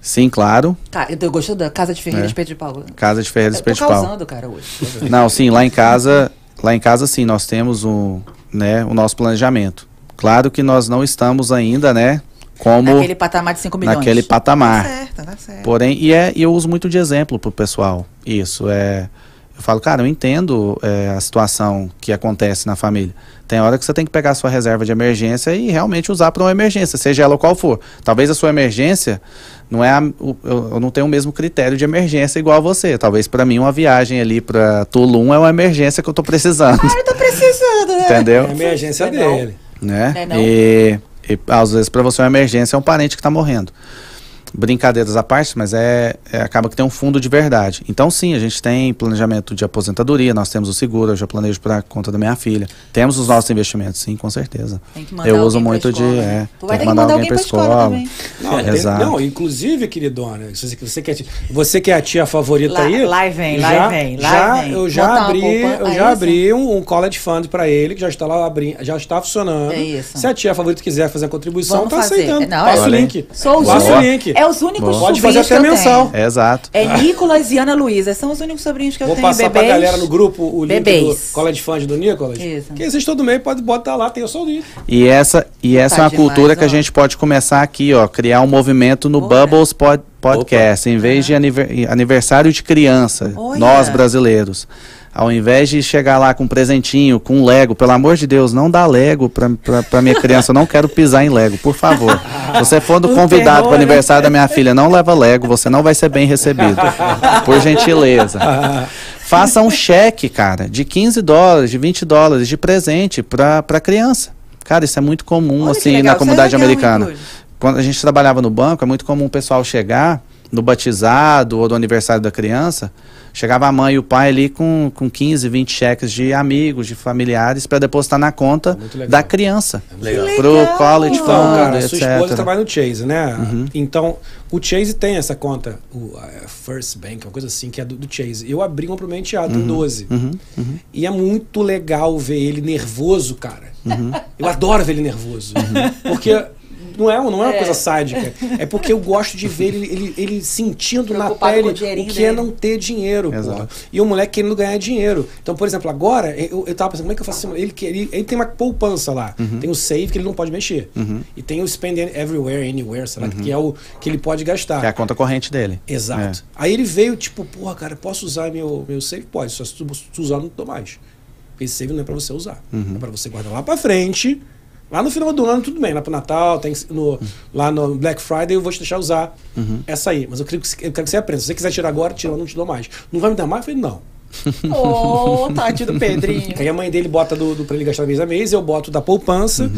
Sim, claro. Cara, eu gostou da casa de ferreira É. espeto de pau? Casa de Ferreira Eu tô Espeto de Pau. causando, cara, hoje. Não, sim, lá em casa, lá em casa sim, nós temos o, né, o nosso planejamento. Claro que nós não estamos ainda, né, como Naquele patamar de 5 milhões. naquele patamar. Tá certo, tá certo. Porém, e, é, eu uso muito de exemplo pro pessoal. Isso é. Eu falo, cara, eu entendo é, a situação que acontece na família. Tem hora que você tem que pegar a sua reserva de emergência e realmente usar para uma emergência, seja ela qual for. Talvez a sua emergência não é a, o- eu, eu não tenho o mesmo critério de emergência igual a você. Talvez para mim uma viagem ali para Tulum é uma emergência que eu tô precisando, Eu tô precisando, né? É entendeu? a emergência é não. dele. né? É não? E, e às vezes para você uma emergência é um parente que está morrendo. Brincadeiras à parte, mas é, é- acaba que tem um fundo de verdade. Então sim, a gente tem planejamento de aposentadoria, nós temos o seguro, eu já planejo para conta da minha filha. Temos os nossos investimentos, sim, com certeza. Tem que mandar Eu alguém uso pra muito de- escola, é, né? Tu tem vai que ter que mandar mandar alguém pra escola escola. também. Não, tem- Exato. não, inclusive, queridona, se você, você, que é, você que é a tia favorita Lá- aí. lá vem, lá já, vem, lá já, vem. Eu já abri, eu é já abri um, um college fund pra ele, que já está lá abri, já está funcionando. É isso. Se a tia favorita quiser fazer a contribuição, Vamos tá fazer. aceitando. Não, Passa o link. Sou o link. É os únicos Boa. Pode sobrinhos fazer até que eu mensal. tenho. É exato. É Nicolas e Ana Luísa. São os únicos sobrinhos que eu Vou tenho. passar pra bebês. galera no grupo o link Bebês. do college fund do Nicolas. Isso. Que vocês todo mês pode botar lá, tem o seu link. E essa, e essa Tá é uma demais, cultura que a ó. gente pode começar aqui, ó, criar um movimento no Olha. Bubbles Pod- Podcast, em vez de aniver- aniversário de criança, Olha. nós brasileiros. Ao invés de chegar lá com um presentinho, com um Lego, pelo amor de Deus, não dá Lego pra, pra, pra minha criança. Eu não quero pisar em Lego, por favor. Se você for do convidado terror, para né? aniversário da minha filha, não leva Lego, você não vai ser bem recebido. Por gentileza. Faça um cheque, cara, de 15 dólares, de 20 dólares de presente pra, pra criança. Cara, isso é muito comum, Olha assim, na é comunidade legal, hein, americana. Quando a gente trabalhava no banco, é muito comum o pessoal chegar no batizado ou do aniversário da criança, chegava a mãe e o pai ali com, com 15, 20 cheques de amigos, de familiares, para depositar na conta da criança. Legal. Pro legal. college Então, fund, cara, etc. sua esposa trabalha no Chase, né? Então, o Chase tem essa conta, o a First Bank, uma coisa assim, que é do, do Chase. Eu abri uma pro meu enteado, tem 12. Uhum, uhum. E é muito legal ver ele nervoso, cara. Eu adoro ver ele nervoso. Porque não é, não é uma É. coisa sádica. É porque eu gosto de ver ele, ele, ele sentindo na Preocupado com pele o que é não ter dinheiro, Exato. porra. E o moleque querendo ganhar dinheiro. Então, por exemplo, agora, eu, eu tava pensando, como é que eu faço assim? Ele, ele, ele tem uma poupança lá. Tem o save que ele não pode mexer. E tem o spend everywhere, anywhere, sei lá, que é o que ele pode gastar. Que é a conta corrente dele. Exato. Aí ele veio, tipo, porra, cara, posso usar meu, meu save? Pode, só se tu, se tu usar, não dou mais. Esse save não é pra você usar. É pra você guardar lá pra frente. Lá no final do ano, tudo bem. Lá pro Natal, tem, no, lá no Black Friday, eu vou te deixar usar essa aí. Mas eu quero, que, eu quero que você aprenda. Se você quiser tirar agora, tira, eu não te dou mais. Não vai me dar mais? Eu falei, não. Ô, tadinho do Pedrinho. Aí a mãe dele bota do, do, pra ele gastar mês a mês, eu boto da poupança.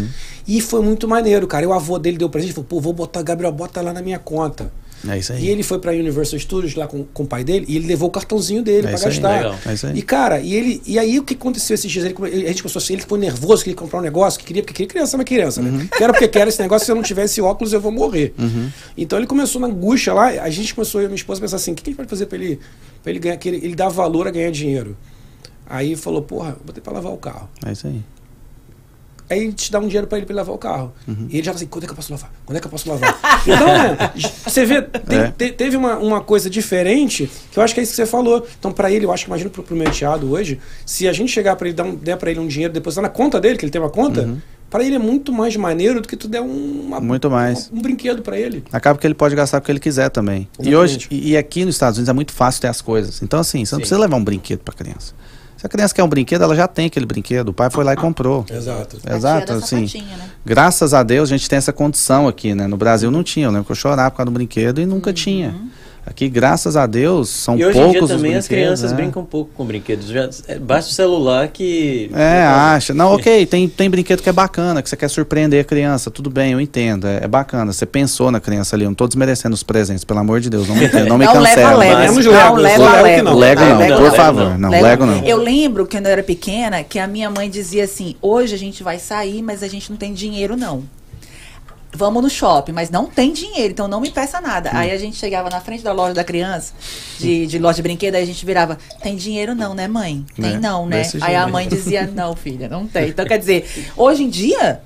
E foi muito maneiro, cara. E o avô dele deu presente e falou, pô, vou botar, Gabriel, bota lá na minha conta. É isso aí. E ele foi pra Universal Studios lá com, com o pai dele e ele levou o cartãozinho dele É aí. gastar. Legal. É isso aí. E cara, e ele e aí o que aconteceu esses dias? Ele, ele- a gente começou assim, ele ficou nervoso, queria comprar um negócio, que queria, porque queria criança, mas criança, Uhum. né? Quero porque quero esse negócio, se eu não tiver esse óculos eu vou morrer. Então ele começou na angústia lá, a gente começou, eu e minha esposa, a pensar assim, o que que a gente pode fazer pra ele, pra ele ganhar, que ele, ele dar valor a ganhar dinheiro? Aí falou, porra, vou ter pra lavar o carro. É isso aí. Aí a gente dá um dinheiro pra ele pra ele lavar o carro. Uhum. E ele já fala assim, quando é que eu posso lavar? Quando é que eu posso lavar? então, né, você vê, tem- É. te- teve uma, uma coisa diferente, que eu acho que é isso que você falou. Então, pra ele, eu acho que imagino pro, pro meu enteado hoje, se a gente chegar pra ele, dar um, der pra ele um dinheiro, depositar na conta dele, que ele tem uma conta, pra ele é muito mais maneiro do que tu der um, uma- Uhum. Muito mais. um brinquedo pra ele. Acaba que ele pode gastar o que ele quiser também. E Exatamente. hoje, e e aqui nos Estados Unidos é muito fácil ter as coisas. Então, assim, você não Sim. precisa levar um brinquedo pra criança. Se a criança quer um brinquedo, ela já tem aquele brinquedo. O pai foi lá e comprou. Exato. Tia Exato, assim. né? Graças a Deus a gente tem essa condição aqui, né? No Brasil não tinha. Eu lembro que eu chorava por causa do brinquedo e nunca tinha. Aqui, graças a Deus, são E hoje em poucos dia os também as brinquedos, crianças né? brincam um pouco com brinquedos. Já, é, basta o celular que. É, acha. Não, ok, tem, tem brinquedo que é bacana, que você quer surpreender a criança. Tudo bem, eu entendo. É, é bacana. Você pensou na criança ali. Eu não tô desmerecendo os presentes, pelo amor de Deus. Não me, não me não leva cancela. Não Lego, leva Lego Lego. que não. Lego não, Lego por não, favor. Não, Lego- Lego não. Eu lembro quando eu era pequena que a minha mãe dizia assim: hoje a gente vai sair, mas a gente não tem dinheiro, não. Vamos no shopping, mas não tem dinheiro, então não me peça nada. Aí a gente chegava na frente da loja da criança, de, de loja de brinquedo, aí a gente virava, tem dinheiro não, né, mãe? Tem É, não, né? desse Aí a mãe dizia, não, filha, não tem. Então, quer dizer, hoje em dia,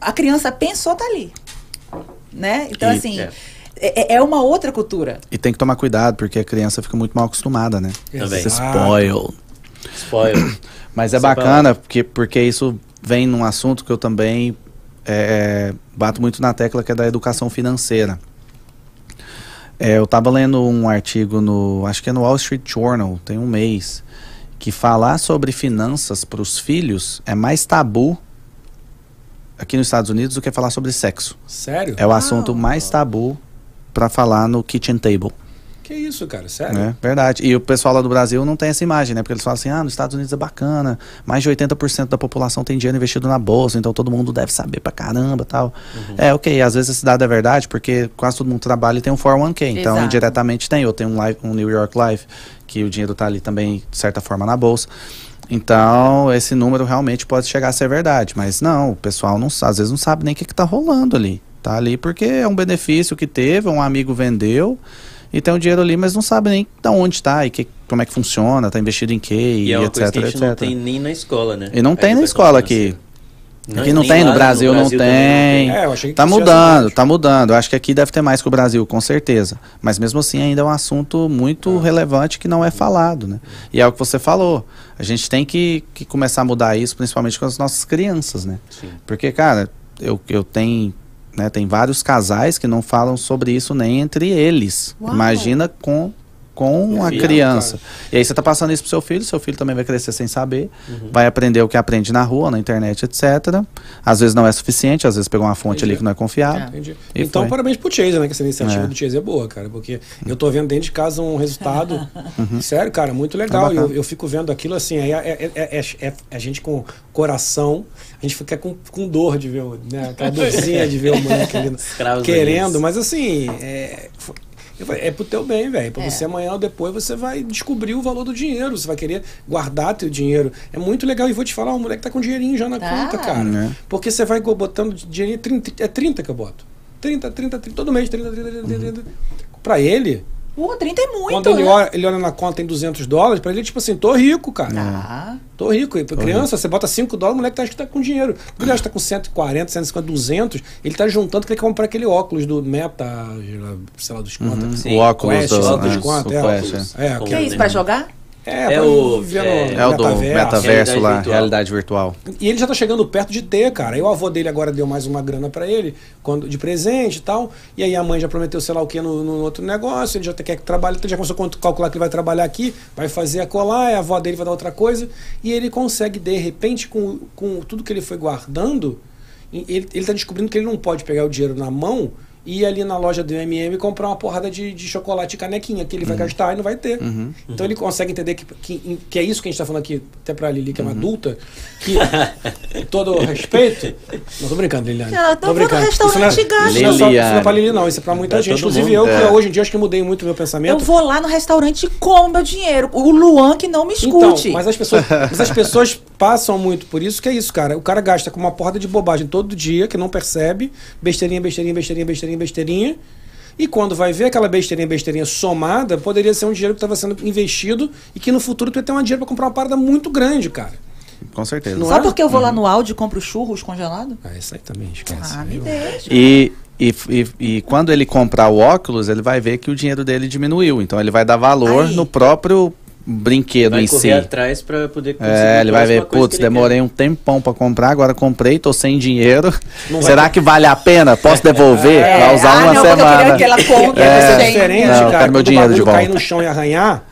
a criança pensou, tá ali. Né? Então, E- assim, é. é, é uma outra cultura. E tem que tomar cuidado, porque a criança fica muito mal acostumada, né? Também. Você Exato. spoil. Spoiler. Mas é bacana, porque, porque isso vem num assunto que eu também é, bato muito na tecla, que é da educação financeira. É, eu estava lendo um artigo no, acho que é no Wall Street Journal, tem um mês, que falar sobre finanças para os filhos é mais tabu aqui nos Estados Unidos do que falar sobre sexo. Sério? É o assunto mais tabu para falar no kitchen table. Que isso, cara? Sério? É, verdade. E o pessoal lá do Brasil não tem essa imagem, né? Porque eles falam assim, ah, nos Estados Unidos é bacana, mais de 80% da população tem dinheiro investido na bolsa, então todo mundo deve saber pra caramba tal. É, ok, às vezes esse dado é verdade, porque quase todo mundo trabalha e tem um 401k, então Exato. indiretamente tem. Eu tenho um, life, um New York Life, que o dinheiro tá ali também, de certa forma, na bolsa. Então, esse número realmente pode chegar a ser verdade, mas não, o pessoal não, às vezes não sabe nem o que, que tá rolando ali. Tá ali porque é um benefício que teve, um amigo vendeu, e tem o dinheiro ali, mas não sabe nem de onde tá e que, como é que funciona, tá investido em quê, E e, é uma etc, coisa que a gente etc. não tem nem na escola, né? E não A tem na escola aqui. financeira. Aqui não tem, no lá Brasil não também tem. É, eu achei que Tá já mudando, sabia. tá mudando. Eu acho que aqui deve ter mais que o Brasil, com certeza. Mas mesmo assim ainda é um assunto muito relevante que não é falado, né? E é o que você falou. A gente tem que, que começar a mudar isso, principalmente com as nossas crianças, né? Sim. Porque, cara, eu, eu tenho, né, tem vários casais que não falam sobre isso nem entre eles. Uau. Imagina com com a criança. E aí você tá passando isso pro seu filho, seu filho também vai crescer sem saber, Uhum. vai aprender o que aprende na rua, na internet, etc. Às vezes não é suficiente, às vezes pegou uma fonte Entendi. ali que não é confiável. E então, foi. parabéns pro Chaser, né? Que essa iniciativa É. do Chaser é boa, cara. Porque eu tô vendo dentro de casa um resultado. Sério, cara, muito legal. Uhum. É eu, eu fico vendo aquilo assim, aí é, é, é- é- é a gente com coração, a gente fica com, com dor de ver, né? Aquela dorzinha de ver o moleque querendo, mas assim, é, fo- é pro teu bem, velho. Pra É. você amanhã ou depois você vai descobrir o valor do dinheiro. Você vai querer guardar teu dinheiro. É muito legal. E vou te falar, o moleque tá com dinheirinho já na Tá. conta, cara. Né? Porque você vai botando dinheirinho, 30, é 30 que eu boto. 30, 30, 30, todo mês, 30, 30, 30, 30. Pra ele, Pô, 30 é muito, quando ele né? olha, ele olha na conta tem 200 dólares, pra ele, tipo assim, tô rico, cara. Tá. Tô rico. E pra criança, você bota 5 dólares, o moleque tá, acho que tá com dinheiro. Quando ele acha que tá com 140, 150, 200, ele tá juntando que ele quer comprar aquele óculos do Meta, sei lá, dos quantos. Sim. O óculos Quest, do, óculos né, de quanto, o é, é. É, Que é isso, pra jogar? É, É pra o- é- É o do metaverso. metaverso Realidade lá, virtual. realidade virtual. E ele já tá chegando perto de ter, cara. Aí o avô dele agora deu mais uma grana pra ele, quando, de presente e tal. E aí a mãe já prometeu sei lá o que no, no outro negócio. Ele já quer que trabalhe, ele já começou a calcular que ele vai trabalhar aqui, vai fazer a colar, e a avó dele vai dar outra coisa. E ele consegue, de repente, com, com tudo que ele foi guardando, e ele, ele tá descobrindo que ele não pode pegar o dinheiro na mão ir ali na loja do MM e comprar uma porrada de, de chocolate e canequinha que ele vai gastar e não vai ter. Então ele consegue entender que, que, que é isso que a gente está falando aqui, até pra Lili, que é uma adulta, que, com todo o respeito. Não tô brincando, Liliane. Ela tá brincando. restaurante Isso não é-. Isso não é só, isso não é pra. Lili, não. Isso é pra muita Pra gente. Inclusive mundo, eu, que é. hoje em dia acho que mudei muito o meu Eu pensamento. vou lá no restaurante e como meu dinheiro. O Luan que não me Então, escute. mas as pessoas, mas as pessoas passam muito por isso que é isso, cara. O cara gasta com uma porrada de bobagem todo dia, que não percebe, besteirinha, besteirinha, besteirinha, besteirinha, besteirinha. E quando vai ver aquela besteirinha, besteirinha somada, poderia ser um dinheiro que estava sendo investido e que no futuro tu ia ter um dinheiro para comprar uma parada muito grande, cara. Com certeza. Não Só é? porque eu vou lá no áudio e compro churros congelado? Ah, isso aí também esquece. Ah, me deixa. E, e, e, e quando ele comprar o óculos, ele vai ver que o dinheiro dele diminuiu. Então ele vai dar valor Aí. no próprio brinquedo Vai em si. atrás pra poder conseguir É, ele vai ver, putz, demorei um tempão pra comprar, agora comprei, tô sem dinheiro. Não Será vai- que vale a pena? Posso devolver? É, Vai usar ah, uma não, semana. aquela conta, É, você é diferente, Não, cara. quero meu dinheiro de bagulho cair volta. no chão e arranhar,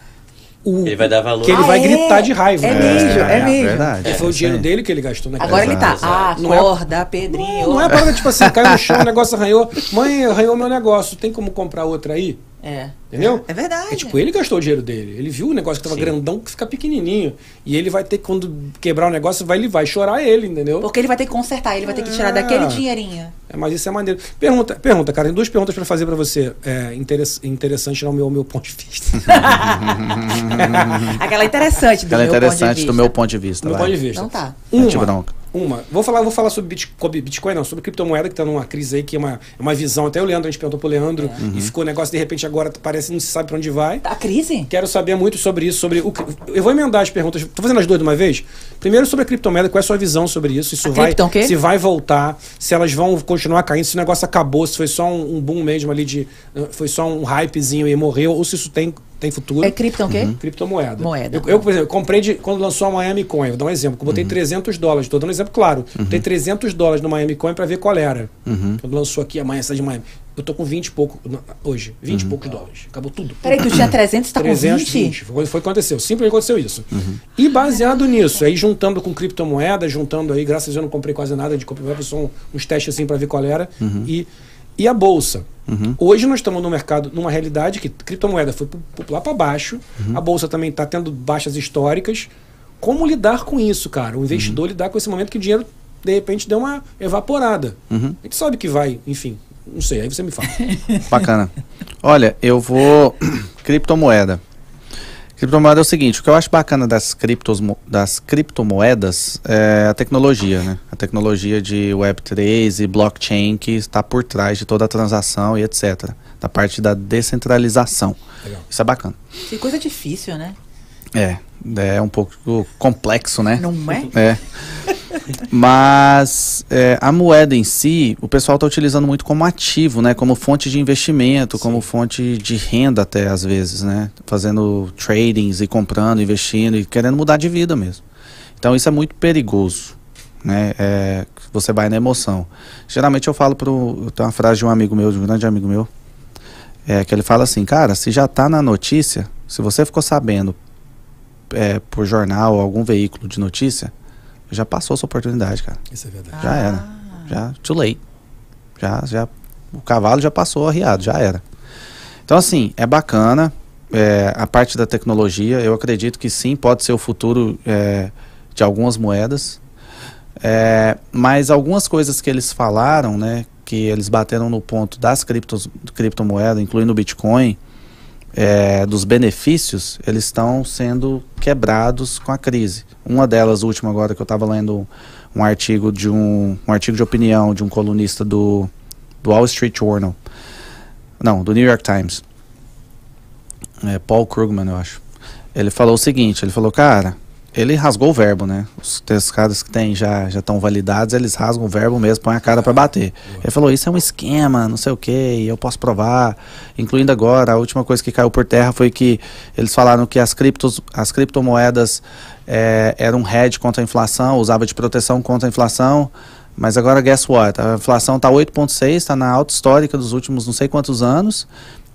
o, Ele vai dar valor. que ele Ah, vai é? gritar de raiva. É né? mesmo, é mesmo. verdade. Que foi o é dinheiro dele que ele gastou naquela Agora ele tá. Não é- Acorda, Pedrinho. Não é parada tipo assim, caiu no chão, o negócio arranhou. Mãe, arranhou meu negócio. Tem como comprar outra aí? É. Entendeu? É verdade. É tipo, ele gastou o dinheiro dele. Ele viu o negócio que tava grandão que fica pequenininho. E ele vai ter que, quando quebrar o negócio, vai, ele vai chorar ele, entendeu? Porque ele vai ter que consertar, ele vai ter que tirar Ah. daquele dinheirinho. É, mas isso é maneiro. Pergunta, pergunta, cara. Tem duas perguntas pra fazer pra você. É interess, interessante no meu, meu ponto de vista. Aquela interessante do Ela é meu interessante ponto de do vista. meu ponto de vista. do meu vai. ponto de vista. Então tá. Uma. Uma. Vou falar, vou falar sobre Bitcoin, Bitcoin, não, sobre criptomoeda que tá numa crise aí, que é uma, é uma visão. Até o Leandro, a gente perguntou pro Leandro e ficou o negócio, de repente, agora parece que não se sabe pra onde vai. A crise? Quero saber muito sobre isso, sobre o. Eu vou emendar as perguntas. Tô fazendo as duas de uma vez. Primeiro sobre a criptomoeda, qual é a sua visão sobre isso? Isso A vai. cripto o quê? Se vai voltar, se elas vão continuar caindo, se o negócio acabou, se foi só um, um boom mesmo ali de. Foi só um hypezinho e morreu, ou se isso tem, tem futuro. É cripto o quê? Criptomoeda. Moeda. Eu, eu, por exemplo, comprei de, quando lançou a Miami Coin, vou dar um exemplo. Eu botei Uhum. 300 dólares, estou dando um exemplo claro. Botei 300 dólares no Miami Coin para ver qual era. Uhum. Quando lançou aqui amanhã essa de Miami. Eu tô com 20 e pouco hoje. 20 e poucos dólares. Acabou tudo. Peraí, tu tinha 300 tá com 20? 320. Foi, foi o que aconteceu. Simplesmente aconteceu isso. Uhum. E baseado nisso, aí juntando com criptomoeda, juntando aí, graças a Deus eu não comprei quase nada de criptomoeda, só uns testes assim para ver qual era. Uhum. E, e a bolsa. Hoje nós estamos no mercado, numa realidade que criptomoeda foi lá para baixo, Uhum. a bolsa também está tendo baixas históricas. Como lidar com isso, cara? O investidor Uhum. lidar com esse momento que o dinheiro de repente deu uma evaporada. Uhum. A gente sabe que vai, enfim, não sei, aí você me fala. Bacana. Olha, eu vou. criptomoeda. Criptomoeda é o seguinte: o que eu acho bacana das, criptos, das criptomoedas é a tecnologia, né? A tecnologia de Web3 e blockchain que está por trás de toda a transação e etc. Da parte da descentralização. Legal. Isso é bacana. Que coisa difícil, né? É, é um pouco complexo, né? Não é? É. Mas é, a moeda em si, o pessoal está utilizando muito como ativo, né? Como fonte de investimento, como fonte de renda até às vezes, né? Fazendo tradings e comprando, investindo e querendo mudar de vida mesmo. Então isso é muito perigoso, né? É, você vai na emoção. Geralmente eu falo eu tenho uma frase de um amigo meu, de um grande amigo meu, é que ele fala assim, cara, se já está na notícia, se você ficou sabendo é, por jornal ou algum veículo de notícia, já passou sua oportunidade, cara. Isso é verdade. Já era. Já, too late. Já, já, o cavalo já passou arriado, já era. Então, assim, é bacana. é, a parte da tecnologia, eu acredito que sim, pode ser o futuro é, de algumas moedas. É, mas algumas coisas que eles falaram, né, que eles bateram no ponto das criptos, criptomoedas, incluindo o Bitcoin, é, dos benefícios, eles estão sendo quebrados com a crise. Uma delas, última agora, que eu estava lendo um artigo de um, um artigo de opinião de um colunista do, do Wall Street Journal. Não, do New York Times. É, Paul Krugman, eu acho. Ele falou o seguinte, ele falou, cara, ele rasgou o verbo, né? Os, caras que tem já já estão validados, eles rasgam o verbo mesmo, põem a cara para bater. Ele falou, isso é um esquema, não sei o que, eu posso provar. Incluindo agora, a última coisa que caiu por terra foi que eles falaram que as, criptos, as criptomoedas é, eram um hedge contra a inflação, usava de proteção contra a inflação. Mas agora, guess what? A inflação está 8,6, está na alta histórica dos últimos não sei quantos anos.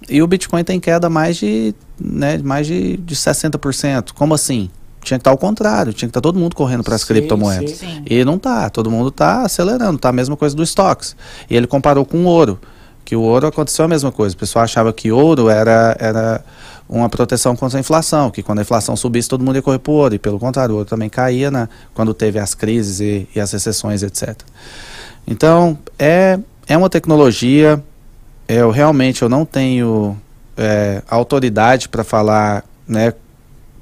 E o Bitcoin tem queda mais de, né, mais de, de 60%. Como assim? Tinha que estar ao contrário, tinha que estar todo mundo correndo para as criptomoedas. sim. Sim. E não tá, todo mundo tá acelerando, tá a mesma coisa do stocks. E ele comparou com o ouro, Que o ouro aconteceu a mesma coisa. O pessoal achava que ouro era, era uma proteção contra a inflação, que quando a inflação subisse todo mundo ia correr por ouro, e pelo contrário, o ouro também caía né, quando teve as crises e, e as recessões, etc. Então, é, é uma tecnologia, eu realmente eu não tenho é, autoridade para falar, né,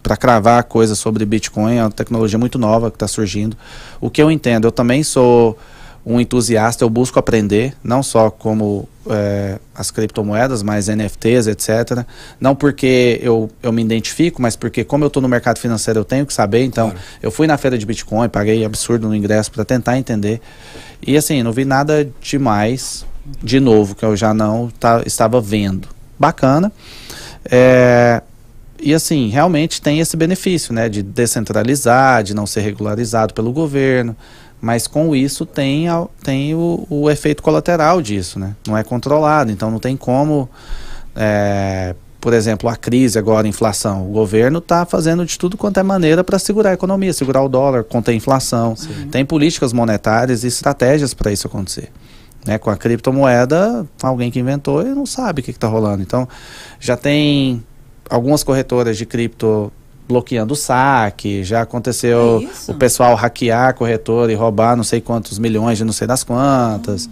para cravar coisas sobre Bitcoin, é uma tecnologia muito nova que está surgindo. O que eu entendo, eu também sou um entusiasta, eu busco aprender, não só como é, as criptomoedas, mas NFTs, etc. Não porque eu, eu me identifico, mas porque como eu estou no mercado financeiro eu tenho que saber. Então, claro. eu fui na feira de Bitcoin, paguei absurdo no ingresso para tentar entender. E assim, não vi nada demais, de novo, que eu já não tá, estava vendo. Bacana. É, e assim, realmente tem esse benefício, né, de descentralizar, de não ser regularizado pelo governo, mas com isso tem, tem o, o efeito colateral disso, né? Não é controlado, então não tem como, é, por exemplo, a crise agora, a inflação. O governo está fazendo de tudo quanto é maneira para segurar a economia, segurar o dólar, conter a inflação. Sim. Tem políticas monetárias e estratégias para isso acontecer. Né, com a criptomoeda, alguém que inventou e não sabe o que está rolando. Então, já tem algumas corretoras de cripto bloqueando o saque, já aconteceu é o pessoal hackear a corretora e roubar não sei quantos milhões de não sei das quantas.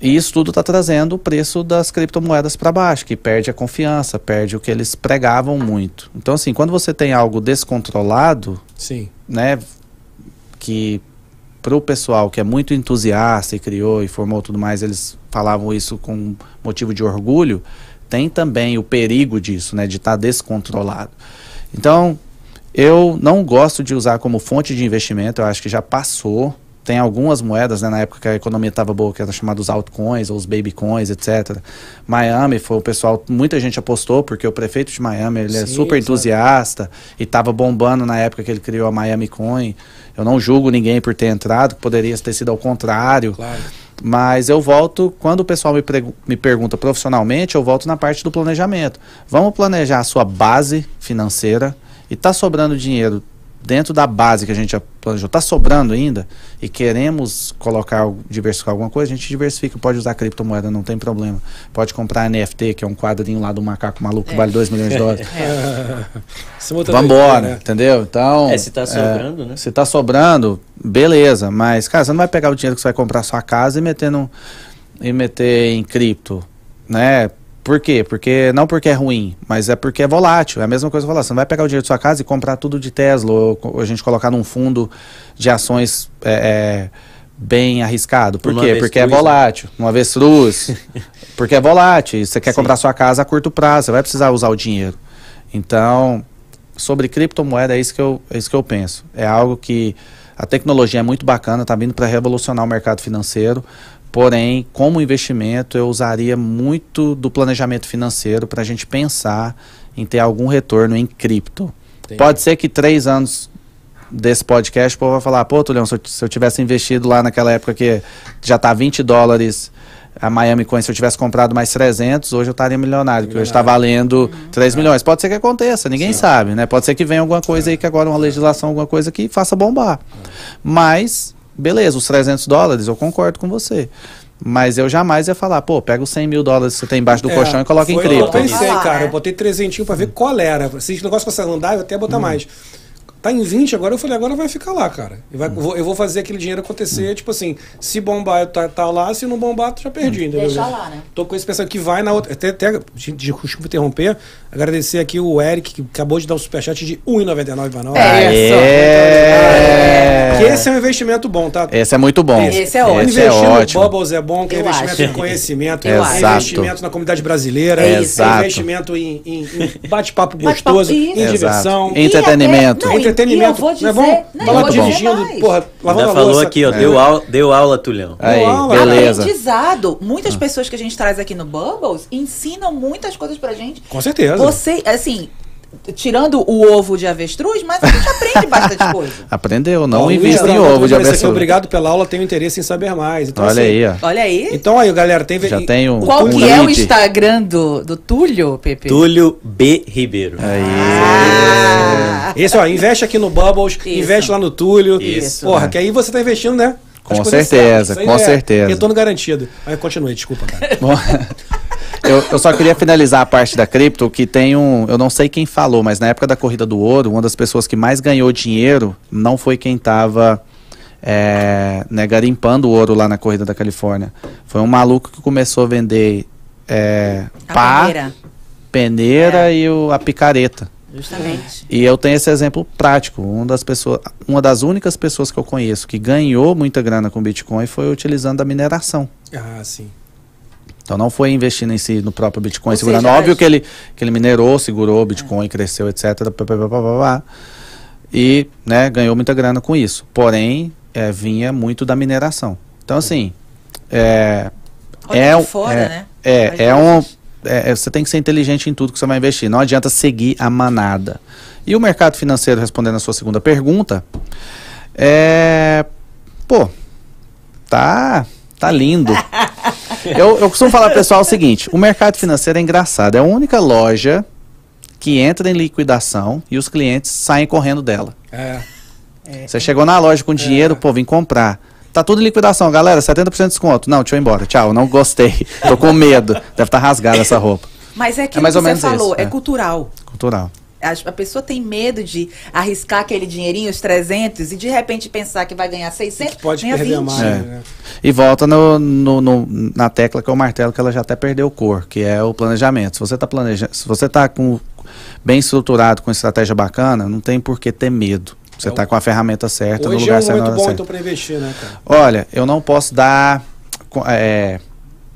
E isso tudo está trazendo o preço das criptomoedas para baixo, que perde a confiança, perde o que eles pregavam muito. Então, assim, quando você tem algo descontrolado, Sim. né, que para o pessoal que é muito entusiasta e criou e formou tudo mais, eles falavam isso com motivo de orgulho, tem também o perigo disso, né, de estar tá descontrolado. Então, eu não gosto de usar como fonte de investimento, eu acho que já passou. Tem algumas moedas, né, na época que a economia estava boa, que eram chamados altcoins ou os babycoins, etc. Miami foi o pessoal, muita gente apostou, porque o prefeito de Miami, ele é Sim, é super entusiasta e estava bombando na época que ele criou a Miami Coin. Eu não julgo ninguém por ter entrado, poderia ter sido ao contrário. Claro. Mas eu volto, quando o pessoal me, me pergunta profissionalmente, eu volto na parte do planejamento. Vamos planejar a sua base financeira e está sobrando dinheiro dentro da base que a gente já planejou, está sobrando ainda e queremos colocar, diversificar alguma coisa, a gente diversifica, pode usar criptomoeda, não tem problema. Pode comprar NFT, que é um quadrinho lá do macaco maluco que é. vale 2 milhões de dólares. É. Vambora, né? entendeu? Então. É, se está sobrando, é, né? Se está sobrando, beleza, mas, cara, você não vai pegar o dinheiro que você vai comprar sua casa e meter, no, e meter em cripto, né? Por quê? Porque não porque é ruim, mas é porque é volátil. É a mesma coisa que eu falar. Você não vai pegar o dinheiro da sua casa e comprar tudo de Tesla, ou, ou a gente colocar num fundo de ações é, é, bem arriscado. Por quê? Porque é né? volátil. Um avestruz. porque é volátil. Você quer Sim. comprar sua casa a curto prazo, você vai precisar usar o dinheiro. Então, sobre criptomoeda, é isso que eu, é isso que eu penso. É algo que a tecnologia é muito bacana, está vindo para revolucionar o mercado financeiro, Porém, como investimento, eu usaria muito do planejamento financeiro para a gente pensar em ter algum retorno em cripto. Entendi. Pode ser que três anos desse podcast, o povo vai falar, pô, Tulião, se eu, se eu tivesse investido lá naquela época que já está 20 dólares a Miami Coin, se eu tivesse comprado mais 300, hoje eu estaria milionário, porque hoje está valendo uhum. 3 milhões. Pode ser que aconteça, ninguém Sim. sabe, né? Pode ser que venha alguma coisa aí, que agora uma legislação, alguma coisa que faça bombar. Mas beleza, os 300 dólares, eu concordo com você. Mas eu jamais ia falar, pô, pega os 100 mil dólares que você tem embaixo do é, colchão e coloca em cripto. Eu pensei, cara, eu botei 300 pra ver qual era. Se esse negócio fosse andar, eu até ia botar hum. mais. Tá em 20 agora, eu falei, agora vai ficar lá, cara. Vai, hum. vou, eu vou fazer aquele dinheiro acontecer, hum. tipo assim, se bombar, tá, tá lá, se não bombar, tu já perdi, hum. entendeu? Deixa lá, né? Tô com esse pensamento que vai na outra. Até, até desculpa interromper, agradecer aqui o Eric, que acabou de dar um superchat de R$1,99 pra nós. É, é. Que esse é um investimento bom, tá? Esse é muito bom. Esse, esse é ótimo. Investir é no ótimo. Bubbles é bom, que é investimento acho. em conhecimento, é investimento na comunidade brasileira, é, investimento em, em, em bate-papo gostoso, bate em diversão. Entretenimento. Não, Entretenimento. E é bom? Não, lá dirigindo, porra, lavando Ainda falou aqui, ó, é. deu, aula, deu aula, Tulhão. Aí, deu aula. beleza. Aprendizado. Muitas pessoas que a gente traz aqui no Bubbles ensinam muitas coisas pra gente. Com certeza. Você, assim, tirando o ovo de avestruz, mas a gente aprende bastante coisa. Aprendeu, não invista em ovo de avestruz. Aqui, obrigado pela aula, tenho interesse em saber mais. Então, Olha assim, aí, ó. Olha aí. Então aí, galera, tem Já tem um Qual um que é o Instagram do, do Túlio, Pepe? Túlio B Ribeiro. Aí. Ah. Esse, ó, investe aqui no Bubbles, Isso. investe lá no Túlio. Isso. Porra, é. que aí você tá investindo, né? Com certeza, com é certeza. Retorno garantido. Aí continue, desculpa, cara. Bom, eu, eu só queria finalizar a parte da cripto, que tem um. Eu não sei quem falou, mas na época da corrida do ouro, uma das pessoas que mais ganhou dinheiro não foi quem estava né, garimpando o ouro lá na corrida da Califórnia. Foi um maluco que começou a vender é, A pá, peneira. peneira e o- a picareta. Justamente. E eu tenho esse exemplo prático. Uma das, pessoas, uma das únicas pessoas que eu conheço que ganhou muita grana com Bitcoin foi utilizando a mineração. Ah, sim. Então não foi investindo em si no próprio Bitcoin, Ou segurando. seja, Óbvio as- que ele, que ele minerou, segurou o Bitcoin, cresceu, etc. pá, pá, pá, e né, ganhou muita grana com isso. Porém, é, vinha muito da mineração. Então, assim, é, Olha É fora, é- né? é, é um, é, é, você tem que ser inteligente em tudo que você vai investir. Não adianta seguir a manada. E o mercado financeiro, respondendo a sua segunda pergunta, é. Pô, tá, tá lindo. eu, eu costumo falar pro pessoal o seguinte: o mercado financeiro é engraçado. É a única loja que entra em liquidação e os clientes saem correndo dela. É. Você chegou na loja com dinheiro, pô, vim comprar. Tá tudo em liquidação, galera, 70% de desconto. Não, deixa eu ir embora. Tchau, não gostei. Tô com medo. Deve estar rasgada essa roupa. Mas é aquilo mais que ou você menos falou, isso, é é. cultural. Cultural. A, a pessoa tem medo de arriscar aquele dinheirinho, os 300, e de repente pensar que vai ganhar 600, Que pode ganha perder 20. mais. É. Né? E volta no, no- no- na tecla que é o martelo que ela já até perdeu cor, que é o planejamento. Se você tá planejando, se você tá com bem estruturado, com estratégia bacana, não tem por que ter medo. Você É tá com a ferramenta certa no é lugar um certo. na momento hora bom, certa. então, pra investir, né, cara? Olha, eu não posso dar co- é,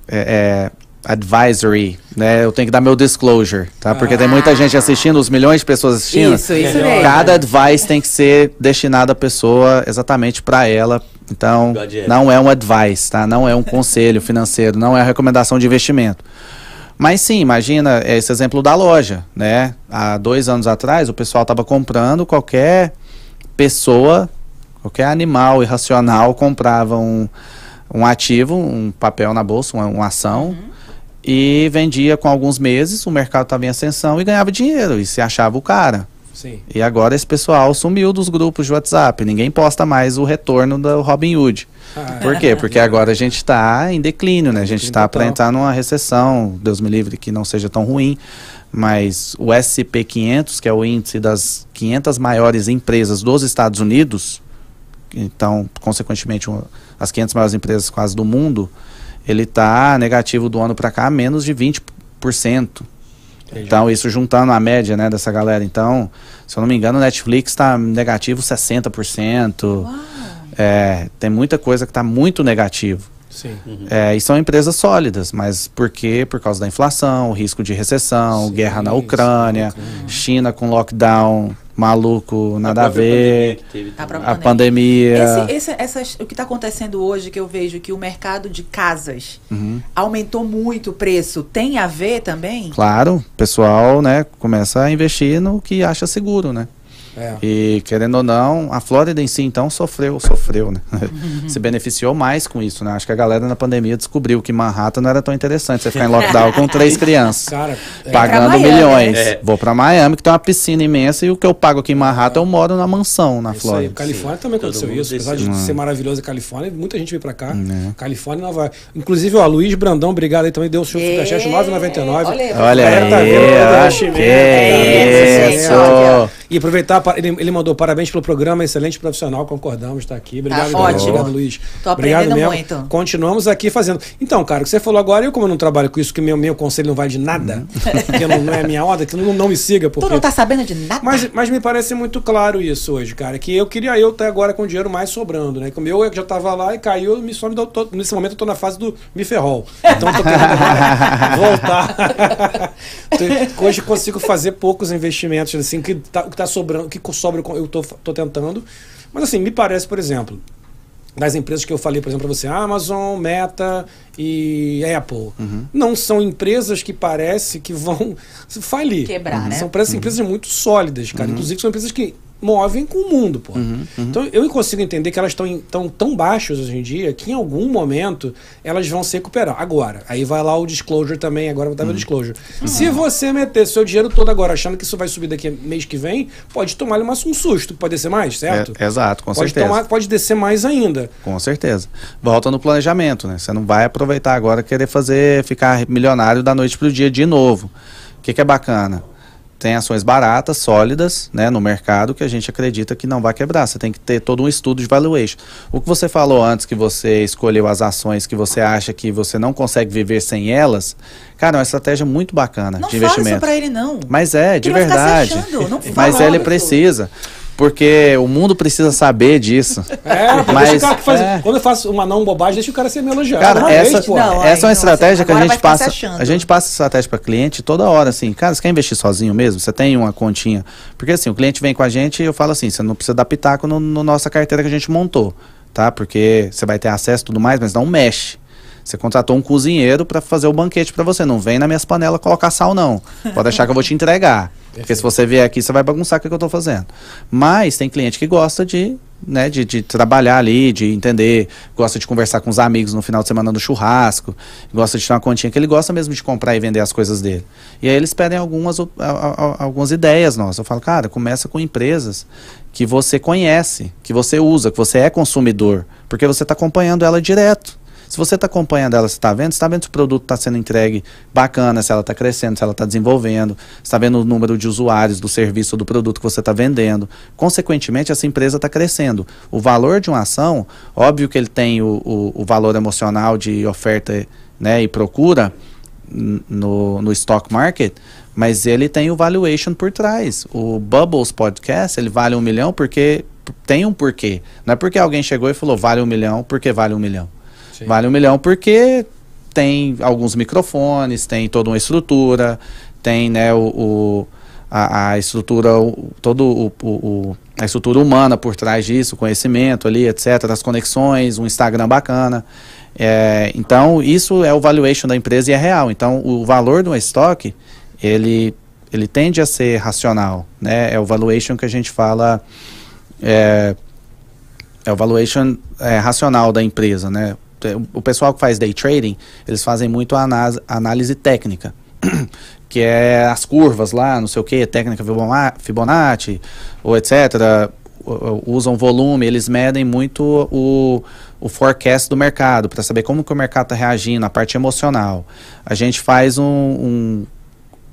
é, é, advisory, né? Eu tenho que dar meu disclosure, tá? Porque tem muita gente assistindo, os milhões de pessoas assistindo. Isso, isso mesmo. Cada advice tem que ser destinado à pessoa exatamente para ela. Então, não é um advice, tá? Não é um conselho financeiro, não é recomendação de investimento. Mas sim, imagina esse exemplo da loja, né? Há dois anos atrás, o pessoal estava comprando qualquer pessoa, qualquer animal irracional comprava um, um ativo, um papel na bolsa, uma, uma ação, e vendia com alguns meses, o mercado estava em ascensão e ganhava dinheiro, e se achava o cara. Sim. E agora esse pessoal sumiu dos grupos de WhatsApp. Ninguém posta mais o retorno do Robin Hood. Ah, Por quê? Porque agora a gente está em declínio, né? A gente está para entrar numa recessão. Deus me livre que não seja tão ruim. Mas o SP 500, que é o índice das 500 maiores empresas dos Estados Unidos, então, consequentemente, as 500 maiores empresas quase do mundo, ele está negativo do ano para cá, menos de 20%. entendi. Então, isso juntando a média né, dessa galera. Então, se eu não me engano, o Netflix está negativo 60%. É, tem muita coisa que está muito negativo. Sim. É, e são empresas sólidas, mas por quê? Por causa da inflação, risco de recessão, Sim, guerra na sim, Ucrânia. China com lockdown maluco, nada a ver, A própria a pandemia. pandemia. Esse, esse- essas- o que está acontecendo hoje, que eu vejo que o mercado de casas Uhum. aumentou muito o preço, tem a ver também? Claro, o pessoal né, começa a investir no que acha seguro, né? É. E querendo ou não, a Flórida em si então sofreu, sofreu, né? Se beneficiou mais com isso, né? Acho que a galera na pandemia descobriu que Manhattan não era tão interessante você ficar em lockdown com três crianças. Cara, é, Pagando Miami, milhões. né? Vou pra Miami, que tem uma piscina imensa, e o que eu pago aqui em Manhattan, eu moro na mansão na Isso aí, Flórida. Califórnia também Todo aconteceu isso. Apesar de ser maravilhosa a Califórnia, muita gente veio pra cá. Né. Califórnia e Nova York. Inclusive, ó, Luiz Brandão, obrigado aí também, deu o seu É, superchat 9,99. olha aí, Olha aí, tá vendo ó, que É isso. E aproveitar, ele, ele mandou parabéns pelo programa, excelente profissional, concordamos, está aqui. Obrigado, Tá Luiz. ótimo. obrigado, Luiz. Tô Obrigado aprendendo mesmo. muito. Continuamos aqui fazendo. Então, cara, o que você falou agora, eu como eu não trabalho com isso, que meu, meu conselho não vale de nada, porque não, não é minha ordem, que não, não me siga, porque... Tu não tá sabendo de nada? Mas, mas me parece muito claro isso hoje, cara. Que eu queria eu até agora com o dinheiro mais sobrando, né? Como eu já tava lá e caiu, me só me deu, tô- nesse momento eu tô na fase do me ferrol. Então eu tô querendo agora voltar. Hoje consigo fazer poucos investimentos, assim, que tá, o que tá sobrando, o que sobra eu tô, tô tentando. Mas assim, me parece, por exemplo, das empresas que eu falei, por exemplo, para você, Amazon, Meta e Apple. Não são empresas que parece que vão falir. Quebrar, né? São parece empresas muito sólidas, cara. Inclusive são empresas que movem com o mundo, pô. Uhum, Então eu consigo entender que elas estão tão, tão baixas hoje em dia que em algum momento elas vão se recuperar. Agora, aí vai lá o disclosure também, agora vai dar Uhum. disclosure. Se você meter seu dinheiro todo agora achando que isso vai subir daqui mês que vem, pode tomar um susto, pode descer mais, certo? É, exato, com pode, certeza. tomar, pode descer mais ainda. Com certeza. Volta no planejamento, né? Você não vai aproveitar agora querer fazer, ficar milionário da noite pro dia de novo. O que, que é bacana? Tem ações baratas, sólidas, né, no mercado que a gente acredita que não vai quebrar. Você tem que ter todo um estudo de valuation. O que você falou antes que você escolheu as ações que você acha que você não consegue viver sem elas, cara, é uma estratégia muito bacana Não de fala isso investimento. pra ele, não. Mas é, de Ele vai ficar se verdade. achando, não Mas fala. ele precisa. Porque o mundo precisa saber disso. É, porque Mas, deixa o cara que faz, é. quando eu faço uma não bobagem, deixa o cara ser me elogiado. Cara, Uma essa, vez, pô. Não, essa é uma não, estratégia que a gente passa. A gente passa estratégia para cliente toda hora, assim, cara, você quer investir sozinho mesmo? Você tem uma continha. Porque assim, o cliente vem com a gente e eu falo assim, você não precisa dar pitaco no, no nossa carteira que a gente montou, tá? Porque você vai ter acesso e tudo mais, mas não mexe. Você contratou um cozinheiro para fazer o banquete para você. Não vem na minhas panelas colocar sal, não. Pode achar que eu vou te entregar. Porque se você vier aqui, você vai bagunçar o que eu estou fazendo. Mas tem cliente que gosta de, né, de, de trabalhar ali, de entender, gosta de conversar com os amigos no final de semana no churrasco, gosta de ter uma continha que ele gosta mesmo de comprar e vender as coisas dele. E aí eles pedem algumas, algumas ideias nossas. Eu falo, cara, começa com empresas que você conhece, que você usa, que você é consumidor, porque você está acompanhando ela direto. Se você está acompanhando ela, você está vendo, está vendo se o produto está sendo entregue bacana, se ela está crescendo, se ela está desenvolvendo, está vendo o número de usuários do serviço ou do produto que você está vendendo. Consequentemente, essa empresa está crescendo. O valor de uma ação, óbvio que ele tem o, o, o valor emocional de oferta né, e procura no, no stock market, mas ele tem o valuation por trás. O Bubbles Podcast, ele vale um milhão porque tem um porquê. Não é porque alguém chegou e falou vale um milhão porque vale um milhão. Sim. Vale um milhão porque tem alguns microfones, tem toda uma estrutura, tem né, o, o- a, a estrutura, o, todo o, o- a estrutura humana por trás disso, o conhecimento ali, etc., as conexões, um Instagram bacana. É, então, isso é o valuation da empresa e é real. Então, o valor do estoque, ele, ele tende a ser racional. Né? É o valuation que a gente fala, é, é o valuation é, racional da empresa. Né? O pessoal que faz day trading, eles fazem muito a análise, técnica. que é as curvas lá, não sei o que, técnica Fibona- Fibonacci, ou etc. Usam volume, eles medem muito o, o forecast do mercado, para saber como que o mercado está reagindo, a parte emocional. A gente faz um, um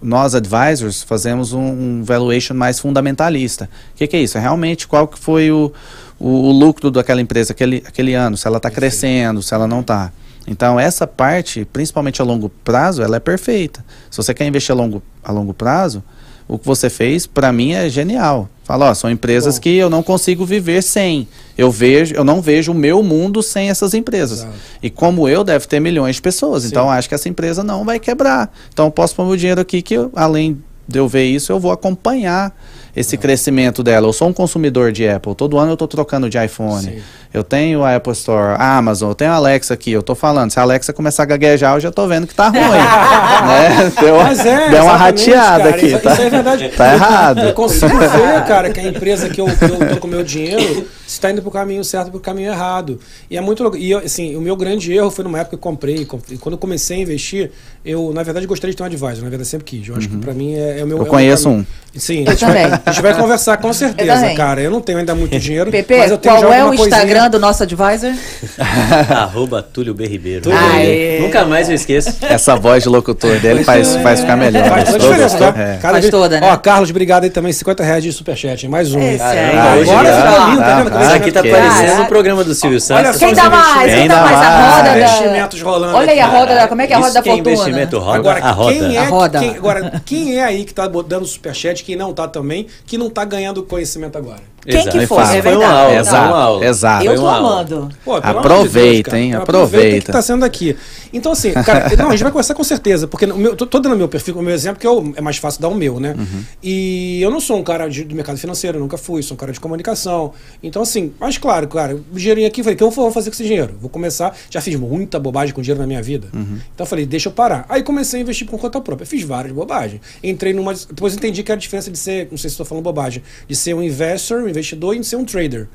nós advisors fazemos um, um valuation mais fundamentalista. O que, que é isso? É realmente qual que foi o, o, o lucro daquela empresa aquele, aquele ano, se ela está crescendo, se ela não está. Então, essa parte, principalmente a longo prazo, ela é perfeita. Se você quer investir a longo, a longo prazo, o que você fez, para mim, é genial. Fala, ó, são empresas Bom. que eu não consigo viver sem. Eu vejo, eu não vejo o meu mundo sem essas empresas. Exato. E como eu, deve ter milhões de pessoas. Sim. Então, acho que essa empresa não vai quebrar. Então, eu posso pôr meu dinheiro aqui que, eu, além de eu ver isso, eu vou acompanhar esse crescimento dela. Eu sou um consumidor de Apple. Todo ano eu estou trocando de iPhone. Sim. Eu tenho a Apple Store, a Amazon, eu tenho a Alexa aqui. Eu estou falando. Se a Alexa começar a gaguejar, eu já estou vendo que tá ruim. né? Deu, Mas é, deu uma rateada cara, aqui. Isso, tá? isso é verdade. Tá errado. Eu consigo ver, cara, que a empresa que eu, que eu tô com o meu dinheiro está indo pro caminho certo pro caminho errado. E é muito louco. E assim, o meu grande erro foi numa época que eu comprei. com- e Quando eu comecei a investir, eu, na verdade, gostaria de ter um advisor. Na verdade, sempre quis. Eu acho que pra mim é, é o meu. Uhum. Eu é o conheço um. Sim, Eu também. A gente vai conversar com certeza, cara. Eu não tenho ainda muito dinheiro. Pepe, mas eu tenho já qual é o coisinha. Instagram do nosso advisor? Arroba Túlio B. Ribeiro. Túlio Aê. Nunca mais eu esqueço. Essa voz de locutor dele faz, faz ficar melhor. Faz toda a Gostou? diferença, Gostou? né? É. Faz vez- toda, né? Ó, Carlos, obrigado aí também. 50 reais de superchat. hein? Mais um. Esse aí. Ah, hoje Agora já- fica lindo, tá Ah, vendo? Isso aqui tá parecendo é. um programa do Silvio Santos. Quem dá mais? Quem dá mais? A roda da... Investimentos rolando Olha aí a roda da... Como é que é a roda da é fortuna? investimento roda, Agora, a roda. Quem é, A roda. Quem, agora, quem é aí que tá dando superchat, quem não tá também, que não tá ganhando conhecimento agora? Quem Exato. que foi? É Foi uma aula. Exato, uma aula. exato. Eu tô amando. Pô, Aproveita, de Deus, hein? Aproveita Aproveita. que tá sendo aqui. Então, assim, cara, não, a gente vai conversar com certeza, porque no meu, tô, tô dando meu perfil, o meu exemplo, que é, o- é mais fácil dar o meu, né? Uhum. E eu não sou um cara de- do mercado financeiro, eu nunca fui, sou um cara de comunicação. Então, assim, mas claro, cara, o dinheirinho aqui, eu falei, o que eu vou fazer com esse dinheiro? Vou começar, já fiz muita bobagem com dinheiro na minha vida. Uhum. Então eu falei, deixa eu parar. Aí comecei a investir por conta própria. Fiz várias bobagens. Entrei numa. Depois entendi que era a diferença de ser, não sei se estou falando bobagem, de ser um investor, um investidor e de ser um trader.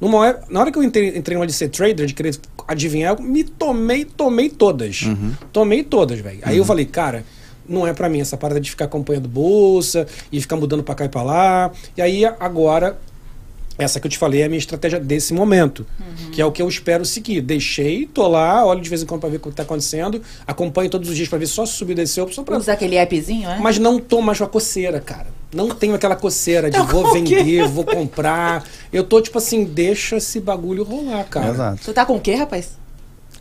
Numa, hora- na hora que eu entrei, entrei numa de ser trader, de querer adivinhar, eu me tomei, tomei todas. Tomei todas, velho. Aí eu falei, cara. Não é pra mim essa parada de ficar acompanhando bolsa e ficar mudando pra cá e pra lá. E aí agora essa que eu te falei é a minha estratégia desse momento, que é o que eu espero seguir. Deixei, tô lá, olho de vez em quando pra ver o que tá acontecendo, acompanho todos os dias pra ver só se subiu e desceu, só pra... Usa aquele appzinho, é? Mas não tô mais com a coceira, cara. Não tenho aquela coceira de Então, vou vender, vou comprar. Eu tô tipo assim, deixa esse bagulho rolar, cara. Exato. Tu tá com o quê, rapaz?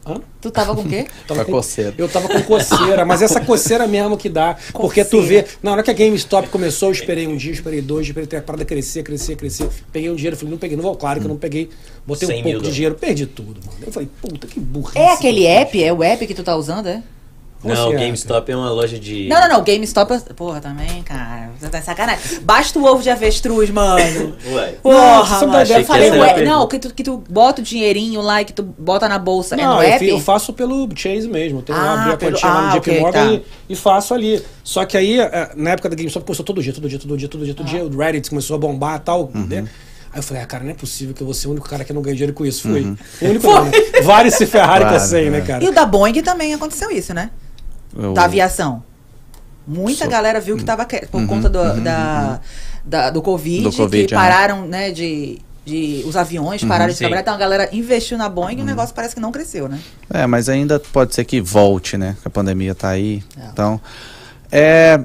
Hã? Tu tava com o quê? Tava Com a coceira. Eu tava com coceira, mas essa coceira mesmo que dá. Porque tu Coceira. vê, na hora que a GameStop começou, eu esperei um dia, esperei dois, esperei três, a parada crescer, crescer, crescer. Peguei um dinheiro, falei, não peguei, não vou, claro que eu não peguei. Botei um 100 pouco mil de dinheiro, perdi tudo, mano. Eu falei, puta, que burrice. É aquele app? É o app que tu tá usando, é? Não, assim, o é? GameStop é uma loja de. Não, não, não. GameStop. é- Porra, também, cara. Você tá sacanagem. Basta o ovo de avestruz, mano. Ué. Porra, mano. tá- Eu falei, a ué, não, que tu, que tu bota o dinheirinho lá e que tu bota na bolsa. é Não, no eu, app? fi- eu faço pelo Chase mesmo. Eu tenho Ah, abri a pelo- continha lá no ah, JP ok, Morgan tá. e, e faço ali. Só que aí, eh, na época da GameStop, começou todo dia, todo dia, todo dia, todo dia, todo dia. O Reddit começou a bombar e tal, né? Aí eu falei, ah, cara, não é possível que eu vou ser o único cara que não ganha dinheiro com isso. Fui. O único não, né? Vários se Ferrari que eu Vários, sei, né, é. cara? E o da Boeing também aconteceu isso, né? Eu- Da aviação. Muita Sou- galera viu que tava que- por conta do, da, da- do, COVID, Do Covid, que pararam, né, de, de. Os aviões pararam de sim. trabalhar. Então a galera investiu na Boeing e o negócio parece que não cresceu, né? É, mas ainda pode ser que volte, né? Que a pandemia tá aí. É. Então, é.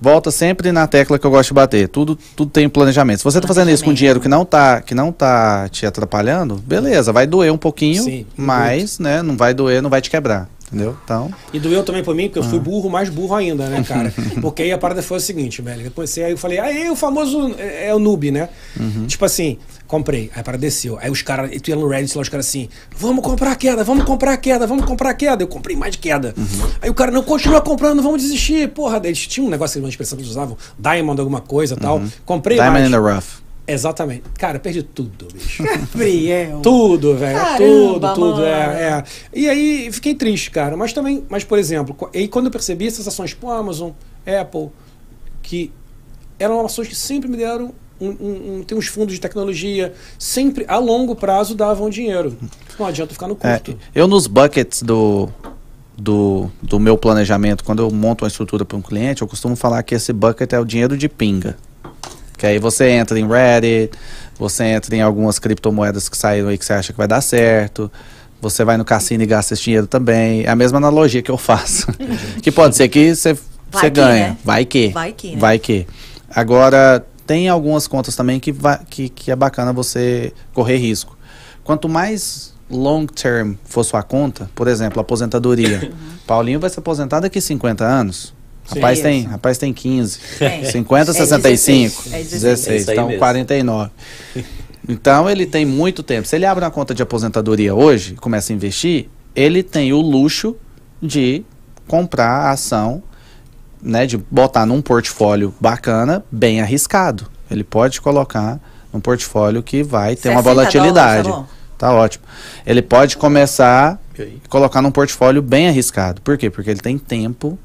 Volta sempre na tecla que eu gosto de bater. Tudo, tudo tem planejamento. Se você tá fazendo isso com dinheiro que não tá, que não tá te atrapalhando, beleza, vai doer um pouquinho, Sim, mas, né, não vai doer, não vai te quebrar. Entendeu? Então, E doeu também pra mim, porque eu Ah. fui burro, mais burro ainda, né, cara? Porque aí a parada foi o seguinte, velho. Eu comecei, aí eu falei, aí o famoso é, é o noob, né? Uhum. Tipo assim, comprei, aí a parada desceu. Aí os caras, tu ia no Reddit lá, os caras assim, vamos comprar a queda, vamos comprar a queda, vamos comprar a queda. Eu comprei mais de queda. Uhum. Aí o cara, não, continua comprando, não vamos desistir. Porra, eles tinham um negócio, uma expressão que eles usavam, Diamond, alguma coisa e tal. Comprei Uhum. Diamond mais. in the rough. Exatamente. Cara, perdi tudo, bicho. Gabriel. Tudo, velho. Tudo, tudo. É, é. E aí fiquei triste, cara. Mas também, mas por exemplo, e quando eu percebi essas ações tipo Amazon, Apple, que eram ações que sempre me deram. Um, um- um- tem uns fundos de tecnologia, sempre a longo prazo davam dinheiro. Não adianta ficar no É, curto. eu nos buckets do, do, do meu planejamento, quando eu monto uma estrutura para um cliente, eu costumo falar que esse bucket é o dinheiro de pinga. Que aí você entra em Reddit, você entra em algumas criptomoedas que saíram aí que você acha que vai dar certo. Você vai no cassino e gasta esse dinheiro também. É a mesma analogia que eu faço. que pode ser que você, Vai você que, ganha. né? Vai que. Vai que, né? Vai que. Agora, tem algumas contas também que, vai, que, que é bacana você correr risco. Quanto mais long term for sua conta, por exemplo, aposentadoria. Paulinho vai se aposentar daqui 50 anos. Sim. Rapaz tem, rapaz tem 15. Tem. 50, É 65. 16. É 16. 16. É então, mesmo. 49. Então, ele tem muito tempo. Se ele abre uma conta de aposentadoria hoje e começa a investir, ele tem o luxo de comprar a ação, né, de botar num portfólio bacana, bem arriscado. Ele pode colocar num portfólio que vai ter uma 60 volatilidade. dólares, tá? Tá ótimo. Ele pode começar e colocar num portfólio bem arriscado. Por quê? Porque ele tem tempo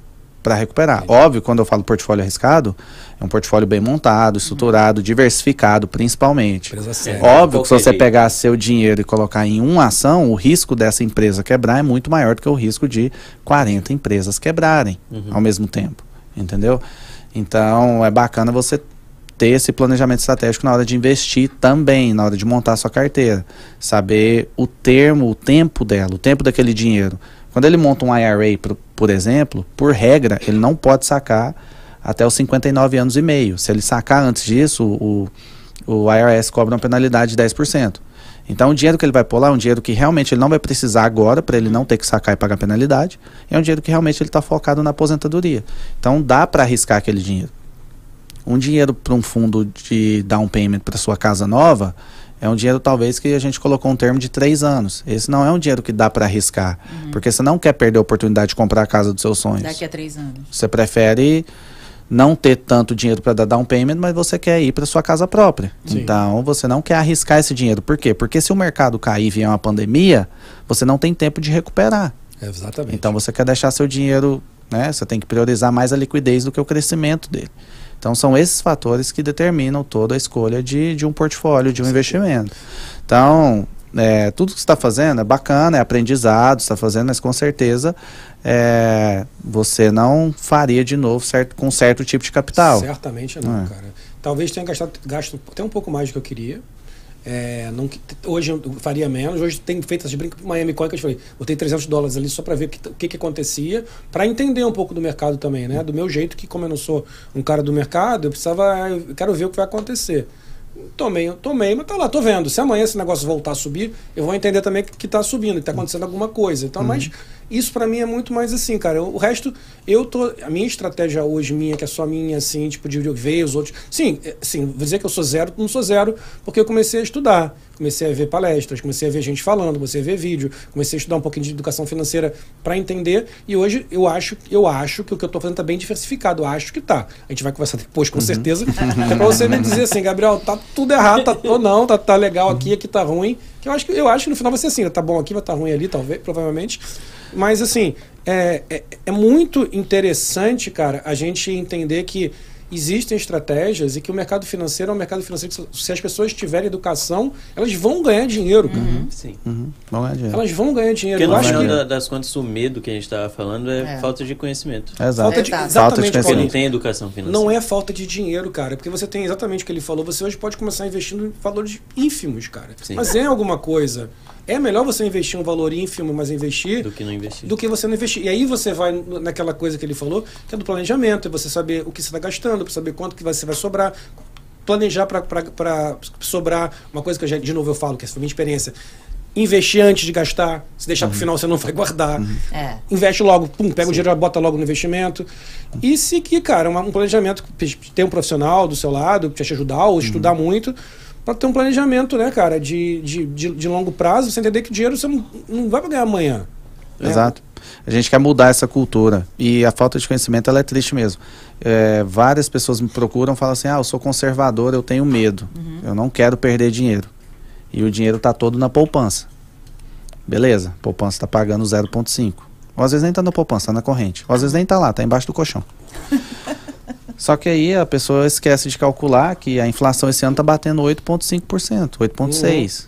para recuperar. Óbvio, quando eu falo portfólio arriscado, é um portfólio bem montado, estruturado, diversificado, principalmente. Empresa séria. Óbvio que se você pegar seu dinheiro e colocar em uma ação, o risco dessa empresa quebrar é muito maior do que o risco de 40 empresas quebrarem ao mesmo tempo. Entendeu? Então é bacana você ter esse planejamento estratégico na hora de investir também, na hora de montar a sua carteira. Saber o termo, o tempo dela, o tempo daquele dinheiro. Quando ele monta um IRA, por, por exemplo, por regra, ele não pode sacar até os 59 anos e meio. Se ele sacar antes disso, o, o IRS cobra uma penalidade de 10%. Então, o dinheiro que ele vai pôr lá é um dinheiro que realmente ele não vai precisar agora, para ele não ter que sacar e pagar penalidade. É um dinheiro que realmente ele está focado na aposentadoria. Então, dá para arriscar aquele dinheiro. Um dinheiro para um fundo de down payment para sua casa nova é um dinheiro talvez que a gente colocou um termo de três anos. Esse não é um dinheiro que dá para arriscar, porque você não quer perder a oportunidade de comprar a casa dos seus sonhos. Daqui a três anos. Você prefere não ter tanto dinheiro para dar down payment, mas você quer ir para sua casa própria. Sim. Então, você não quer arriscar esse dinheiro. Por quê? Porque se o mercado cair e vier uma pandemia, você não tem tempo de recuperar. Exatamente. Então, você quer deixar seu dinheiro, né? Você tem que priorizar mais a liquidez do que o crescimento dele. Então, são esses fatores que determinam toda a escolha de, de um portfólio, de um investimento. Então, é, tudo que você está fazendo é bacana, é aprendizado, você está fazendo, mas com certeza é, você não faria de novo certo, com certo tipo de capital. Certamente não, É. cara. Talvez tenha gastado, gasto até um pouco mais do que eu queria. É, não, hoje eu faria menos. Hoje tem feito essas brincas Miami Coin que eu falei. Botei 300 dólares ali só para ver o que, que, que acontecia, para entender um pouco do mercado também, né? Do meu jeito, que como eu não sou um cara do mercado, eu precisava. Eu quero ver o que vai acontecer. Tomei, tomei, mas tá lá, tô vendo. Se amanhã esse negócio voltar a subir, eu vou entender também que, que tá subindo, que tá acontecendo alguma coisa. Então, mas isso para mim é muito mais assim, cara. O resto, eu tô. A minha estratégia hoje, minha, que é só minha, assim, tipo, de ver os outros. Sim, é, sim, vou dizer que eu sou zero, não sou zero, porque eu comecei a estudar. Comecei a ver palestras, comecei a ver gente falando, comecei a ver vídeo, comecei a estudar um pouquinho de educação financeira para entender. E hoje eu acho, eu acho que o que eu tô fazendo tá bem diversificado. Eu acho que tá. A gente vai conversar depois, com certeza. É pra você me dizer assim, Gabriel, tá tudo errado, tá, ou não, tá, tá legal aqui, aqui tá ruim. Que eu acho que eu acho que no final vai ser assim, né? tá bom aqui, vai estar tá ruim ali, talvez, provavelmente. Mas assim, é, é, é muito interessante, cara, a gente entender que existem estratégias e que o mercado financeiro é um mercado financeiro que se as pessoas tiverem educação, elas vão ganhar dinheiro, cara. Sim. Uhum. Vamos ganhar dinheiro. Elas vão ganhar dinheiro. Porque no acho final que da- das contas, o medo que a gente estava falando é, É. falta de conhecimento. Exato. falta de, exatamente, Falta de Porque Paulinho. não tem educação financeira. Não é falta de dinheiro, cara, porque você tem exatamente o que ele falou. Você hoje pode começar investindo em valores ínfimos, cara. Sim. Mas é alguma coisa. É melhor você investir um valor ínfimo, mas investir do que não investir. do que você não investir. E aí você vai naquela coisa que ele falou, que é do planejamento, é você saber o que você está gastando, para saber quanto que você vai sobrar. Planejar para sobrar uma coisa que eu já, de novo eu falo, que essa foi a minha experiência. Investir antes de gastar. Se deixar para o final, você não vai guardar. É. Investe logo, pum, pega o dinheiro e bota logo no investimento. E seguir, cara, uma- um planejamento, ter um profissional do seu lado para te ajudar, ou estudar muito, para ter um planejamento, né, cara, de, de, de, de longo prazo, você entender que dinheiro você não, não vai ganhar amanhã. né? Exato. A gente quer mudar essa cultura. E a falta de conhecimento ela é triste mesmo. É, várias pessoas me procuram e falam assim: ah, eu sou conservador, eu tenho medo. Eu não quero perder dinheiro. E o dinheiro está todo na poupança. Beleza, a poupança está pagando 0,5. Ou às vezes nem está na poupança, está na corrente. Ou às vezes nem está lá, está embaixo do colchão. Só que aí a pessoa esquece de calcular que a inflação esse ano está batendo 8,5%, 8,6%.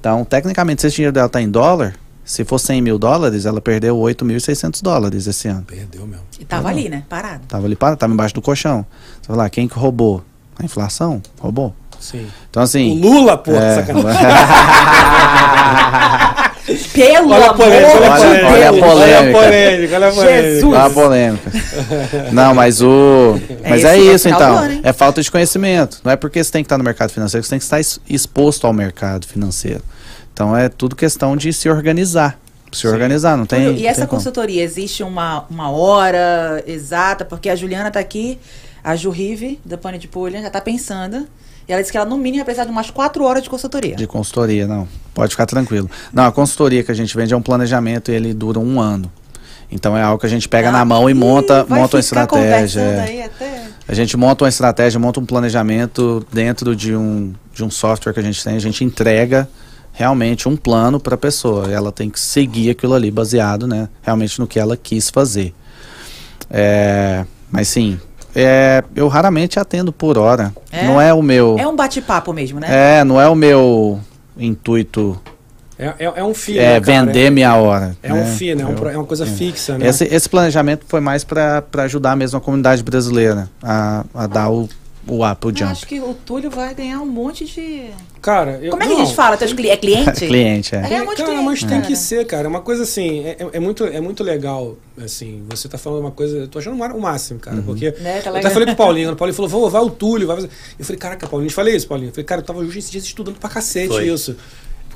Então, tecnicamente, se esse dinheiro dela está em dólar, se for 100 mil dólares, ela perdeu 8.600 dólares esse ano. Perdeu mesmo. E tava ali, né? Parado. Tava ali parado, tava embaixo do colchão. Você vai lá, quem que roubou? A inflação? Roubou. Sim. Então, O assim. Lula, pô, é, sacanagem. Pelo Olha a amor polêmica, olha a de Olha- polêmica. olha a Deus. Olha a polêmica. polêmica, olha a polêmica. Jesus. Dá uma polêmica. Não, mas o. Mas esse é é o isso então. É falta de conhecimento. Não é porque você tem que estar no mercado financeiro, você tem que estar es- exposto ao mercado financeiro. Então é tudo questão de se organizar. Se organizar, não tem. e essa tem como. consultoria, existe uma, uma hora exata? Porque a Juliana tá aqui, a Ju Rive, da Pane de Pulha, já tá pensando. E ela disse que ela, no mínimo, vai precisar de umas quatro horas de consultoria. De consultoria, não. Pode ficar tranquilo. Não, a consultoria que a gente vende é um planejamento e ele dura um ano. Então é algo que a gente pega na mão e monta, monta uma estratégia. é. até... A gente monta uma estratégia, monta um planejamento dentro de um, de um software que a gente tem. A gente entrega realmente um plano para a pessoa. Ela tem que seguir aquilo ali baseado, né, realmente no que ela quis fazer. É, mas sim, é, eu raramente atendo por hora. É? Não é o meu. É um bate-papo mesmo, né? É, não é o meu intuito É, é, é um FII, é, né, cara? vender minha hora. É, é um FII, né? É um Eu- pro- é uma coisa é. fixa, né? Esse, esse planejamento foi mais para ajudar mesmo a comunidade brasileira a, a dar o, o up, o Eu jump. acho que o Túlio vai ganhar um monte de... Cara, eu, Como é que não, a gente fala? Teus cli- É cliente? Cliente, é. É, um monte de cara, cliente, mas tem que ser, cara. É uma coisa assim, é, é- é muito, é muito legal, assim, você tá falando uma coisa, eu tô achando o máximo, cara, porque Né, tá eu legal. até falei com o Paulinho, o Paulinho falou, vou, vai o Túlio, vai fazer. Eu falei, caraca, Paulinho, eu te falei isso, Paulinho. Eu falei, cara, eu tava justo esses dias estudando pra cacete Foi. isso.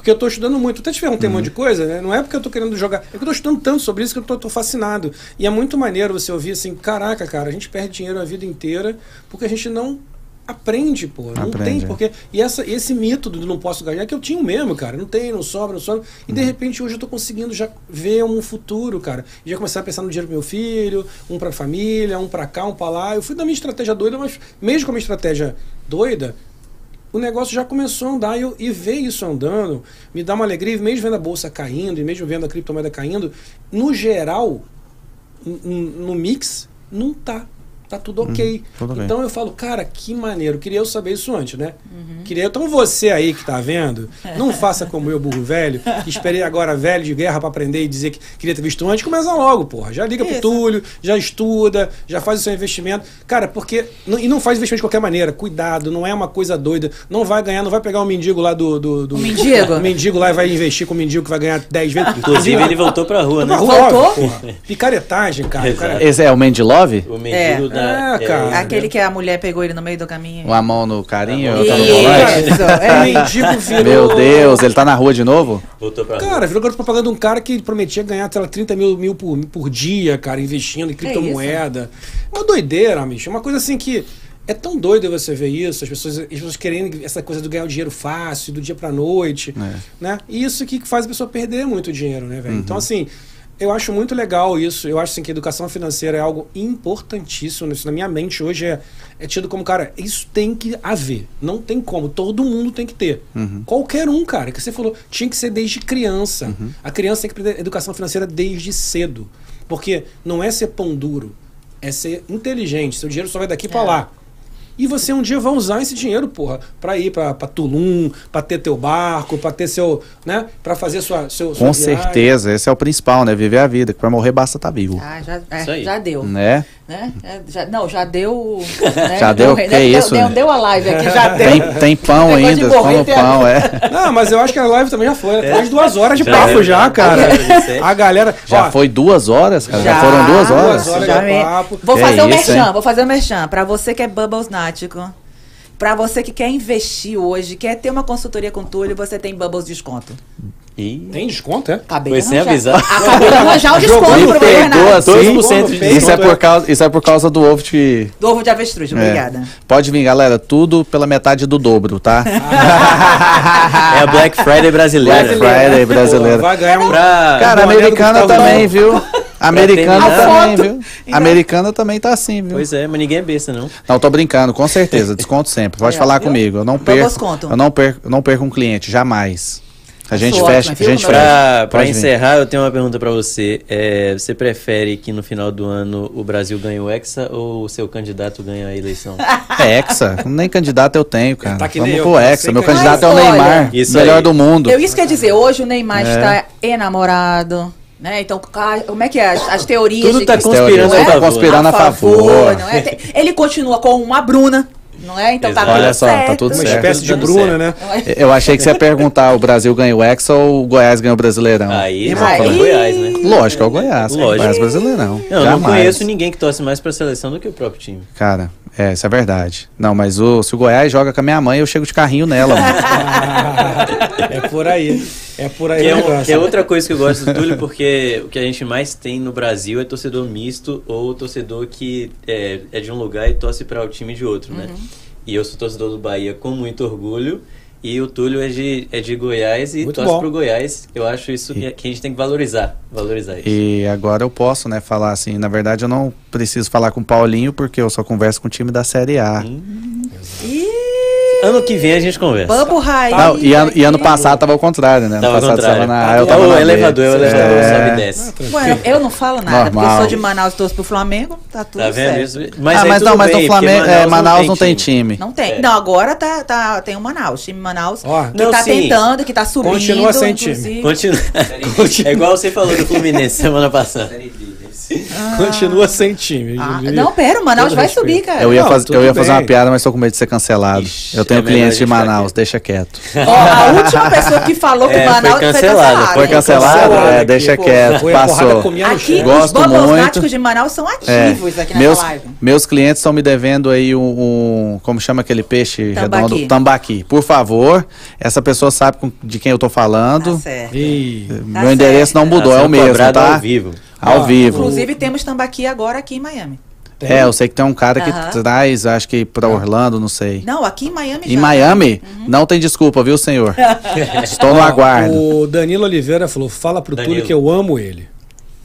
Porque eu tô estudando muito. Até te perguntei um monte de coisa, né? Não é porque eu tô querendo jogar. É que eu tô estudando tanto sobre isso que eu tô fascinado. E é muito maneiro você ouvir assim: caraca, cara, a gente perde dinheiro a vida inteira porque a gente não aprende, pô. Não Aprende, tem é. porque. E essa, esse mito do não posso ganhar, que eu tinha mesmo, cara. Não tem, não sobra, não sobra. E Uhum. de repente hoje eu tô conseguindo já ver um futuro, cara. E já começar a pensar no dinheiro pro meu filho, um pra família, um pra cá, um pra lá. Eu fui da minha estratégia doida, mas mesmo com a minha estratégia doida, o negócio já começou a andar e, eu, e ver isso andando me dá uma alegria, mesmo vendo a bolsa caindo, e mesmo vendo a criptomoeda caindo, no geral, no mix, não tá. Tá tudo ok. tudo bem. então eu falo, cara, que maneiro. Queria eu saber isso antes, né? Queria. Então você aí que tá vendo, não faça como eu, burro velho, que esperei agora velho de guerra pra aprender e dizer que queria ter visto antes. Começa logo, porra. Já liga pro Isso. Túlio, já estuda, já faz o seu investimento. Cara, porque. E não faz investimento de qualquer maneira. Cuidado, não é uma coisa doida. Não vai ganhar, não vai pegar um mendigo lá do. do, do Um mendigo? Um mendigo lá e vai investir com um mendigo que vai ganhar 10 vezes. Inclusive, ele voltou pra rua, né? Pra rua, Voltou? porra. Picaretagem, cara. O cara- Esse é o Mendilove? O mendigo É. da. É, cara. Aquele que a mulher pegou ele no meio do caminho. Uma mão no carinho, Isso, outra no Isso, é. O mendigo virou. Meu Deus, ele tá na rua de novo? Voltou pra rua. Cara, virou garoto propaganda de um cara que prometia ganhar, sei lá, 30 mil, mil por, por dia, cara, investindo em criptomoeda. Uma doideira, bicho. Uma coisa assim que. É tão doido você ver isso, as pessoas, as pessoas querendo essa coisa do ganhar o dinheiro fácil, do dia pra noite, É. né? E isso que faz a pessoa perder muito dinheiro, né, velho? Então, assim, eu acho muito legal isso. Eu acho assim, que a educação financeira é algo importantíssimo. Isso na minha mente hoje é, é tido como, cara, isso tem que haver. Não tem como. Todo mundo tem que ter. Qualquer um, cara, que você falou, tinha que ser desde criança. A criança tem que aprender educação financeira desde cedo. Porque não é ser pão duro, é ser inteligente. Seu dinheiro só vai daqui pra É. lá. E você um dia vai usar esse dinheiro, porra, pra ir pra, pra Tulum, pra ter teu barco, pra ter seu, né, pra fazer sua, seu, sua Com viagem. certeza, esse é o principal, né? Viver a vida, que pra morrer basta estar vivo. Ah, já, é, já deu. Né? Né? É, já, não, já deu. né? Já deu? Deu, Que deu, isso, deu, né? deu a live aqui, já deu. Tem, tem pão de ainda, tem pão, é. Não, mas eu acho que a live também já foi. É. Faz duas horas de Já papo é, já, cara. A galera. Já ó, foi duas horas, cara? Já, Já, foram duas horas? duas horas. Já me- papo. Vou fazer o isso, merchan, hein? vou fazer o merchan. Pra você que é Bubbles Nático, pra você que quer investir hoje, quer ter uma consultoria com o Túlio, você tem Bubbles Desconto. Ih, Tem desconto, é? Acabei Foi de sem arranjar. avisar. Acabei de arranjar o desconto pro pegou Bernardo. assim. 12% de Isso Isso é, é. por causa, isso é por causa do ovo de... Do ovo de avestruz, é. obrigada. Pode vir, galera, tudo pela metade do dobro, tá? é a Black Friday brasileira. Black Friday Pô, brasileira. vai ganhar um. Pra... Cara, americana também, viu? Americana também, viu? Americana também tá assim, viu? Pois é, mas ninguém é besta, não. Não, tô brincando, com certeza. Desconto sempre. Pode É, falar viu? comigo. Eu não perco. desconto. Eu não perco, eu não perco um cliente, jamais. A gente fecha, a gente vir. encerrar, eu tenho uma pergunta pra você. É, você prefere que no final do ano o Brasil ganhe o Hexa ou o seu candidato ganhe a eleição? É Hexa. Nem candidato eu tenho, cara. Tá Vamos eu, pro Hexa. Meu candidato. candidato é o Neymar. Isso melhor aí. do mundo. Eu, isso quer dizer, hoje o Neymar É. está enamorado. Né? Então, como é que é? As, as teorias Tudo tá que- conspirando é? a favor. conspirando a favor. não é? Ele continua com uma Bruna, não é? Então tá Exato. tudo Olha só, tá certo. tudo Uma certo. espécie de Tudo Bruna, né? Eu achei que você ia perguntar: o Brasil ganha o Hexa ou o Goiás ganha o Brasileirão? Aí, aí- Goiás, né? Lógico, é o Goiás. Lógico. O Goiás Brasileirão. Não, eu não conheço ninguém que torce mais pra seleção do que o próprio time. Cara, é, isso é verdade. Não, mas o, se o Goiás joga com a minha mãe, eu chego de carrinho nela, mano. é por aí. É por aí Que é, um- que é outra coisa que eu gosto do Túlio, porque o que a gente mais tem no Brasil é torcedor misto ou torcedor que é, é de um lugar e torce para o time de outro, né? E eu sou torcedor do Bahia com muito orgulho. E o Túlio é de, é de Goiás e Muito torce bom. pro Goiás. Eu acho isso que, que a gente tem que valorizar. Valorizar isso. E agora eu posso, né, falar assim. Na verdade, eu não preciso falar com o Paulinho, porque eu só converso com o time da Série A. Ih, Ano que vem a gente conversa. Bambu Raiz. Não, e, ano, e ano passado tava ao contrário, né? Ano Tava ao passado contrário. tava na É eu é tava o na elevador, é o elevador, É. sobe e desce. Bueno, eu não falo nada, porque eu Normal. sou de Manaus e torço pro Flamengo, tá tudo Tá vendo certo. isso? ah, aí mas não, mas bem, Flamengo, é, Manaus não tem time. Não tem. É. Não, agora tá, tá, tem o Manaus, time Manaus, Ó, que Não, tá sim. tentando, que tá subindo. Continua sem time. inclusive. Continua. é igual você falou do Fluminense semana passada. Continua sem time. Ah, não, pera, o Manaus vai respeito. subir, cara. Eu ia, Não, faz- eu ia fazer uma piada, mas tô com medo de ser cancelado. Ixi, eu tenho é clientes de Manaus, deixa quieto. Ó, a última pessoa que falou que É, o foi Manaus foi cancelada, cancelado. Foi hein? cancelado? É, aqui, deixa pô. quieto, Foi passou. Aqui. Gosto os muito. de Manaus são É, ativos aqui nessa meus, live. meus clientes estão me devendo aí um, um- Como chama aquele peixe Tambaqui. redondo? Tambaqui. Por favor, essa pessoa sabe de quem eu tô Tá falando. certo. Ih, Meu Tá endereço não certo. mudou, Tá é o mesmo, tá? ao vivo. Ao Ah, vivo. Inclusive, temos tambaqui agora aqui em Miami. tem? É, eu sei que tem um cara que traz, acho que pra Orlando, não sei. Não, aqui em Miami Em já. Miami? Não tem desculpa, viu, senhor? Estou no aguardo. O Danilo Oliveira falou: fala pro Danilo. Túlio que eu amo ele.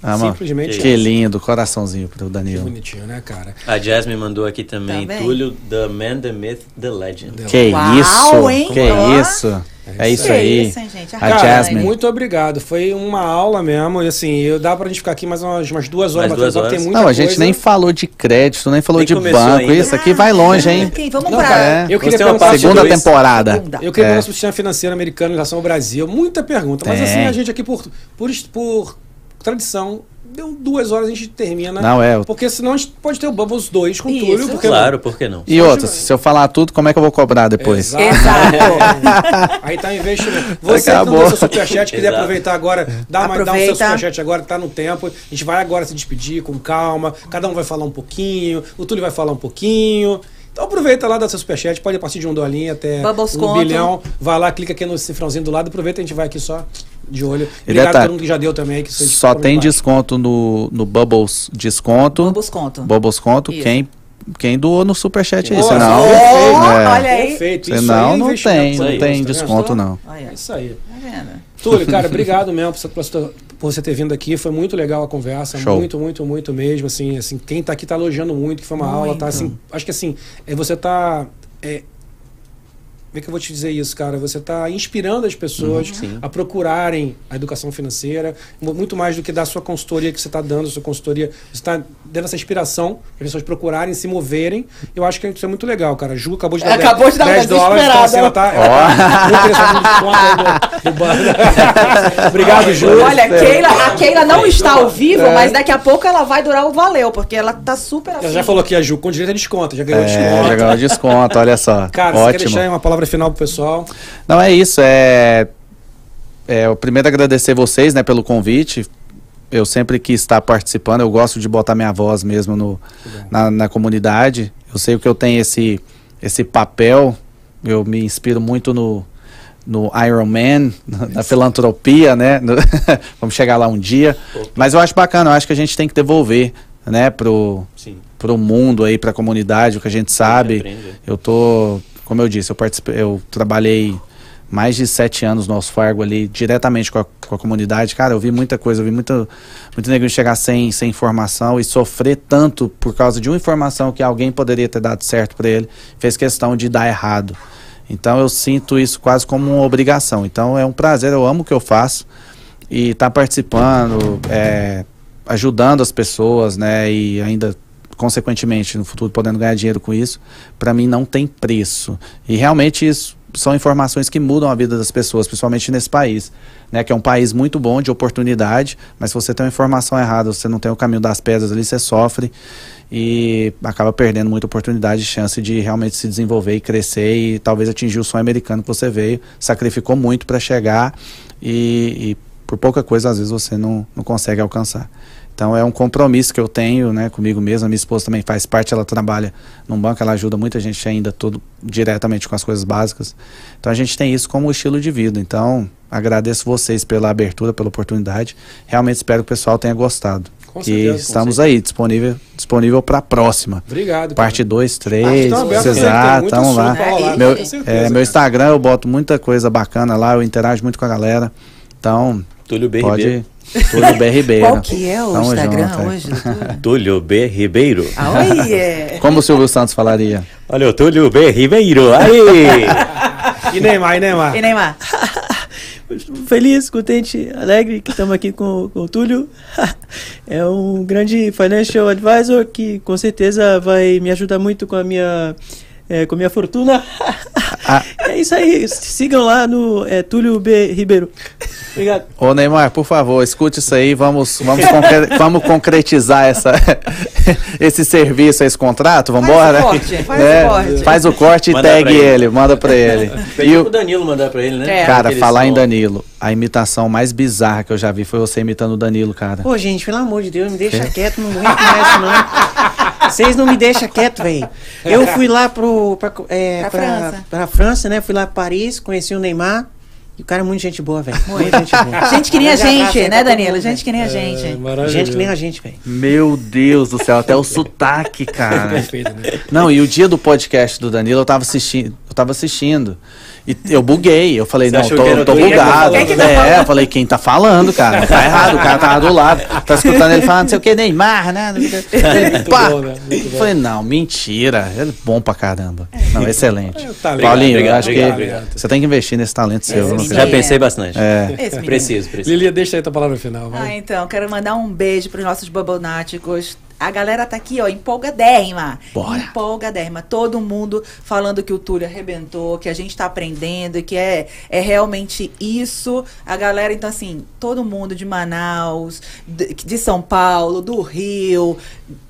Ama. Simplesmente Que isso. lindo, coraçãozinho pro Que Danilo. bonitinho, né, cara? A Jasmine mandou aqui também, Também. Túlio, The Man, The Myth, The Legend. Que Uau, isso, hein? que Ó. isso. É isso aí. isso, hein, gente? A Cara, Jasmine. muito obrigado. Foi uma aula mesmo. E assim, eu dá pra gente ficar aqui mais umas, umas duas horas Mais duas papo, tem horas. muita Não, a gente coisa. nem falou de crédito, nem falou Nem de banco. ainda. Isso aqui vai longe, hein? Ok, vamos Não, pra... cara, É. eu queria perguntar parte Segunda dois. temporada. Segunda. Eu queria É. nosso sistema financeiro americano em relação ao Brasil. Muita pergunta. Mas assim, a gente aqui, por, por, por tradição, deu duas horas a gente termina. Não, é. Porque senão a gente pode ter o Bubbles 2 com Isso. Túlio. Porque Claro, por que não? E outra, se eu falar tudo, como é que eu vou cobrar depois? Exato. Exato. Aí tá investimento. Você que não deu seu superchat, quiser aproveitar agora, dá, uma, dá um seu superchat agora, que tá no tempo. A gente vai agora se despedir com calma. Cada um vai falar um pouquinho. O Túlio vai falar um pouquinho. Então aproveita lá, dá seu superchat. Pode ir a partir de um dolinho até Bubbles um conto. bilhão. Vai lá, clica aqui no cifrãozinho do lado. Aproveita, a gente vai aqui só de olho. Obrigado a todo mundo que já deu também. Que Só tem demais. desconto no, no Bubbles Desconto. Vamos conto. Bubbles Conto, Isso. quem, quem doou no Superchat aí. Senão. Oh, É. olha aí. Perfeito. Isso aí senão é não tem, não tem desconto não. Olha, isso aí. tá vendo? Túlio, cara, obrigado mesmo por, por, por você ter vindo aqui. Foi muito legal a conversa. Show. Muito, muito, muito mesmo. Assim, assim, quem tá aqui tá elogiando muito, que foi uma aula, tá? Muito. Assim, acho que assim, é, você tá. É, como é que eu vou te dizer isso, cara? Você está inspirando as pessoas sim. a procurarem a educação financeira, mu- muito mais do que da sua consultoria que você está dando, a sua consultoria, você está dando essa inspiração para as pessoas procurarem, se moverem. Eu acho que isso é muito legal, cara. A Ju acabou de dar Acabou 10, de dar uma 10 dólares, então assim, ela tá, tá desconto aí do, do banco. Obrigado, Ju. Olha, Keila, a Keila não está ao vivo, É. mas daqui a pouco ela vai durar o valeu, porque ela tá super Ela já falou que a Ju com direito a desconto, já ganhou É, desconto. já ganhou desconto, olha só. Cara, você quer Ótimo. deixar aí uma palavra final pro pessoal? Não, é isso. É, é eu primeiro agradecer vocês né, pelo convite. Eu sempre quis estar participando, eu gosto de botar minha voz mesmo no, na, na comunidade. Eu sei que eu tenho esse, esse papel, eu me inspiro muito no, no Iron Man, na, na filantropia, né? No- Vamos chegar lá um dia. Mas eu acho bacana, eu acho que a gente tem que devolver né, pro, Sim. pro mundo aí, pra comunidade, o que a gente sabe. Eu tô, como eu disse, eu participei, eu trabalhei mais de sete anos no Alls Fargo ali, diretamente com a, com a comunidade. Cara, eu vi muita coisa, eu vi muito, muito negro chegar sem, sem informação e sofrer tanto por causa de uma informação que alguém poderia ter dado certo para ele, fez questão de dar errado. Então eu sinto isso quase como uma obrigação. Então é um prazer, eu amo o que eu faço e estar participando, é, ajudando as pessoas, né? E ainda consequentemente no futuro podendo ganhar dinheiro com isso, para mim não tem preço. E realmente isso são informações que mudam a vida das pessoas, principalmente nesse país, né? Que é um país muito bom de oportunidade, mas se você tem uma informação errada, você não tem o caminho das pedras ali, você sofre e acaba perdendo muita oportunidade e chance de realmente se desenvolver e crescer e talvez atingir o sonho americano que você veio, sacrificou muito para chegar e, e por pouca coisa às vezes você não, não consegue alcançar. Então é um compromisso que eu tenho, né, comigo mesmo. A minha esposa também faz parte, ela trabalha num banco, ela ajuda muita gente ainda tudo diretamente com as coisas básicas. Então a gente tem isso como estilo de vida. Então agradeço vocês pela abertura, pela oportunidade. Realmente espero que o pessoal tenha gostado. Com que certeza, com estamos aí disponível disponível para a próxima. Obrigado. cara. Parte 2, Parte 3, tá aberta, precisar, tem muito estamos lá. rolar, Meu, certeza, é, meu. Instagram eu boto muita coisa bacana lá, eu interajo muito com a galera. Então, Túlio B. pode Ribeiro. Túlio B. Ribeiro. Qual que é o Tamo Instagram junto, é. hoje? Túlio B. Ribeiro. Ah. Como o Silvio Santos falaria? Olha o Túlio B. Ribeiro. Aí! E Neymar, e Neymar? E Neymar? feliz, contente, alegre que estamos aqui com, com o Túlio. É um grande financial advisor que com certeza vai me ajudar muito com a minha, eh, com a minha fortuna. Ah, É isso aí. Sigam lá no é, Túlio B. Ribeiro. Obrigado. Ô Neymar, por favor, escute isso aí, vamos, vamos, concre- vamos concretizar essa, esse serviço, esse contrato, vamos embora? Faz o corte, faz o corte. Faz o corte e Manda tag ele. ele, manda pra ele. Pedi E pro o, Danilo mandar pra ele, né? É. cara, Eles falar são- em Danilo, a imitação mais bizarra que eu já vi foi você imitando o Danilo, cara. Pô, gente, pelo amor de Deus, me deixa quieto, não aguento mais isso, não. Vocês não me deixam quieto, velho. Eu fui lá pro, pra, é, Pra pra, França. pra França, né? Fui lá pra Paris, conheci o Neymar. E o cara é muito gente boa, velho. Muito gente boa. Gente que nem a gente, né, Danilo? Gente que nem a É, gente. maravilhoso. Gente que nem a gente, velho. Meu Deus do céu, até o sotaque, cara. Perfeito, né? Não, e o dia do podcast do Danilo eu tava assistindo, eu tava assistindo. E eu buguei, eu falei, Você não, tô, tô tá bugado. Quem que tá é, eu falei, quem tá falando, cara? Tá errado, o cara tava do lado. Tá escutando ele falando, não sei o que, Neymar, né? Ele, pá. bom, né? Muito Eu bom. falei, não, mentira. Ele é bom pra caramba. Não, excelente. É, tá Paulinho, obrigado, eu acho obrigado, que obrigado. você tem que investir nesse talento seu. Não cara. Já pensei bastante. É. Preciso, preciso. Lilia, deixa aí tua palavra final. Ah, Vai. então, quero mandar um beijo pros nossos babonáticos. A galera tá aqui, ó, empolgadérrima. Bora. Empolgadérrima. Todo mundo falando que o Túlio arrebentou, que a gente tá aprendendo, que é, é realmente isso. A galera, então, assim, todo mundo de Manaus, de, de São Paulo, do Rio,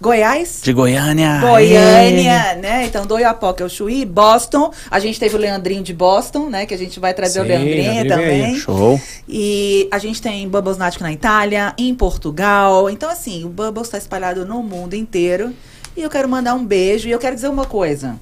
Goiás. De Goiânia. Goiânia, né? Então, do Oiapoque ao Chuí, Boston. A gente teve o Leandrinho de Boston, né? Que a gente vai trazer o Sim, Leandrinho Leandrinho vem aí. também. Show. E a gente tem Bubbles Nático na Itália, em Portugal. Então, assim, o Bubbles está espalhado no mundo inteiro. E eu quero mandar um beijo. E eu quero dizer uma coisa.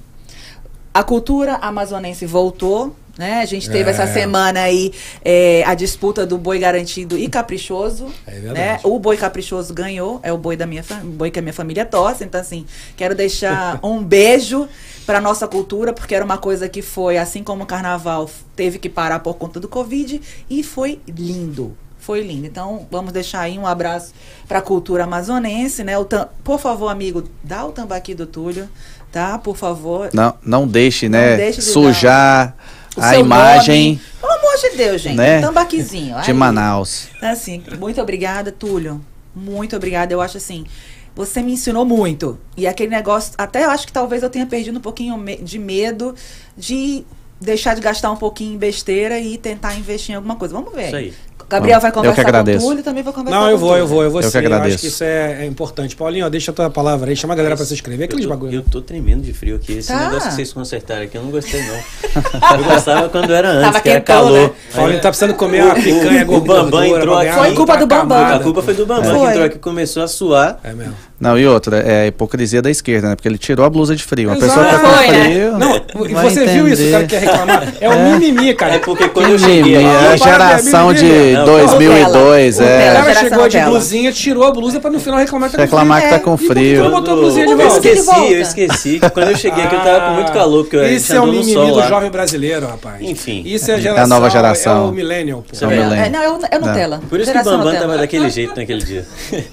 A cultura amazonense voltou. Né? A gente teve É. essa semana aí é, a disputa do boi garantido e caprichoso. É verdade. né? O boi caprichoso ganhou, é o boi da minha boi que a minha família torce. Então, assim, quero deixar um beijo para nossa cultura, porque era uma coisa que foi, assim como o carnaval teve que parar por conta do Covid, e foi lindo. Foi lindo. Então, vamos deixar aí um abraço para a cultura amazonense, né? O tam- Por favor, amigo, dá o tambaqui do Túlio, tá? Por favor. Não, não deixe, né? Não deixe de sujar a imagem nome. Pelo amor de Deus, gente. Né? Um tambaquizinho. de aí. Manaus. Assim, muito obrigada, Túlio. Muito obrigada. Eu acho assim, você me ensinou muito. E aquele negócio, até eu acho que talvez eu tenha perdido um pouquinho de medo de deixar de gastar um pouquinho em besteira e tentar investir em alguma coisa. Vamos ver. Isso aí. Gabriel vai Eu que conversar com o agradeço. Túlio, também vou conversar Não, com eu o vou, Túlio. eu vou, eu vou Eu sim. que agradeço. acho que isso é, é importante. Paulinho, ó, deixa a tua palavra aí, chama a galera pra se inscrever. Aqueles eu, tô, bagulho. eu tô tremendo de frio aqui. Esse Tá. negócio que vocês consertaram aqui, eu não gostei, não. eu gostava quando era antes, Tava que era quentão, calor. né? Paulinho tá precisando comer uma picanha o, o Bambam gordura, entrou aqui. Foi culpa do Bambam. A culpa foi do Bambam que entrou aqui e começou a suar. É mesmo. Não, e outra, é a hipocrisia da esquerda, né? Porque ele tirou a blusa de frio. Uma pessoa tá com né? frio. Não, e vai você viu isso, o cara entender. quer reclamar? É o mimimi, cara. É porque quando Que eu cheguei mimimi, aqui, é a geração de mimimi. Não, 2002, O Nutella. é. cara Geração chegou de blusinha, tirou a blusa pra no final reclamar que tá com Reclamar que tá com frio. frio. Botou a blusinha de Eu volta? de esqueci, eu esqueci que quando eu cheguei aqui eu tava com muito calor, porque Isso gente é o mimimi do lá. jovem brasileiro, rapaz. Enfim. Isso é a É a geração. nova geração. É o millennial, pô. É, milênio. é, não, é, o- é Nutella. Por isso Geração que o Bambam tava daquele jeito naquele dia.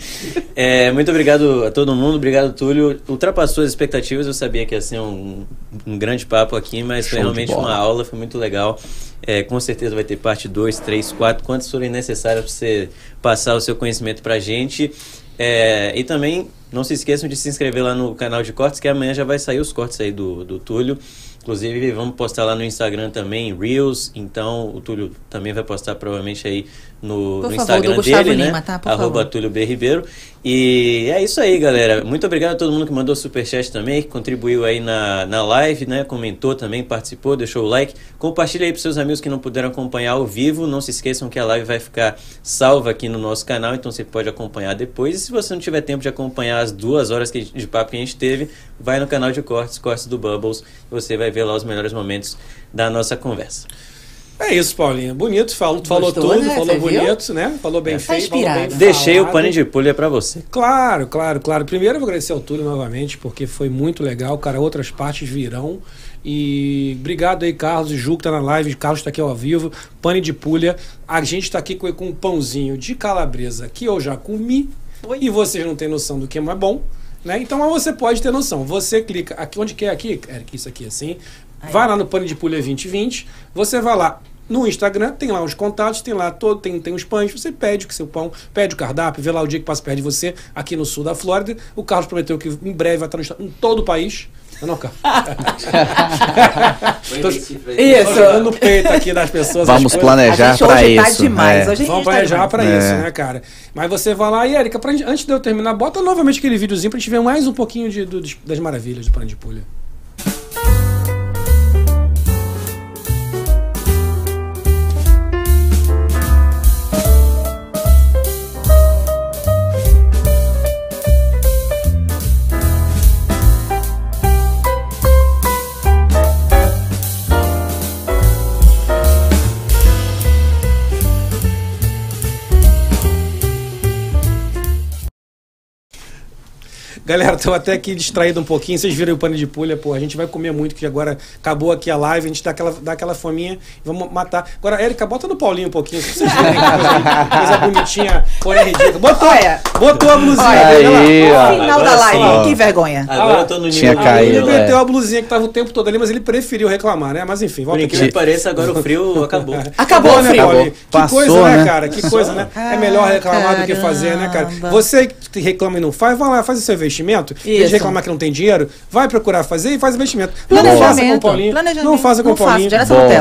É, muito obrigado a todo mundo, obrigado, Túlio. Ultrapassou as expectativas, eu sabia que ia ser um, um grande papo aqui, mas foi Show de realmente uma aula, foi muito legal. É, com certeza vai ter parte 2, 3, 4, quantas forem necessárias para você passar o seu conhecimento pra gente. É, e também não se esqueçam de se inscrever lá no canal de cortes, que amanhã já vai sair os cortes aí do, do Túlio. Inclusive, vamos postar lá no Instagram também, Reels. Então, o Túlio também vai postar provavelmente aí no, no favor, Instagram dele, Lima, né? tá? Por Arroba favor. Túlio B. Ribeiro. E é isso aí, galera. Muito obrigado a todo mundo que mandou superchat também, que contribuiu aí na, na live, né? Comentou também, participou, deixou o like. Compartilha aí para seus amigos que não puderam acompanhar ao vivo. Não se esqueçam que a live vai ficar salva aqui no nosso canal, então você pode acompanhar depois. E se você não tiver tempo de acompanhar as duas horas que de papo que a gente teve, vai no canal de cortes, cortes do Bubbles, e você vai ver lá os melhores momentos da nossa conversa. É isso, Paulinho. Bonito, falou, falou Gostou, tudo, né? falou Você viu? bonito, né? Falou bem É. feito, falou bem inspirado. Deixei o falado. pane de pulha para você. Claro, claro, claro. Primeiro eu vou agradecer ao Túlio novamente, porque foi muito legal. Cara, outras partes virão. E obrigado aí, Carlos e Ju, que tá na live. Carlos tá aqui ao vivo. Pane de pulha. A gente tá aqui com, com um pãozinho de calabresa que eu já comi. E vocês não têm noção do que é mais bom. Né? Então você pode ter noção. Você clica aqui onde quer aqui, Eric, isso aqui assim. Vai lá no Pane de Pulha 2020. Você vai lá, No Instagram tem lá os contatos, tem lá todo, tem, tem os pães, você pede o seu pão, pede o cardápio, vê lá o dia que passa perto de você, aqui no sul da Flórida. O Carlos prometeu que em breve vai estar no, em todo o país. Não, Isso. Tô no peito aqui das pessoas. as Vamos planejar a gente pra hoje isso. tá demais. é. Hoje a gente Vamos tá planejar demais. pra É. isso, né, cara? Mas você vai lá e, Erika, antes de eu terminar, bota novamente aquele videozinho pra gente ver mais um pouquinho de, do- das maravilhas do Pano de Pulha. Galera, tô até aqui distraído um pouquinho. Vocês viram o pano de pulha, pô. A gente vai comer muito, que agora acabou aqui a live. A gente dá aquela, dá aquela fominha. Vamos matar. Agora, Érica, bota no Paulinho um pouquinho. Se vocês verem que coisa, bonitinha, porém ridícula. Botou, Olha. botou a blusinha. Aí, ó. Final da live, que vergonha. Agora eu tô no nível Tinha caído, Ele é. meteu a blusinha que tava o tempo todo ali, mas ele preferiu reclamar, né? Mas enfim, Por volta aqui. incrível que pareça, agora o frio acabou. Acabou, né, frio. Paulinho? Que Passou, coisa, né, né? cara? Que coisa, né? É melhor reclamar do que fazer, né, cara? Você que reclama e não faz, vai lá, faz o seu investimento. Isso. reclamar que não tem dinheiro, vai procurar fazer e faz investimento. Não faça com o Paulinho. Não faça com o Paulinho.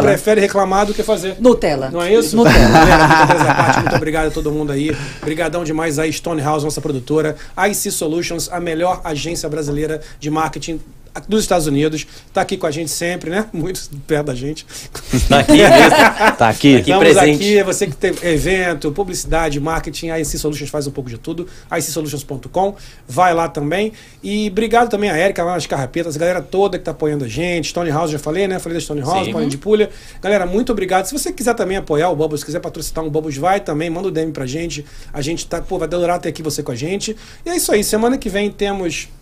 Prefere reclamar do que fazer. Nutella. Não é isso? Nutella. Galera, parte, muito obrigado a todo mundo aí. Obrigadão demais aí, Stonehouse, nossa produtora. IC Solutions, a melhor agência brasileira de marketing dos Estados Unidos. Tá aqui com a gente sempre, né? Muito perto da gente. Tá aqui mesmo. Tá aqui. Aqui. Estamos presente. aqui, você que tem evento, publicidade, marketing, a IC Solutions faz um pouco de tudo, icsolutions.com, vai lá também. E obrigado também a Erika lá nas carrapetas, a galera toda que tá apoiando a gente, Stone House, já falei, né? Falei da Stone House. Pone de Pulha. Galera, muito obrigado. Se você quiser também apoiar o Bubbles, se quiser patrocinar um Bubbles, vai também, manda o DM pra gente. A gente tá, pô, vai adorar ter aqui você com a gente. E é isso aí, semana que vem temos te-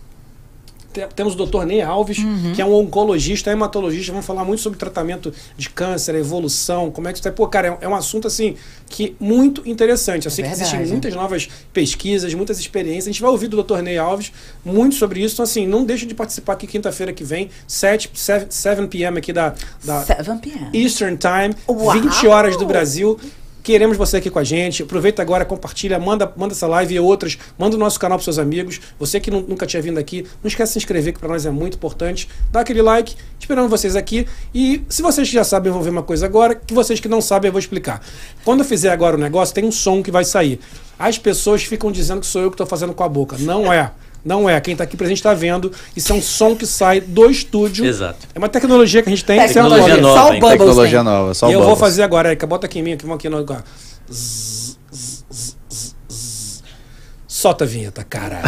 Temos o Dr. Ney Alves, que é um oncologista, hematologista. Vamos falar muito sobre tratamento de câncer, evolução, como é que isso é. Pô, cara, é, é um assunto assim que muito interessante. Eu sei que existem muitas novas pesquisas, muitas experiências. A gente vai ouvir do Dr. Ney Alves muito sobre isso. Então, assim, não deixe de participar aqui quinta-feira que vem, 7, 7, 7 p.m. aqui da, da 7 p.m. Eastern Time, Uau! 20 horas do Brasil. Queremos você aqui com a gente. Aproveita agora, compartilha, manda, manda essa live e outras. Manda o nosso canal para seus amigos. Você que nu- nunca tinha vindo aqui, não esquece de se inscrever, que para nós é muito importante. Dá aquele like, esperando vocês aqui. E se vocês já sabem, eu vou ver uma coisa agora, que vocês que não sabem, eu vou explicar. Quando eu fizer agora o negócio, tem um som que vai sair. As pessoas ficam dizendo que sou eu que estou fazendo com a boca. Não é. Não é. Quem está aqui presente está vendo. Isso é um som que sai do estúdio. Exato. É uma tecnologia que a gente tem. Tecnologia não pode- nova, Só o? Bubbles Tecnologia tem. nova, só e o eu vou Bubbles. fazer agora, Erika. Bota aqui em mim, aqui, vamos aqui no. zzz, zzz, zzz. Solta a vinheta, cara.